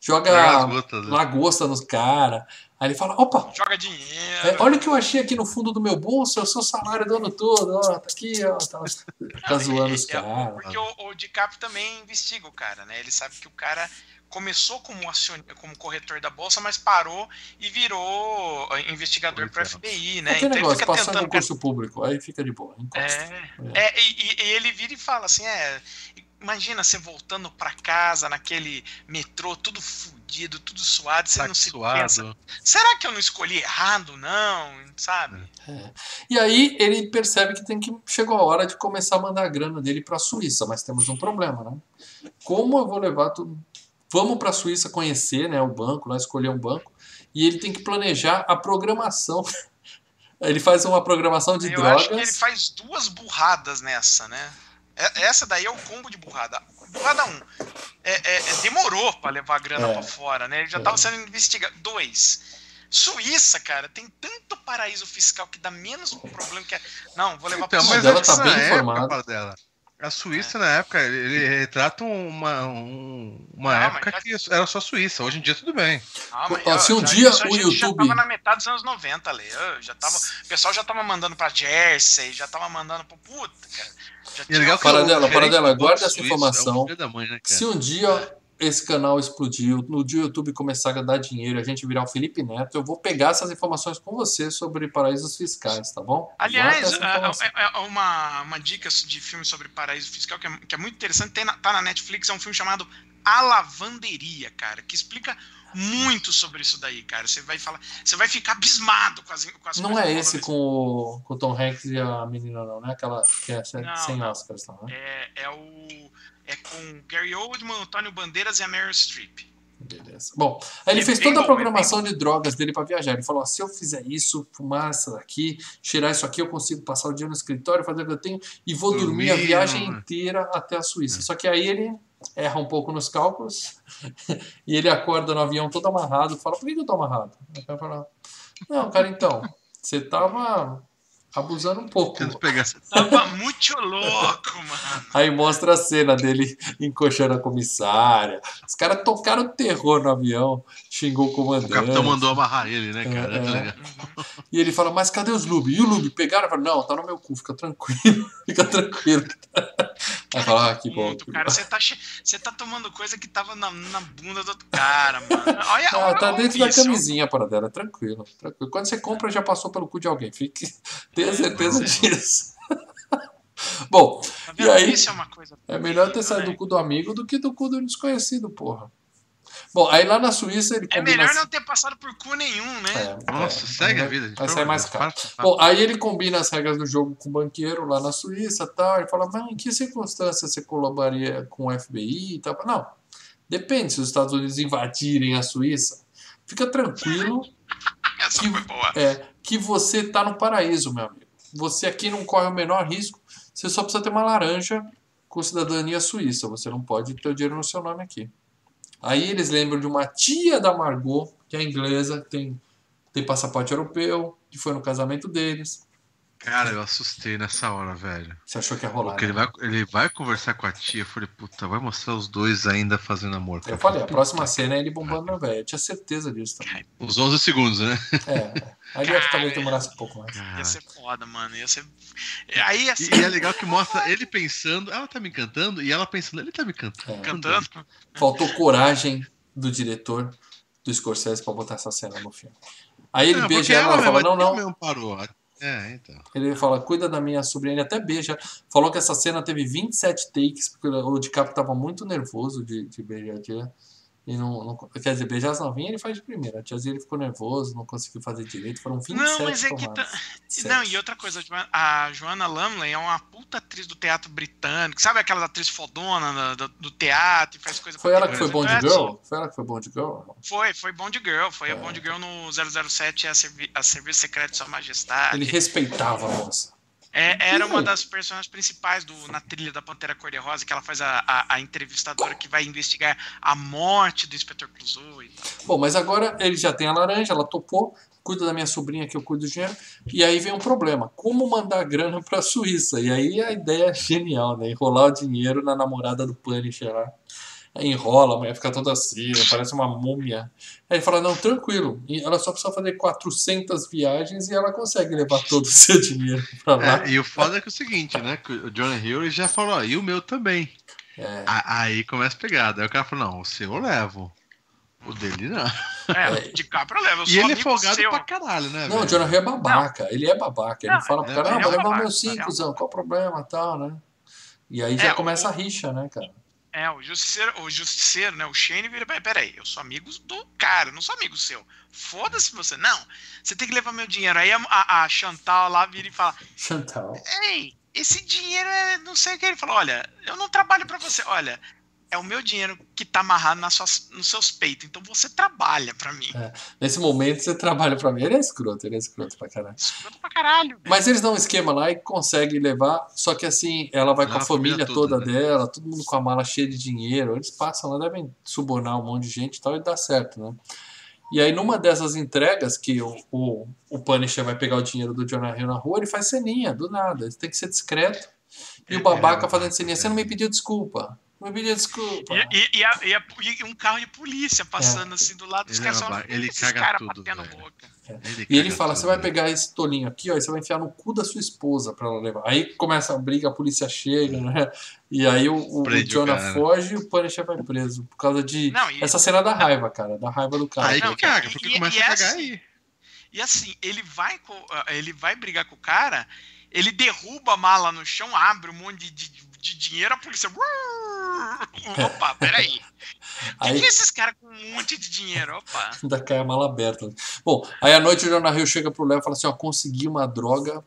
Joga gotas, né? lagosta nos caras. Aí ele fala, opa, Joga é, dinheiro. olha o que eu achei aqui no fundo do meu bolso, é o seu salário do ano todo, ó, tá aqui, ó. Tá, tá zoando os É, é, caras. Porque o, o DiCaprio também investiga o cara, né? Ele sabe que o cara começou como, acion... como corretor da bolsa, mas parou e virou eh, investigador para é. FBI, né? Aquele Então ele negócio, fica passar em tentando. concurso público, aí fica de boa, encosta. É, é e, e- e ele vira e fala assim: é. Imagina você voltando pra casa naquele metrô, tudo fudido, tudo suado, você Tá não se pensa. suado. Será que eu não escolhi errado, não? Sabe? E aí ele percebe que tem que chegou a hora de começar a mandar a grana dele para a Suíça, mas temos um problema, né? Como eu vou levar tudo? Vamos para a Suíça conhecer, né, o banco, lá escolher um banco, e ele tem que planejar a programação. [laughs] Ele faz uma programação de Eu drogas. acho que ele faz duas burradas nessa, né? É- Essa daí é o combo de burrada. Burrada 1. Um, é, é- é- demorou pra levar a grana É. pra fora, né? Ele já É. tava sendo investigado. Dois. Suíça, cara, tem tanto paraíso fiscal que dá menos problema que. é- Não, vou levar Então, pra mas antes tá bem época, informada. fala dela. A Suíça, na época, ele retrata uma, um- uma Não, época já- que era só Suíça. Hoje em dia, tudo bem. Ah, mas, Ó, se um já- dia isso a o gente já YouTube- tava na metade dos anos 90 ali. ó, Já tava, o pessoal já tava mandando pra Jersey, já tava mandando pro. Puta, cara. Já E é legal que Para o dela, gerente para dela, do Banco guarda essa Suíço informação. É da mãe, né, cara? Se um dia esse canal explodiu, no dia o YouTube começar a dar dinheiro, a gente virar o Felipe Neto, eu vou pegar essas informações com você sobre paraísos fiscais, tá bom? Aliás, é- é- é uma, uma dica de filme sobre paraíso fiscal que é, que é muito interessante, tem na, tá na Netflix, é um filme chamado A Lavanderia, cara, que explica muito sobre isso daí, cara. Você vai falar, você vai ficar abismado com as, com as Não é esse com o, com o Tom Hanks e a menina, não, né? Aquela que é sem, Não, sem não. Oscars, tá, né? É, é o é com Gary Oldman, Antônio Bandeiras e a Meryl Streep. Beleza. Bom, aí ele É fez toda a bom, é programação de drogas dele pra viajar. Ele falou: ó, se eu fizer isso, fumar essa daqui, cheirar isso aqui, eu consigo passar o dia no escritório, fazer o que eu tenho e vou dormir, a Dormir, viagem né? inteira até a Suíça. Só que aí ele erra um pouco nos cálculos [laughs] e ele acorda no avião todo amarrado. Fala: por que que eu tô amarrado? Aí o cara fala: não, cara, então, você tava abusando um pouco. Tenta pegar Tava muito louco, mano. Aí mostra a cena dele encoxando a comissária. Os caras tocaram terror no avião, xingou o O comandante. capitão mandou amarrar ele, né, cara? É, é. legal. E ele fala, mas cadê os Lube? E o Lube? Pegaram? Eu falo, não, tá no meu cu, fica tranquilo, [laughs] fica tranquilo. Aí fala, ah, que bom. Que cara, você tá, che- você tá tomando coisa que tava na, na bunda do outro cara, mano. Olha, Ah, olha tá o dentro da camisinha para dela, tranquilo, tranquilo. Quando você compra, já passou pelo cu de alguém, fique, tenha certeza disso. [laughs] Bom, Tá E aí? Isso é uma coisa. é melhor ter saído do cu do amigo do que do cu do desconhecido, porra. Bom, aí lá na Suíça ele É combina. melhor não ter passado por cu nenhum, né? É, Nossa, é, segue a vida. gente, Vai sair mais de caro. Para- Bom, aí ele combina as regras do jogo com o banqueiro lá na Suíça e tal. Ele fala, mas em que circunstâncias você colaboraria com o FBI e tal? Não, depende se os Estados Unidos invadirem a Suíça. Fica tranquilo [laughs] Essa que- foi boa. é, que você tá no paraíso, meu amigo. Você aqui não corre o menor risco. Você só precisa ter uma laranja com cidadania suíça. Você não pode ter o dinheiro no seu nome aqui. Aí eles lembram de uma tia da Margot, que é inglesa, tem, tem passaporte europeu, que foi no casamento deles. Cara, eu assustei nessa hora, velho. Você achou que ia rolar? Porque ele né? vai, ele vai conversar com a tia. Eu falei, puta, vai mostrar os dois ainda fazendo amor. Eu falei, a próxima cena é ele bombando na velha. Eu tinha certeza disso também. Os 11 segundos, né? É. Aí ia talvez demorasse um pouco mais. Ia ser foda, mano. Ia ser. Aí, assim, E, e é legal que mostra ele pensando, ela tá me cantando, e ela pensando, ele tá me cantando. É. cantando. Faltou coragem do diretor do Scorsese pra botar essa cena no filme. Aí ele Não, beija ela e fala, não, não. parou. É, então. Ele fala, cuida da minha sobrinha. Ele até beija. Falou que essa cena teve 27 takes, porque o DiCaprio tava muito nervoso de, de beijar. E não, não- quer dizer, beijar as novinhas ele faz de primeira. A tiazinha ele ficou nervoso, não conseguiu fazer direito. Foram 27 Não, mas é que tomadas. tá- 27. Não, e outra coisa, a Joanna- a Joanna Lumley é uma puta atriz do teatro britânico. Sabe aquela atriz fodona do, do teatro e faz coisa Foi ela que foi? Bond Então, é Girl? Foi ela que foi Bond Girl? Foi, foi Bond Girl. Foi É. a Bond Girl no 007, a, servi a Serviço Secreto de Sua Majestade. Ele respeitava a moça. É, era uma das personagens principais do, na trilha da Pantera Cor-de-Rosa, que ela faz a, a, a entrevistadora que vai investigar a morte do Inspetor Clouseau e tal. Bom, mas agora ele já tem a laranja, ela topou, cuida da minha sobrinha que eu cuido do dinheiro. E aí vem um problema: como mandar grana pra Suíça? E aí a ideia é genial, né? Enrolar o dinheiro na namorada do Punisher lá. Aí enrola, a mulher fica toda assim, parece uma múmia. Aí ele fala: não, tranquilo. E ela só precisa fazer 400 viagens e ela consegue levar [laughs] todo o seu dinheiro pra lá. É, e o foda é que é o seguinte, né? Que o Jonah Hill já falou, ó, e o meu também. É. A- Aí começa a pegada. Aí o cara falou, não, o seu eu levo. O dele não. É, [laughs] de capra leva, eu E ele é folgado seu. pra caralho, né? Não, o? Jonah Hill é babaca, ele é babaca. Ele Não, fala pro é, cara: não, ele é é um cinco, qual o problema e tal, né? E aí já É, começa o- a rixa, né, cara? É, o justiceiro, o justiceiro, né? O Shane vira, "Peraí, eu sou amigo do cara, não sou amigo seu. Foda-se você. Não, você tem que levar meu dinheiro. Aí a, a- a Chantal lá vira e fala: Chantal. Ei, esse dinheiro é não sei o que. Ele falou: Olha, eu não trabalho pra você. Olha, é o meu dinheiro que tá amarrado nas suas, nos seus peitos. Então você trabalha pra mim. Nesse momento você trabalha pra mim. Ele é escroto, ele é escroto pra caralho. Escroto pra caralho. Mas eles dão um esquema lá e conseguem levar. Só que assim, ela vai com a a família família toda toda, né? dela, todo mundo com a mala cheia de dinheiro. Eles passam lá, devem subornar um monte de gente e tal, e dá certo, né? E aí, numa dessas entregas, que o, o, o Punisher vai pegar o dinheiro do Jonah Hill na rua, ele faz ceninha, do nada. Ele tem que ser discreto. E o é babaca babaca, fazendo ceninha. Você não me pediu desculpa. Não me pediu desculpa. E, e- e a- e a- e um carro de polícia passando assim do lado dos Ele caras. é falam, babaca, ele "Esses caga caras tudo, batendo velho." boca. E ele caga fala: tudo, você vai pegar esse tolinho aqui, ó, e você vai enfiar no cu da sua esposa pra ela levar. Aí começa a briga, a polícia chega, né? E aí o, o, o Jonah cara. foge e o Punisher vai preso. Por causa de. Não, e- Essa cena da raiva, cara. Da raiva do cara. Aí Não, que caga, e- porque e- começa e a cagar essa- aí. E assim, ele vai, co- ele vai brigar com o cara, ele derruba a mala no chão, abre um monte de, de- dinheiro, a polícia. Opa, peraí. [laughs] O que, Aí que é esses caras com um monte de dinheiro? Opa. [laughs] ainda cai a mala aberta. Bom, aí à noite o Jonah Hill chega pro Léo e fala assim: ó, consegui uma droga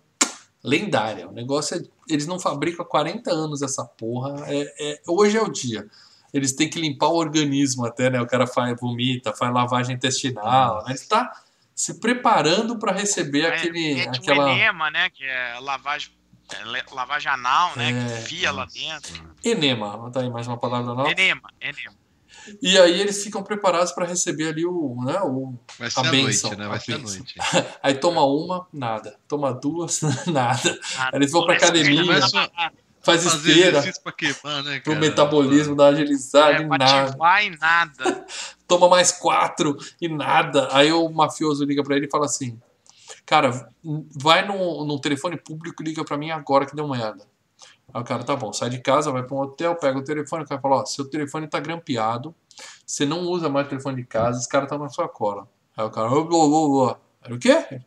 lendária. O negócio é. Eles não fabricam há 40 anos essa porra. É, é- hoje é o dia. Eles têm que limpar o organismo até, né? O cara faz, vomita, faz lavagem intestinal. Né? Ele está se preparando para receber aquele, é, aquela enema, né? Que é lavagem, é, lavagem anal, né? É, que enfia lá dentro. enema. Não tá aí mais uma palavra não. Enema, enema. E aí eles ficam preparados para receber ali o, né, o. Vai ser A bênção, noite, né? a Vai ser a noite. Aí toma uma, nada. Toma duas, [laughs] nada. Ah, Eles vão pra essa academia, Faz fazer esteira pra queimar, né, pro metabolismo dar agilizada É, e nada. e nada. [laughs] Toma mais quatro e nada. Aí o mafioso liga pra ele e fala assim: Cara, vai no, no telefone público e liga pra mim agora que deu uma merda. Aí o cara, tá bom, sai de casa, vai pra um hotel, pega o telefone, o cara fala, ó, seu telefone tá grampeado, você não usa mais o telefone de casa, esse cara tá na sua cola. Aí o cara, ô, ô, ô, ô. O quê?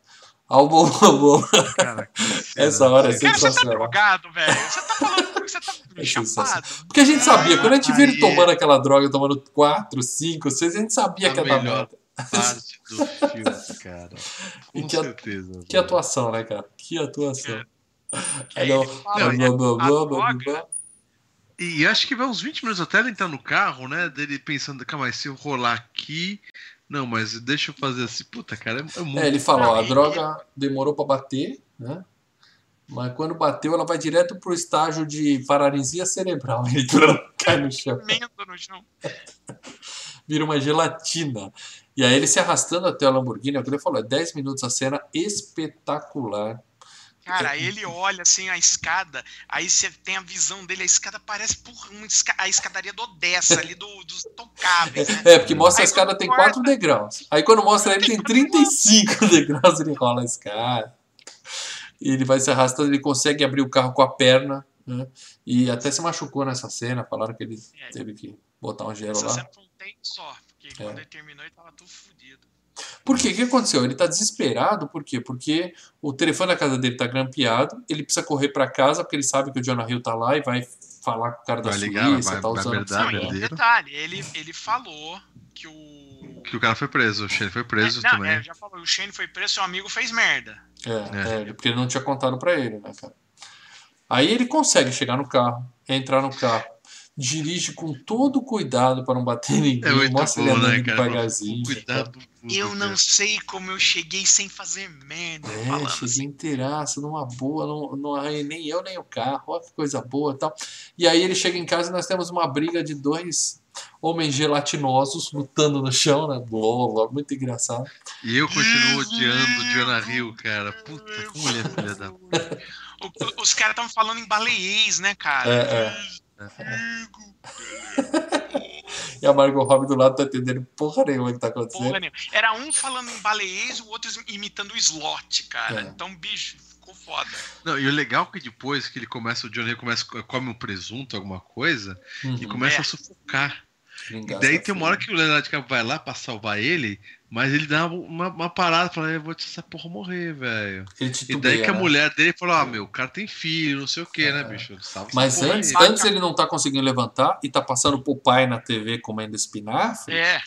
Ao bom, ao bom. Cara, que [laughs] Essa hora é. Cara, você tá sensacional. drogado, velho. Você tá falando que você tá [laughs] É chapado. sensacional. Porque a gente sabia, quando a gente viu ele tomando aquela droga, tomando 4, 5, 6, a gente sabia A que ia dar melhor merda. Parte do filme, cara. [laughs] Com que a- certeza. Que velho. atuação, né, cara? Que atuação. Aí Aí não, fala, blá, blá, blá, a. E acho que vai uns 20 minutos até ele entrar no carro, né? Dele pensando, calma, se eu rolar aqui. Não, mas deixa eu fazer assim. Puta, cara, é, é muito. É, ele fala, ó, a Não, droga demorou pra bater, né? Mas quando bateu, ela vai direto pro estágio de paralisia cerebral. [laughs] Ele cai no chão, no chão. vira uma gelatina. E aí ele se arrastando até a Lamborghini, é o que ele falou, é 10 minutos a cena espetacular. Cara, ele olha assim a escada, aí você tem a visão dele, a escada parece porra, uma esca- a escadaria do Odessa, ali do, dos tocáveis, né? É, porque mostra a Aí escada quando tem corta- 4 degraus. Aí quando mostra ele tem 35 [laughs] degraus, ele rola a escada. E ele vai se arrastando, ele consegue abrir o carro com a perna, né? E até se machucou nessa cena, falaram que ele É. teve que botar um gelo Essa lá. cena foi um take só, porque É. quando ele terminou ele tava tudo fodido. Por quê? O que aconteceu? Ele tá desesperado, por quê? Porque o telefone da casa dele tá grampeado, ele precisa correr pra casa, porque ele sabe que o Jonah Hill tá lá e vai falar com o cara da Vai ligar, Suíça, vai- tá vai usando... verdade. Não, e detalhe, ele, ele falou que o. Que o cara foi preso, o Shane foi preso não, também. é, já falou, o Shane foi preso, seu amigo fez merda. É, é, porque ele não tinha contado pra ele, né, cara? Aí ele consegue chegar no carro, entrar no carro, dirige com todo o cuidado para não bater em ninguém, É mostra bom, ele andando né, devagarzinho. Cuidado. Eu não sei como eu cheguei sem fazer merda. É, falando cheguei assim. inteiraço, numa boa, não, não arranhei nem eu nem o carro, olha que coisa boa e tal. E aí ele chega em casa e nós temos uma briga de dois homens gelatinosos lutando no chão, né? Blá, muito engraçado. E eu continuo odiando o Jonah Hill, cara. Puta, como ele é filha da. O- os caras estavam falando em baleiês, né, cara? É, [laughs] E a Margot Robbie do lado tá entendendo porra nenhuma que tá acontecendo. Porra nenhuma. Era um falando em baleiês e o outro imitando o slot, cara. É. Então, bicho, ficou foda. Não, e o legal é que depois que ele começa, o Hill começa, come um presunto, alguma coisa, e Uhum. começa É. a sufocar. E daí tem uma hora que o Leonardo DiCaprio vai lá pra salvar ele, mas ele dá uma, uma parada, fala, eu vou deixar essa porra morrer, velho. E daí que a né? mulher dele falou, ah, meu, o cara tem filho, não sei o que, É. né, bicho? Mas antes, aí. antes ele não tá conseguindo levantar e tá passando pro pai na TV comendo espinafre. É.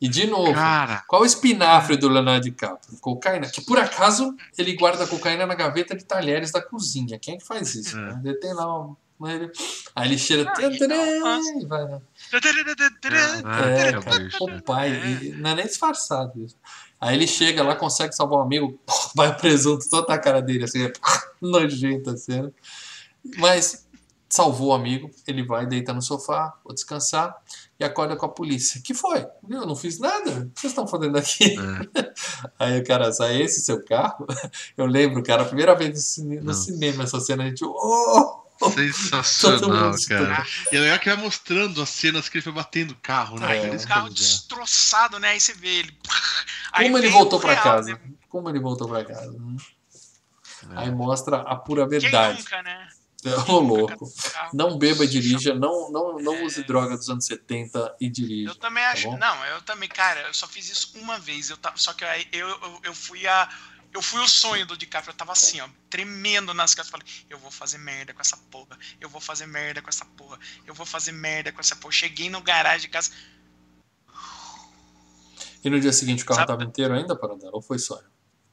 E de novo, Cara, qual o espinafre do Leonardo DiCaprio? Cocaína. Que por acaso ele guarda a cocaína na gaveta de talheres da cozinha. Quem é que faz isso? É. né? Ele tem lá um. ele- Aí ele cheira. Ah, e não, e vai, né? É, o pai, e não é nem disfarçado isso. Aí ele chega lá, consegue salvar um amigo, [laughs] vai o presunto toda a cara dele, assim, é [laughs] nojenta a cena. Mas salvou o amigo, ele vai, deita no sofá, vou descansar, e acorda com a polícia. que foi? Eu não fiz nada, o que vocês estão fazendo aqui? É. [laughs] Aí o cara, sai esse seu carro? Eu lembro, cara, a primeira vez no, cine- no cinema essa cena, a gente, oh! Sensacional, cara. E é legal que vai mostrando as cenas que ele foi batendo o carro, né? É. O é carro destroçado, né? Aí você vê ele. [laughs] Aí Como ele voltou real, casa? né? Como ele voltou pra casa? É. Aí mostra a pura Quem verdade. nunca, né? Ô, louco. Carro. Não beba e [laughs] dirija, não, não, não É. use droga dos anos 70 e dirija. Eu também acho. bom? não, eu também, cara, eu só fiz isso uma vez. Eu tava, só que aí eu, eu, eu fui a. Eu fui o sonho do DiCaprio. Eu tava assim, ó, tremendo nas casas. Falei, eu vou fazer merda com essa porra. Eu vou fazer merda com essa porra. Eu vou fazer merda com essa porra. Cheguei no garagem de casa. E no dia seguinte o carro Sabe- estava inteiro ainda, Paradela? Ou foi sonho?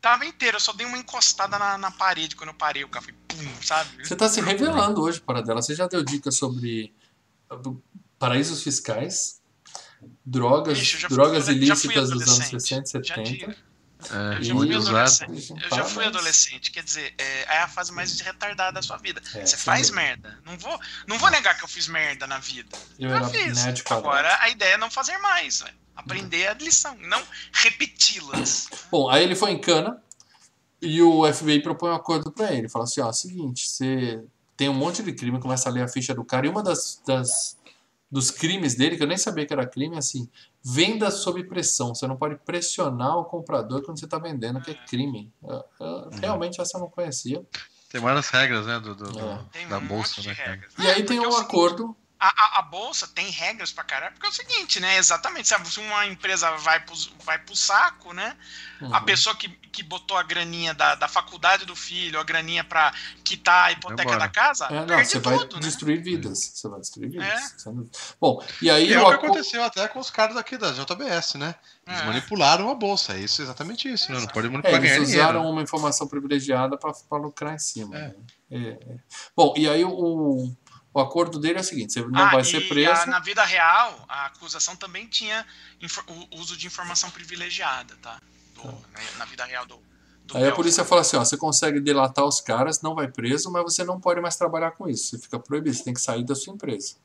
Tava inteiro, eu só dei uma encostada na, na parede quando eu parei. O carro foi pum, sabe? Você tá se revelando hoje, Paradela. Você já deu dicas sobre uh, paraísos fiscais, drogas, Bicho, drogas fui ilícitas dos anos adolescente. 60 e Já 70. Tive. É, Eu já fui adolescente. Eu já fui adolescente, quer dizer, é, é a fase mais retardada da sua vida. É, Você faz merda. Não vou, não vou negar que eu fiz merda na vida. Eu fiz. Agora a ideia é não fazer mais, velho. aprender a lição, não repeti-las. Bom, aí ele foi em cana e o FBI propõe um acordo pra ele. Fala assim, ó, seguinte, você tem um monte de crime, começa a ler a ficha do cara, e uma das, das dos crimes dele, que eu nem sabia que era crime, é assim, venda sob pressão. Você não pode pressionar o comprador quando você está vendendo, que é crime. Eu- eu- realmente essa eu não conhecia. Tem várias regras, né? Do, do- do- É. Tem da um bolsa, né? E aí É, tem um acordo A, a, a bolsa tem regras pra caralho, porque é o seguinte, né? Exatamente, se a- se uma empresa vai pro, vai pro saco, né? A Uhum. pessoa que, que botou a graninha da, da faculdade do filho, a graninha pra quitar a hipoteca da casa, É, não, perde você vai tudo, né? destruir vidas. Você vai destruir vidas. É. Você não- Bom, e aí E é o que aco- aconteceu até com os caras daqui da JBS, né? Eles É. manipularam a bolsa. É isso, exatamente isso, né? Não pode É, manipular eles ganhar usaram dinheiro. uma informação privilegiada para lucrar em cima. É. né? É, é. Bom, e aí o, o acordo dele é o seguinte: você não Ah, vai ser a- preso. na vida real, a acusação também tinha o uso de informação privilegiada, tá? Do- né, na vida real do. do Aí a Belfort. polícia fala assim: ó, você consegue delatar os caras, não vai preso, mas você não pode mais trabalhar com isso. Você fica proibido, você tem que sair da sua empresa.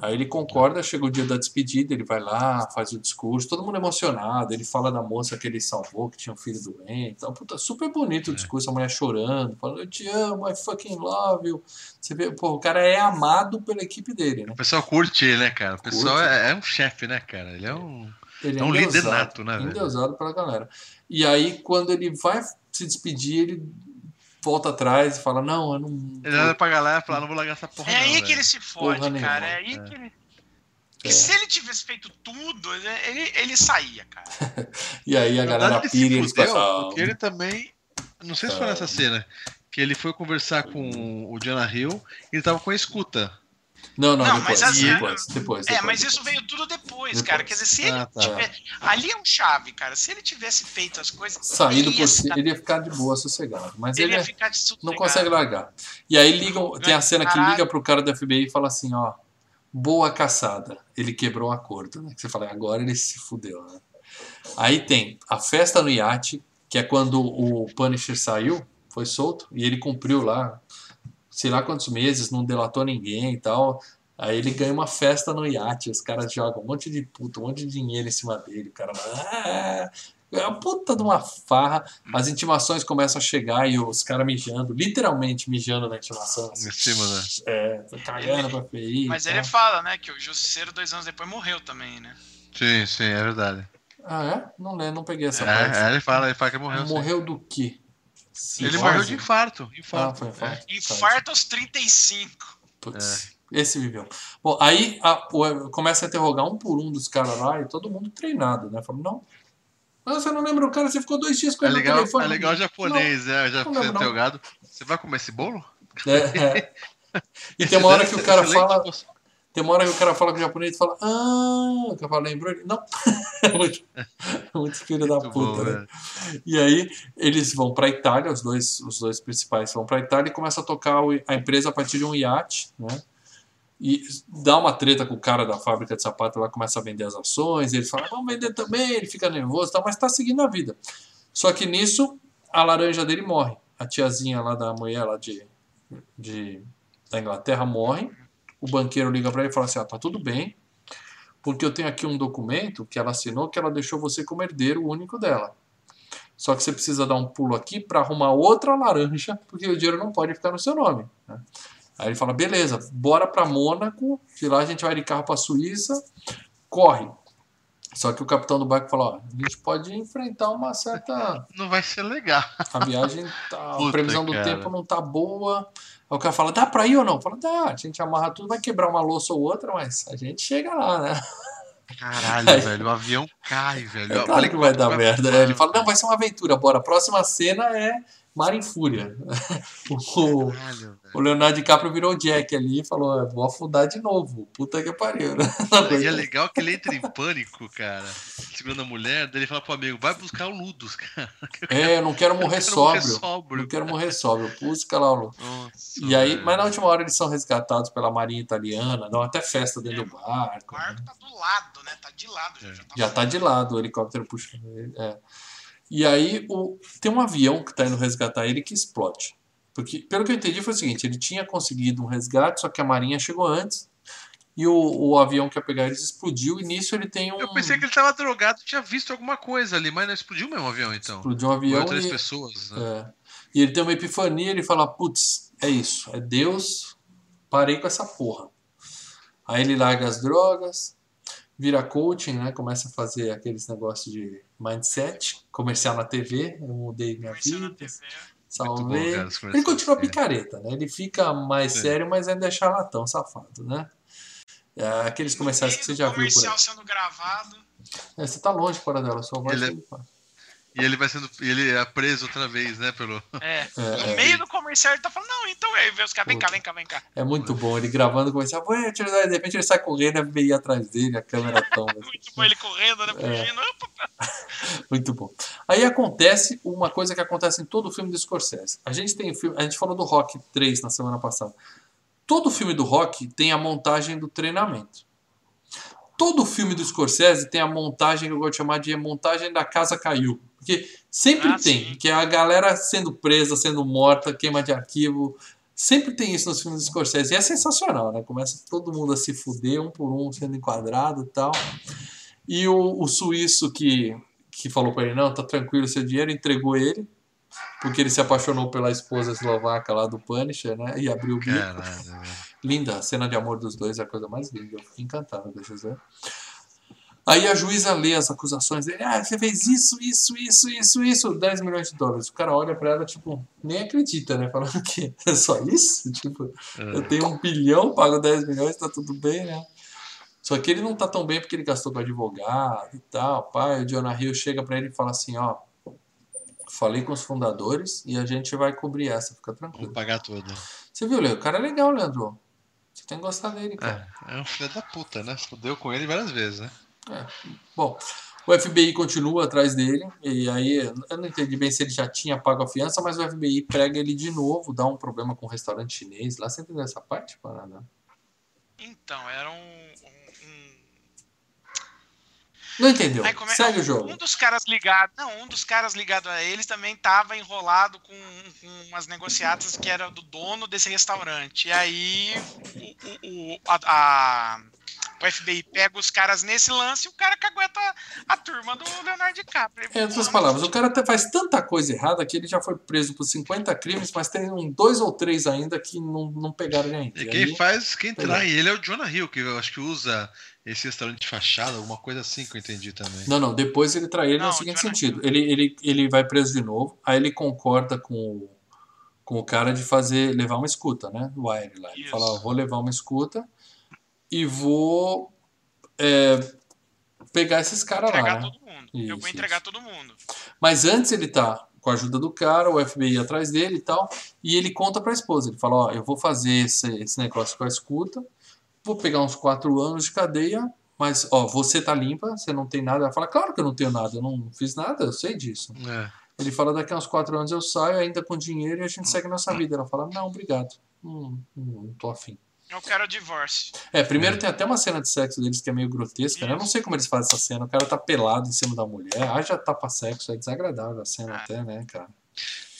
Aí ele concorda, chega o dia da despedida, ele vai lá, faz o discurso, todo mundo emocionado, ele fala da moça que ele salvou, que tinha um filho doente, tal. Puta, super bonito o discurso, a mulher chorando, falando, eu te amo, I fucking love you. Você vê, pô, o cara é amado pela equipe dele, né? O pessoal curte ele, né, cara? O pessoal é, é um chefe, né, cara? Ele é um. Ele É um líder nato, né? Endeusado pela galera. E aí, quando ele vai se despedir, ele volta atrás e fala, não, eu não... Ele olha pra galera e fala: não vou largar essa porra. É aí não, que velho." ele se fode, Porra cara. nenhuma. É aí É. que ele. É. E se ele tivesse feito tudo, ele, ele saía, cara. [laughs] E aí a Na galera verdade, ele pira e se eles fudeu, passam... porque ele também. Não sei se foi nessa cena. Que ele foi conversar com o Jonah Hill e ele tava com a escuta. Não, não, Não, depois, mas assim, depois, depois, É, depois, mas depois. isso veio tudo depois, Depois. cara. Quer dizer, se ele Ah, tá. tiver. Ali é um chave, cara. Se ele tivesse feito as coisas. Saído ele por si, ele ia ficar de boa, sossegado. Mas ele ele ia é- ficar de não consegue largar. E aí ligam, tem a cena que liga pro cara do FBI e fala assim, ó, boa caçada. Ele quebrou o acordo, né? Você fala, agora ele se fudeu, né? Aí tem a festa no iate, que é quando o Punisher saiu, foi solto, e ele cumpriu lá, sei lá quantos meses, não delatou ninguém e tal. Aí ele ganha uma festa no iate, os caras jogam um monte de puta, um monte de dinheiro em cima dele, o cara ah, é uma puta de uma farra, as intimações começam a chegar e os caras mijando, literalmente mijando na intimação. assim. Em cima, né? É, cagando pra FI. Mas ele tal. fala, né, que o Justiceiro, dois anos depois, morreu também, né? Sim, sim, é verdade. Ah, é? Não lembro, não peguei essa parte. É, é, ele fala, ele fala que morreu. sim. morreu do quê? Ele Cirrose? morreu de infarto. Ah, infarto. foi infarto. Infarto aos 35. Putz, esse viveu. Bom, aí a- o- começa a interrogar um por um dos caras lá e todo mundo treinado, né? Falando, não. Mas você não lembra o cara, você ficou dois dias com É ele no legal, telefone. é legal o japonês, é, já não foi não. interrogado. Você vai comer esse bolo? É, é. [laughs] E tem uma hora que o cara fala. Tem uma hora que o cara fala com o japonês e fala, ah, o cara lembrou ele? Não. [laughs] É muito, é muito filho da puta, bom, né? velho. E aí eles vão pra Itália, os dois, os dois principais vão pra Itália e começam a tocar a empresa a partir de um iate, né? E dá uma treta com o cara da fábrica de sapato lá, começa a vender as ações, ele fala, vamos vender também, ele fica nervoso, e tal, mas tá seguindo a vida. Só que nisso, a laranja dele morre. A tiazinha lá da mulher lá de, de, da Inglaterra morre. O banqueiro liga pra ele e fala assim, ah, tá tudo bem, porque eu tenho aqui um documento que ela assinou que ela deixou você como herdeiro único dela. Só que você precisa dar um pulo aqui para arrumar outra laranja, porque o dinheiro não pode ficar no seu nome. né? Aí ele fala: beleza, bora para Mônaco, de lá a gente vai de carro para Suíça, corre. Só que o capitão do barco falou: ó, a gente pode enfrentar uma certa. [laughs] Não vai ser legal. A viagem, tá, a previsão do cara. tempo não tá boa. Aí o cara fala: dá pra ir ou não? Fala: dá, a gente amarra tudo, vai quebrar uma louça ou outra, mas a gente chega lá, né? Caralho, Aí- velho, o avião cai, velho. É claro que vai dar merda. voar, Ele fala, não, vai ser uma aventura, bora. A próxima cena é Mar em Fúria. [laughs] O, Caralho, o Leonardo DiCaprio virou o Jack ali e falou, "Eu vou afundar de novo. Puta que pariu. [laughs] né? E é legal que ele entra em pânico, cara, segurando a mulher, daí ele fala pro amigo, vai buscar o Ludus, cara. [laughs] É, eu não quero morrer Eu quero morrer sóbrio. sóbrio. Não quero morrer sóbrio. Busca lá o Lu. Nossa, E aí, velho. mas na última hora eles são resgatados pela marinha italiana, dão até festa dentro do O barco. né? barco tá do lado, né? Tá de lado. Já, É. já tá Já tá de lado, o helicóptero puxa ele. É. E aí o, tem um avião que tá indo resgatar ele que explode. Porque, pelo que eu entendi, foi o seguinte: ele tinha conseguido um resgate, só que a Marinha chegou antes. E o, o avião que ia pegar eles explodiu, e nisso ele tem um. Eu pensei que ele tava drogado, tinha visto alguma coisa ali, mas não explodiu mesmo o avião, então. Explodiu um Foi avião. outras E, pessoas. né? é. e ele tem uma epifania, ele fala: putz, é isso, é Deus, parei com essa porra. Aí ele larga as drogas, vira coaching, né? Começa a fazer aqueles negócios de mindset, comercial na TV, eu mudei minha comercial na vida, bom, salvei. cara, os ele continua é. picareta, né? Ele fica mais Sim. sério, mas ainda é charlatão, safado, né? É, aqueles comerciais que você já viu por aí. comercial sendo gravado. É, você tá longe, para dela, sua voz. Ele tá- E ele vai sendo. Ele é preso outra vez, né? Pelo. [laughs] É. É, No é. meio do comercial ele tá falando, não, então aí vê os caras, vem cá, vem cá, vem cá. É muito bom, ele gravando comercial, "Ué, tira daí", de repente ele sai correndo, a FBI atrás dele, a câmera [laughs] toma. Muito bom ele correndo, né? É. Fugindo. [laughs] Opa, Muito bom. Aí acontece uma coisa que acontece em todo filme do Scorsese. A gente tem filme, a gente falou do Rock 3 na semana passada. Todo filme do Rock tem a montagem do treinamento. Todo filme do Scorsese tem a montagem que eu vou chamar de montagem da casa caiu. Porque sempre Ah, tem, sim. que é a galera sendo presa, sendo morta, queima de arquivo. Sempre tem isso nos filmes do Scorsese. E é sensacional, né? Começa todo mundo a se fuder, um por um, sendo enquadrado e tal. E o, o suíço que, que falou pra ele, não, tá tranquilo, seu dinheiro, entregou ele, porque ele se apaixonou pela esposa eslovaca lá do Punisher, né? E abriu o bico. Linda, a cena de amor dos dois é a coisa mais linda. Eu fiquei encantado desses dois. Aí a juíza lê as acusações dele. Ah, você fez isso, isso, isso, isso, isso. 10 milhões de dólares. O cara olha pra ela, tipo, nem acredita, né? Falando que é só isso? [laughs] Tipo, eu tenho um bilhão, pago 10 milhões, tá tudo bem, né? Só que ele não tá tão bem porque ele gastou com advogado e tal. Pai, o Jonah Hill chega pra ele e fala assim, ó... Falei com os fundadores e a gente vai cobrir essa, fica tranquilo. Vou pagar tudo. Você viu, Leandro? O cara é legal, Leandro. Você tem que gostar dele, cara. É, é um filho da puta, né? Fudeu com ele várias vezes, né? Bom, o FBI continua atrás dele, e aí eu não entendi bem se ele já tinha pago a fiança, mas o FBI prega ele de novo, dá um problema com o restaurante chinês lá. Você entendeu essa parte, parada? Então, era um. um- um- Não entendeu? Aí come- Segue o um jogo. dos caras ligados. Não, um dos caras ligados a eles também tava enrolado com, com umas negociatas que era do dono desse restaurante. E aí o, o, o- a, a- o FBI pega os caras nesse lance e o cara cagueta a turma do Leonardo DiCaprio. Em outras palavras, o cara faz tanta coisa errada que ele já foi preso por 50 crimes, mas tem um, dois ou três ainda que não, não pegaram ele ainda. E E quem aí- faz, quem trai ele é o Jonah Hill, que eu acho que usa esse restaurante de fachada, alguma coisa assim que eu entendi também. Não, não, depois ele trai ele Não, no seguinte sentido. Ele, ele, ele vai preso de novo, aí ele concorda com o, com o cara de fazer, levar uma escuta, né? O Wire lá. Ele Isso. fala, ó, vou levar uma escuta e vou é, pegar esses caras lá, entregar né? todo mundo. eu Isso, vou entregar isso. todo mundo. Mas antes ele tá com a ajuda do cara, o FBI atrás dele e tal, e ele conta pra esposa. Ele fala, ó, eu vou fazer esse, esse negócio com a escuta, vou pegar uns quatro anos de cadeia, mas, ó, você tá limpa, você não tem nada. Ela fala, claro que eu não tenho nada, eu não fiz nada, eu sei disso. É. Ele fala, daqui a uns quatro anos eu saio, ainda com dinheiro, e a gente segue nossa vida. Ela fala, não, obrigado, não tô afim. Eu quero divórcio. É, primeiro tem até uma cena de sexo deles que é meio grotesca, né? Eu não sei como eles fazem essa cena. O cara tá pelado em cima da mulher. Ah, já tapa sexo. É desagradável a cena até, né, cara?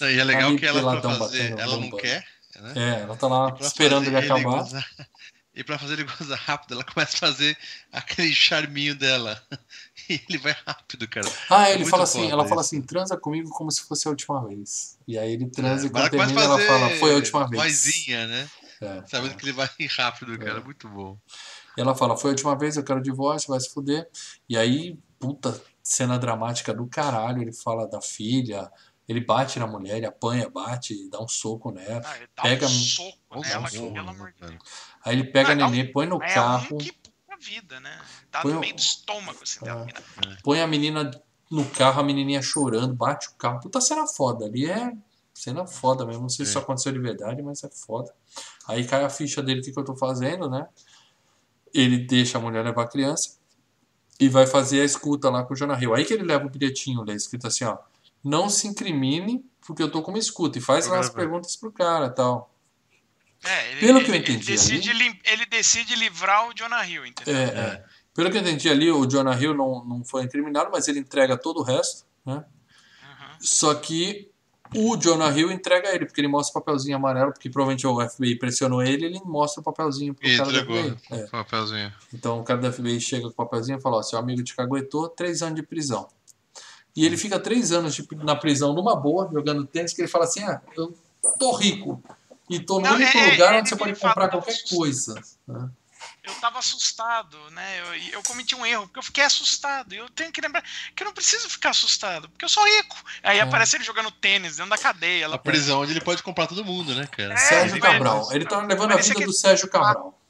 Não, E é legal Ali que ela, pra peladão fazer, batendo ela não quer, né? É, ela tá lá E pra esperando ele acabar. gozar- [laughs] e pra fazer ele gozar rápido, ela começa a fazer aquele charminho dela. [laughs] E ele vai rápido, cara. Ah, É ele fala assim, ela fala isso. assim, transa comigo como se fosse a última vez. E aí ele transa e Mas quando termina ela fala, foi a última vez. vozinha, né? É, Sabendo é. que ele vai [laughs] rápido, cara. Muito bom. E ela fala, foi a última vez, eu quero divórcio, vai se fuder. E aí, puta, cena dramática do caralho, ele fala da filha, ele bate na mulher, ele apanha, bate, dá um soco nela. Ah, ele dá Pega- um soco nela, que, pelo amor de? Deus. Aí ele pega a Não, é um- neném, põe no É carro, um que puta vida, né? Dá Põe no o- meio do estômago, assim, É. põe a menina no carro, a menininha chorando, bate o carro. Puta cena foda. Ali é cena foda mesmo. Não sei se isso É. aconteceu de verdade, mas é foda. Aí cai a ficha dele, o que, que eu tô fazendo, né? Ele deixa a mulher levar a criança e vai fazer a escuta lá com o Jonah Hill. Aí que ele leva o bilhetinho lá, escrito assim, ó. Não se incrimine, porque eu tô com uma escuta. E faz lá as perguntas pro cara e tal. É, ele, Pelo que eu ele- entendi Ele decide, lim- ele decide livrar o Jonah Hill, entendeu? É, é. Pelo que eu entendi ali, o Jonah Hill não, não foi incriminado, mas ele entrega todo o resto, né? Uhum. Só que o Jonah Hill entrega ele, porque ele mostra o papelzinho amarelo, porque provavelmente o FBI pressionou ele, ele mostra o papelzinho pro E cara do entregou FBI. É. o papelzinho. Então o cara do FBI chega com o papelzinho e fala, ó, seu amigo te caguetou, três anos de prisão. E ele fica três anos de- na prisão numa boa, jogando tênis, que ele fala assim, ah, eu tô rico. E tô no Não, único é, é, lugar ele onde você pode comprar "Tô qualquer assustado." coisa. né? Eu tava assustado, né? Eu, eu cometi um erro, porque eu fiquei assustado. E eu tenho que lembrar que eu não preciso ficar assustado, porque eu sou rico. Aí É. aparece ele jogando tênis dentro da cadeia. A prisão onde ele pode comprar todo mundo, né, cara? É, Sérgio ele vai- Cabral. Ele tá levando a vida que- do Sérgio Cabral.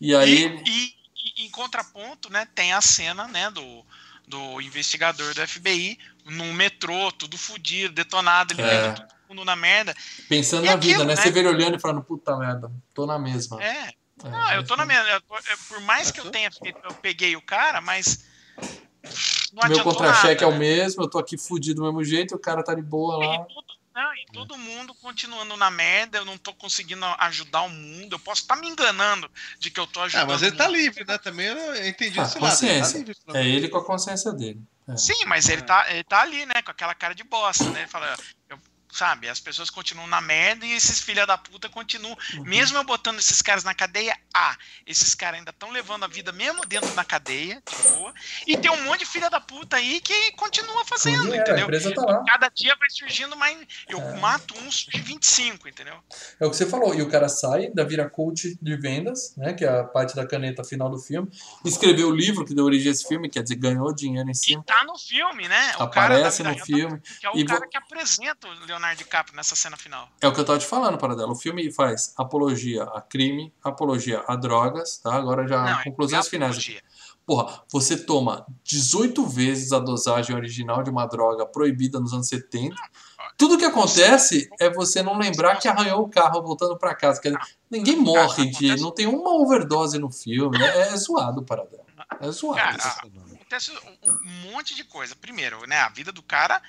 E aí E, e- e em contraponto, né, tem a cena, né, do, do investigador do FBI num metrô, tudo fudido, detonado, ele É. vendo todo mundo na merda. pensando E na aquilo, vida, né? né? Você vê ele olhando e falando, puta merda, tô na mesma. É, É, não, eu tô na mas- merda. eu é, Por mais que eu tenha feito, eu peguei o cara, mas não Meu contra-cheque é o né? mesmo, eu tô aqui fudido do mesmo jeito, o cara tá de boa lá. E todo, não, e todo mundo continuando na merda, eu não tô conseguindo ajudar o mundo. Eu posso estar me enganando de que eu tô Ah, ajudando. mas ele tá livre, né? Também eu entendi Ah, esse lado. Ele tá consciência. livre, É ele com a consciência dele. É. Sim, mas ele tá, ele tá ali, né, com aquela cara de bosta, né? Ele fala, sabe, as pessoas continuam na merda e esses filha da puta continuam. Uhum. Mesmo eu botando esses caras na cadeia, ah, esses caras ainda estão levando a vida mesmo dentro da cadeia, de boa. E tem um monte de filha da puta aí que continua fazendo, dinheiro, a entendeu? empresa tá lá. Cada dia vai surgindo mais. Eu É. mato uns de 25, entendeu? É o que você falou. E o cara sai, da vira coach de vendas, né? Que é a parte da caneta final do filme. Escreveu o livro que deu origem a esse filme, quer dizer, ganhou dinheiro em E cima. tá no filme, né? Da Aparece no real tá- filme. Que é o E cara vo- que apresenta o Leonardo DiCaprio nessa cena final. É o que eu tava te falando, Paradela. O filme faz apologia a crime, apologia a drogas, tá? Agora já Não, é conclusões finais. apologia. Porra, você toma 18 vezes a dosagem original de uma droga proibida nos anos 70. Tudo que acontece é você não lembrar que arranhou o carro voltando pra casa. Quer dizer, ninguém morre de. Não tem uma overdose no filme. É, é zoado, Paradela. É zoado. Cara, acontece um um monte de coisa. Primeiro, né? A vida do cara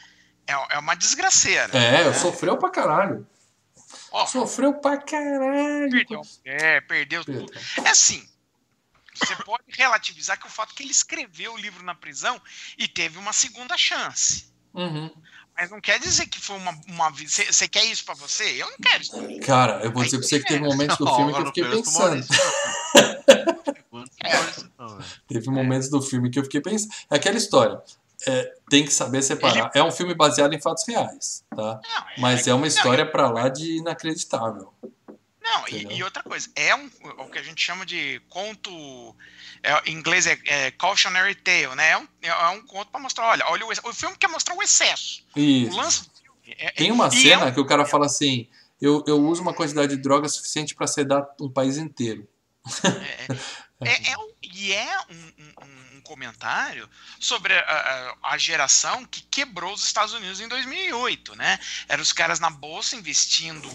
é, é uma desgraceira. É, né? sofreu pra caralho. Ó, Sofreu pra caralho. perdeu, é, perdeu tudo. É assim. Você pode relativizar que o fato que ele escreveu o livro na prisão e teve uma segunda chance. Uhum. Mas não quer dizer que foi uma. Você quer isso pra você? Eu não quero isso pra mim. Cara, eu vou dizer pra você que teve momentos do Não, filme que eu não fiquei pensando. [laughs] Maurício, não. Não. Teve momentos do filme que eu fiquei pensando. É aquela história. É, tem que saber separar. É um filme baseado em fatos reais, tá? Não, Mas é uma história pra lá de inacreditável. Não, e, e outra coisa, é um, o que a gente chama de conto. é, em inglês é, é cautionary tale, né? É um, é um conto pra mostrar, olha, olha o, o filme quer mostrar o excesso. O Isso. lance do filme. é- Tem uma e cena é que o cara fala assim: eu, eu uso uma quantidade de droga suficiente pra sedar um país inteiro. É, é um- e é um- um comentário sobre a, a- a geração que quebrou os Estados Unidos em 2008, né? Eram os caras na bolsa investindo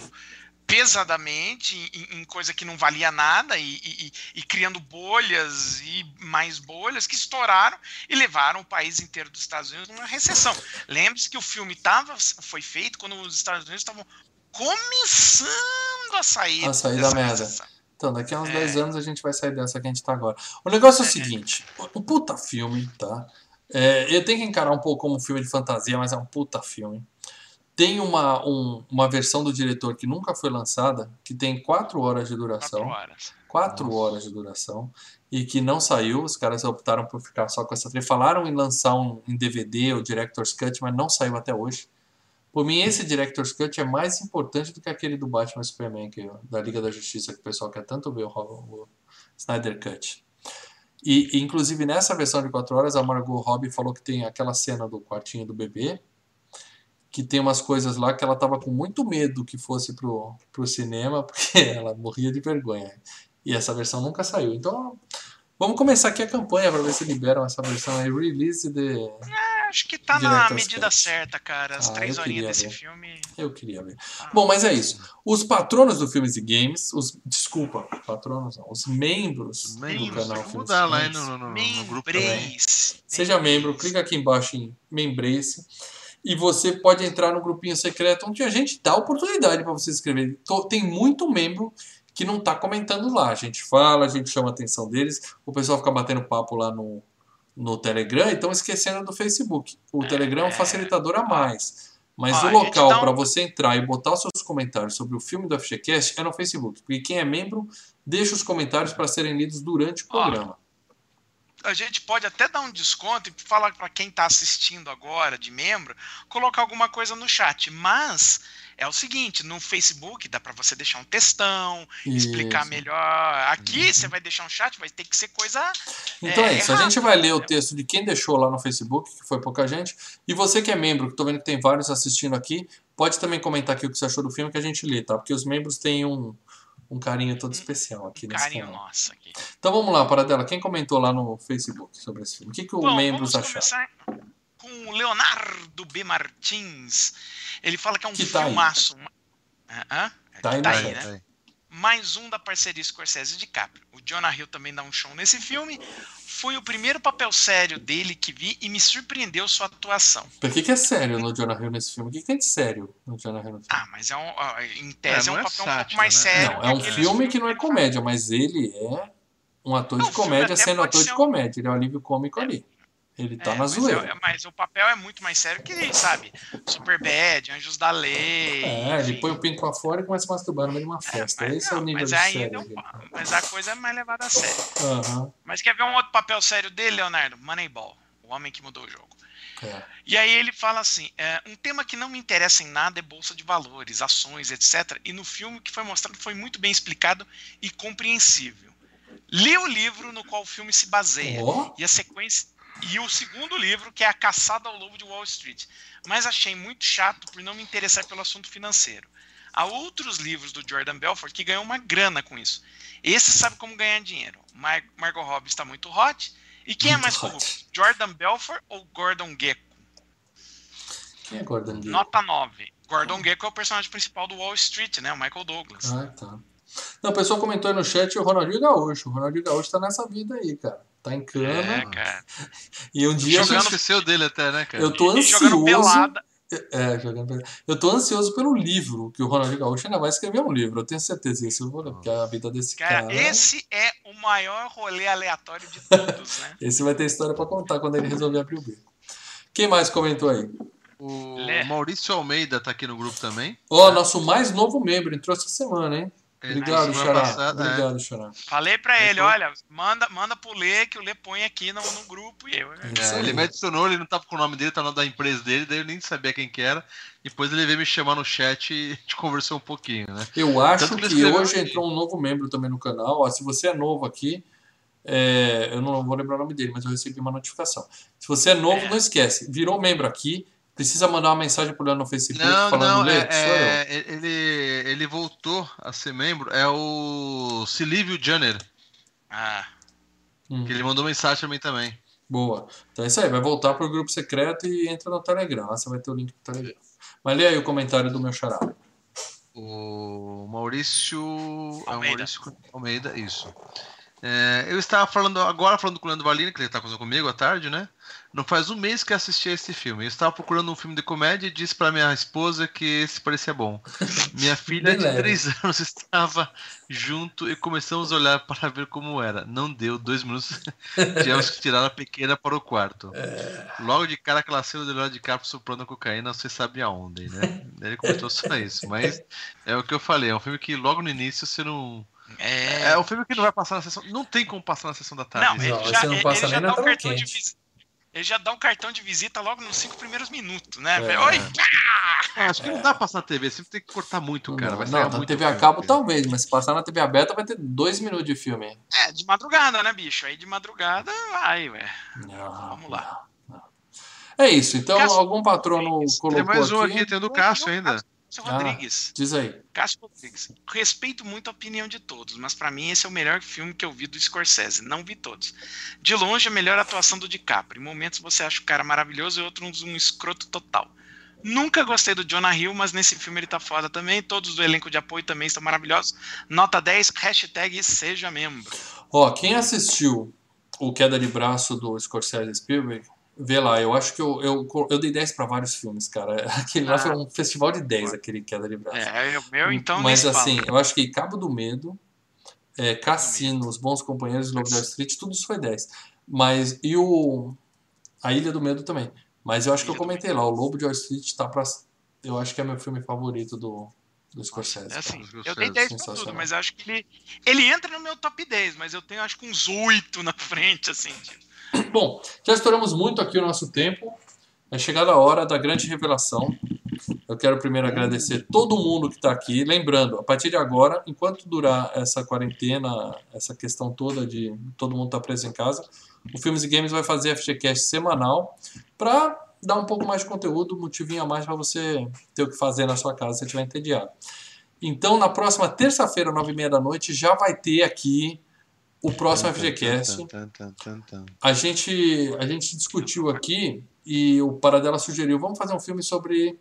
pesadamente em, em coisa que não valia nada e, e- e- criando bolhas e mais bolhas que estouraram e levaram o país inteiro dos Estados Unidos numa recessão. Lembre-se que o filme tava, foi feito quando os Estados Unidos estavam começando a sair, A sair da merda. recessão. Então, daqui a uns É. 10 anos a gente vai sair dessa que a gente tá agora. O negócio é o seguinte: um puta filme, tá? É, eu tenho que encarar um pouco como um filme de fantasia, mas é um puta filme. Tem uma, um- uma versão do diretor que nunca foi lançada, que tem 4 horas de duração. horas. 4 horas de duração. E que não saiu. Os caras optaram por ficar só com essa trilha. Falaram em lançar um em DVD, o Director's Cut, mas não saiu até hoje. Por mim, esse Director's Cut é mais importante do que aquele do Batman Superman, que, da Liga da Justiça, que o pessoal quer tanto ver, o, o Snyder Cut. E, e, inclusive, nessa versão de 4 horas, a Margot Robbie falou que tem aquela cena do quartinho do bebê, que tem umas coisas lá que ela tava com muito medo que fosse pro, pro cinema, [laughs] porque ela morria de vergonha. E essa versão nunca saiu. Então, vamos começar aqui a campanha para ver se liberam essa versão aí. Release de. Acho que tá na medida Cut. certa, cara. As Ah, três horinhas desse ver. filme. Eu queria ver. Bom, mas é isso. Os patronos do Filmes e Games, os. Desculpa, patronos não, os membros do Membros, canal tem que Filmes mudar e lá Games. no, no, no, no grupo também. Seja membro, clica aqui embaixo em Membrace e você pode entrar no grupinho secreto onde a gente dá oportunidade para você se inscrever. Tô- Tem muito membro que não está comentando lá. A gente fala, a gente chama a atenção deles, o pessoal fica batendo papo lá no, no Telegram e estão esquecendo do Facebook. O Telegram é um facilitador a mais. Mas Ó, o local um- para você entrar e botar os seus comentários sobre o filme do FGCast é no Facebook. Porque quem é membro deixa os comentários para serem lidos durante o Ó, programa. A gente pode até dar um desconto e falar para quem tá assistindo agora, de membro, colocar alguma coisa no chat. Mas é o seguinte: no Facebook dá para você deixar um textão, explicar Isso. melhor. Aqui você vai deixar um chat, vai ter que ser coisa. Então é, É, isso. A gente vai ler o texto de quem deixou lá no Facebook, que foi pouca gente. E você que é membro, que estou vendo que tem vários assistindo aqui, pode também comentar aqui o que você achou do filme que a gente lê, tá? Porque os membros têm um, um carinho todo especial aqui nesse Carinho canal. nossa aqui. Então vamos lá, Paradela. Quem comentou lá no Facebook sobre esse filme? O que, que o Bom, membros acharam? começar com o Leonardo B. Martins. Ele fala que é um Que tá aí. filmaço. Hã? Hã? Tá aí tá no aí, né? Tá aí. mais um da parceria Scorsese e DiCaprio. O Jonah Hill também dá um show nesse filme. Foi o primeiro papel sério dele que vi e me surpreendeu sua atuação. Por que, que é sério no Jonah Hill nesse filme? O que, que tem de sério no Jonah Hill no filme? Ah, mas é um, em tese É, é, um não é papel um pouco sátira, mais né? sério. Não, é um filme que não é comédia, mas ele é um ator Não, de comédia sendo ator de um- comédia. Ele é um alívio cômico ali. Ele tá É, na mas, zoeira. é- mas o papel é muito mais sério que, sabe, Superbad, Anjos da Lei. É, ele enfim. põe o pinto pra fora e começa a masturbar no meio de uma festa. Mas, Esse é o não, nível mas de sério. não- mas a coisa é mais levada a sério. Aham, Mas quer ver um outro papel sério dele, Leonardo? Moneyball, o homem que mudou o jogo. é. E aí ele fala assim: é, um tema que não me interessa em nada é bolsa de valores, ações, etc. E no filme que foi mostrado foi muito bem explicado e compreensível. Li o livro no qual o filme se baseia Ó, e a sequência e o segundo livro que é a Caçada ao Lobo de Wall Street, mas achei muito chato por não me interessar pelo assunto financeiro. Há outros livros do Jordan Belfort que ganham uma grana com isso. Esse sabe como ganhar dinheiro. Mar Margot Robbie está muito hot. E quem é Muito mais hot. corrupto? Jordan Belfort ou Gordon Gekko? quem é Gordon Gay? Nota 9. Gordon Gekko é o personagem principal do Wall Street, né? O Michael Douglas. Ah, tá. Não, o pessoal comentou aí no chat o Ronaldinho Gaúcho. O Ronaldinho Gaúcho tá nessa vida aí, cara. Tá em É, cana. cara. [laughs] E um dia. Jogando- esqueceu dele até, né, cara? Eu tô E ansioso. pelada. É, jogando pelada. Eu tô ansioso pelo livro, que o Ronaldinho Gaúcho ainda vai escrever um livro. Eu tenho certeza disso. Eu vou ler, porque a vida desse Cara, cara. esse é o maior rolê aleatório de todos, né? [laughs] Esse vai ter história pra contar quando ele resolver abrir o bico. Quem mais comentou aí? O Lé. Maurício Almeida tá aqui no grupo também. Ó, nosso mais novo membro entrou essa semana, hein? Ele Obrigado, Xará. é. Obrigado, Xará. Falei pra Ele olha, manda, manda pro Lê, que o Lê põe aqui no, no grupo e eu. É. Isso É, aí. ele me adicionou, ele não tava com o nome dele, tá no nome da empresa dele, daí eu nem sabia quem que era. Depois ele veio me chamar no chat e [laughs] a gente conversou um pouquinho, né? Eu acho Tanto que que hoje aqui. entrou um novo membro também no canal. Ó, se você é novo aqui, é, eu não vou lembrar o nome dele, mas eu recebi uma notificação. Se você é novo, É. não esquece. Virou membro aqui, precisa mandar uma mensagem pro Leandro no Facebook Não, falando não, Lê, é, é, ele, ele voltou a ser membro, é o Silívio Janner, Ah, Hum, que ele mandou mensagem pra mim também. boa. Então é isso aí, vai voltar pro grupo secreto e entra no Telegram. Lá você vai ter o link pro Telegram. Mas lê aí o comentário do meu xará. O Maurício. É o Almeida. Maurício Almeida, isso. É, eu estava falando agora falando com o Leandro Valina, que ele está conversando comigo à tarde, né? Não faz um mês que assisti a esse filme. Eu estava procurando um filme de comédia e disse para minha esposa que esse parecia bom. [laughs] Minha filha de três [laughs] anos estava junto e começamos a olhar para ver como era. Não deu dois minutos. [laughs] Tivemos que tirar a pequena para o quarto. Logo de cara, aquela cena do Leonardo DiCaprio soprando cocaína, você sabe aonde, né? Ele comentou só isso. Mas é o que eu falei, é um filme que logo no início você não. É. É um filme que não vai passar na sessão. Não tem como passar na sessão da tarde. Não, ele Não, já, você não ele passa já dá um cartão de quente. visita. Ele já dá um cartão de visita logo nos cinco primeiros minutos, né? É. Oi! Ah, acho que não dá pra passar na TV, sempre tem que cortar muito, cara. Vai não, na muito TV a cabo talvez, mas se passar na TV aberta vai ter dois minutos de filme. É, de madrugada, né, bicho? Aí de madrugada vai, ué. Não, Vamos lá. não, não. É isso. Então, Cássio algum patrono colocou Tem mais um aqui. aqui, tem o do Cássio ainda. Cássio Ah. Rodrigues. Diz aí. Cássio Rodrigues. Respeito muito a opinião de todos, mas pra mim esse é o melhor filme que eu vi do Scorsese. Não vi todos. De longe, a melhor atuação do DiCaprio. Em momentos você acha o cara maravilhoso e outros um escroto total. Nunca gostei do Jonah Hill, mas nesse filme ele tá foda também. Todos do elenco de apoio também estão maravilhosos. Nota 10, hashtag seja membro. Ó, quem assistiu o Queda de Braço do Scorsese Spielberg, vê lá. Eu acho que eu, eu, eu dei 10 pra vários filmes, cara. [laughs] Aquele lá Ah. foi um festival de 10, aquele Queda de Braço. É, o meu então Mas assim, fala. eu acho que Cabo do Medo, é, Cassino, Os Bons Companheiros, Lobo da Street, tudo isso foi 10. Mas, e o. A Ilha do Medo também. Mas eu acho que eu comentei lá, o Lobo de Wall Street tá pra. Eu acho que é meu filme favorito do, do Scorsese. É assim, eu dei 10 pra tudo, mas acho que ele, ele entra no meu top 10, mas eu tenho acho que uns 8 na frente, assim. tipo. Bom, já estouramos muito aqui o nosso tempo. É chegada a hora da grande revelação. Eu quero primeiro agradecer todo mundo que está aqui. Lembrando, a partir de agora, enquanto durar essa quarentena, essa questão toda de todo mundo estar preso em casa, o Filmes e Games vai fazer FGCast semanal para dar um pouco mais de conteúdo, motivinho a mais para você ter o que fazer na sua casa se estiver entediado. Então, na próxima terça-feira, nove e meia da noite, já vai ter aqui o próximo FGCast. Tan. A gente, a gente discutiu aqui e o Paradela sugeriu, vamos fazer um filme sobre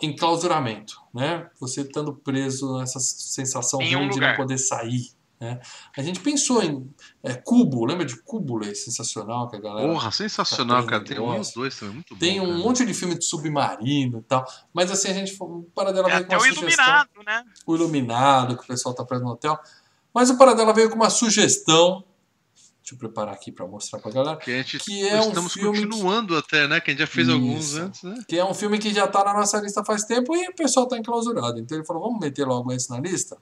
enclausuramento, né? Você estando preso nessa sensação Em um ruim de não poder sair, né? A gente pensou em é, Cubo, lembra de Cubo? É sensacional que a galera... Porra, sensacional, Tá cara. Tem um dois também, muito bom. Tem um cara. monte de filme de submarino e tal, mas assim, a gente, o Paradela É veio com até uma o sugestão iluminado, né? o Iluminado, que o pessoal tá preso no hotel. Mas o Paradela veio com uma sugestão. Deixa eu preparar aqui para mostrar galera. Que a gente que é um estamos filme que- continuando até, né? Que a gente já fez alguns Isso. antes, né? Que é um filme que já tá na nossa lista faz tempo e o pessoal tá enclausurado. Então ele falou: vamos meter logo esse na lista?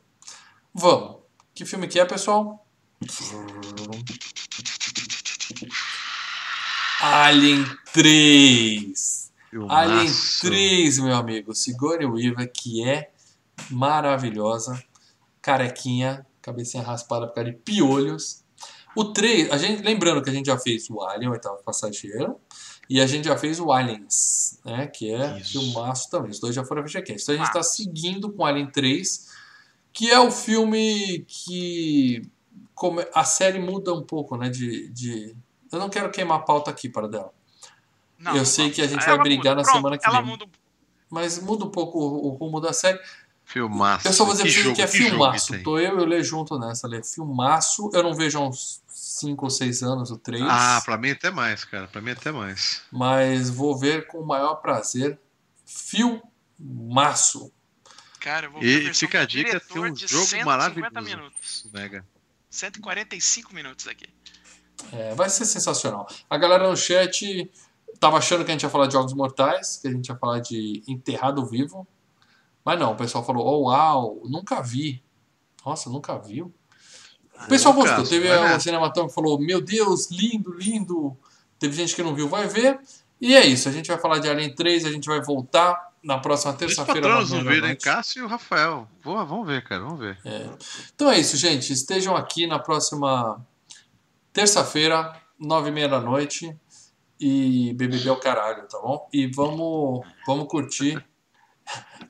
Vamos. Que filme que é, pessoal? Alien 3. Alien Filmaço. 3, meu amigo. Sigourney Weaver, que é maravilhosa. Carequinha, cabecinha raspada por causa de piolhos. O 3, a gente, lembrando que a gente já fez o Alien, o oitavo passageiro, e a gente já fez o Aliens, né? Que é Isso. filmaço também. Os dois já foram FGCast. Então a gente está seguindo com Alien 3, que é o filme que come- a série muda um pouco, né? De, de... Eu não quero queimar a pauta aqui para dela. Não, Eu não sei vamos. que a gente Aí vai ela brigar muda. na Pronto, semana que ela vem. Muda... Mas muda um pouco o, o rumo da série. Filmaço. Eu só vou dizer Que jogo, que é que filmaço. Tô eu e o Lê junto nessa, Lê. Filmaço. Eu não vejo há uns 5 ou 6 anos o 3. Ah, pra mim até mais, cara. Pra mim até mais. Mas vou ver com o maior prazer. Filmaço. Cara, eu vou E ver a versão fica a dica, tem um jogo 150 maravilhoso. minutos. Mega. 145 minutos aqui. É, vai ser sensacional. A galera no chat tava achando que a gente ia falar de Jogos Mortais, que a gente ia falar de Enterrado Vivo. Mas não, o pessoal falou, oh, uau, nunca vi. Nossa, nunca viu. O pessoal Lucas, gostou. Teve vai a nessa. Cinematão que falou, meu Deus, lindo, lindo. Teve gente que não viu, vai ver. E é isso, a gente vai falar de Alien 3, a gente vai voltar na próxima terça-feira. não hein? noite. Cássio e o Rafael. Boa, vamos ver, cara. Vamos ver. Então é isso, gente. Estejam aqui na próxima terça-feira, nove e meia da noite. E BBB é o caralho, tá bom? E vamos, vamos curtir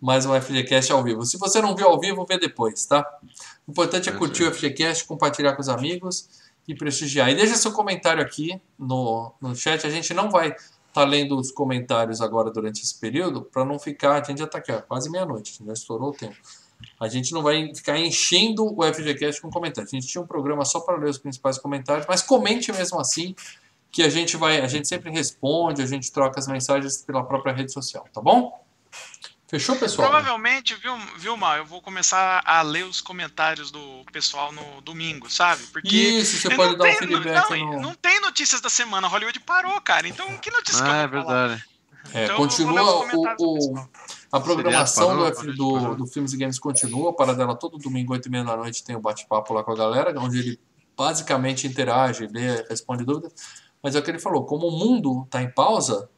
mais um FGCast ao vivo. Se você não viu ao vivo, vê depois, tá? O importante é curtir o FGCast, compartilhar com os amigos e prestigiar. E deixa seu comentário aqui no, no chat. A gente não vai estar lendo os comentários agora durante esse período, para não ficar. A gente já tá aqui, ó, quase meia-noite, já estourou o tempo. A gente não vai ficar enchendo o FGCast com comentários. A gente tinha um programa só para ler os principais comentários, mas comente mesmo assim, que a gente vai, a gente sempre responde, a gente troca as mensagens pela própria rede social, tá bom? Fechou, pessoal? Provavelmente, viu, viu, Mal, eu vou começar a ler os comentários do pessoal no domingo, sabe? Porque Isso, você pode dar um tenho- feedback não, no. não tem notícias da semana. Hollywood parou, cara. Então, que notícias que eu Ah, vou é falar? verdade. É, Então, eu vou continua o, do o- a programação do, parou, do, parou. do Filmes e Games continua. Para dela todo domingo, 8 e meia da noite, tem o bate-papo lá com a galera, onde ele basicamente interage, lê, responde dúvidas. Mas é o que ele falou, como o mundo está em pausa,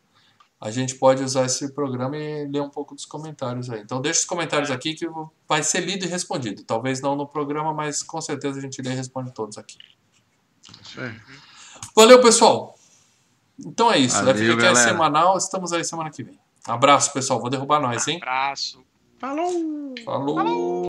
a gente pode usar esse programa e ler um pouco dos comentários aí. Então deixa os comentários É. aqui que vai ser lido e respondido. Talvez não no programa, mas com certeza a gente lê e responde todos aqui. Isso aí. Valeu, pessoal! Então é isso. Valeu, FGCast galera. semanal, estamos aí semana que vem. Abraço, pessoal. Vou derrubar nós, hein? Abraço. Falou! Falou.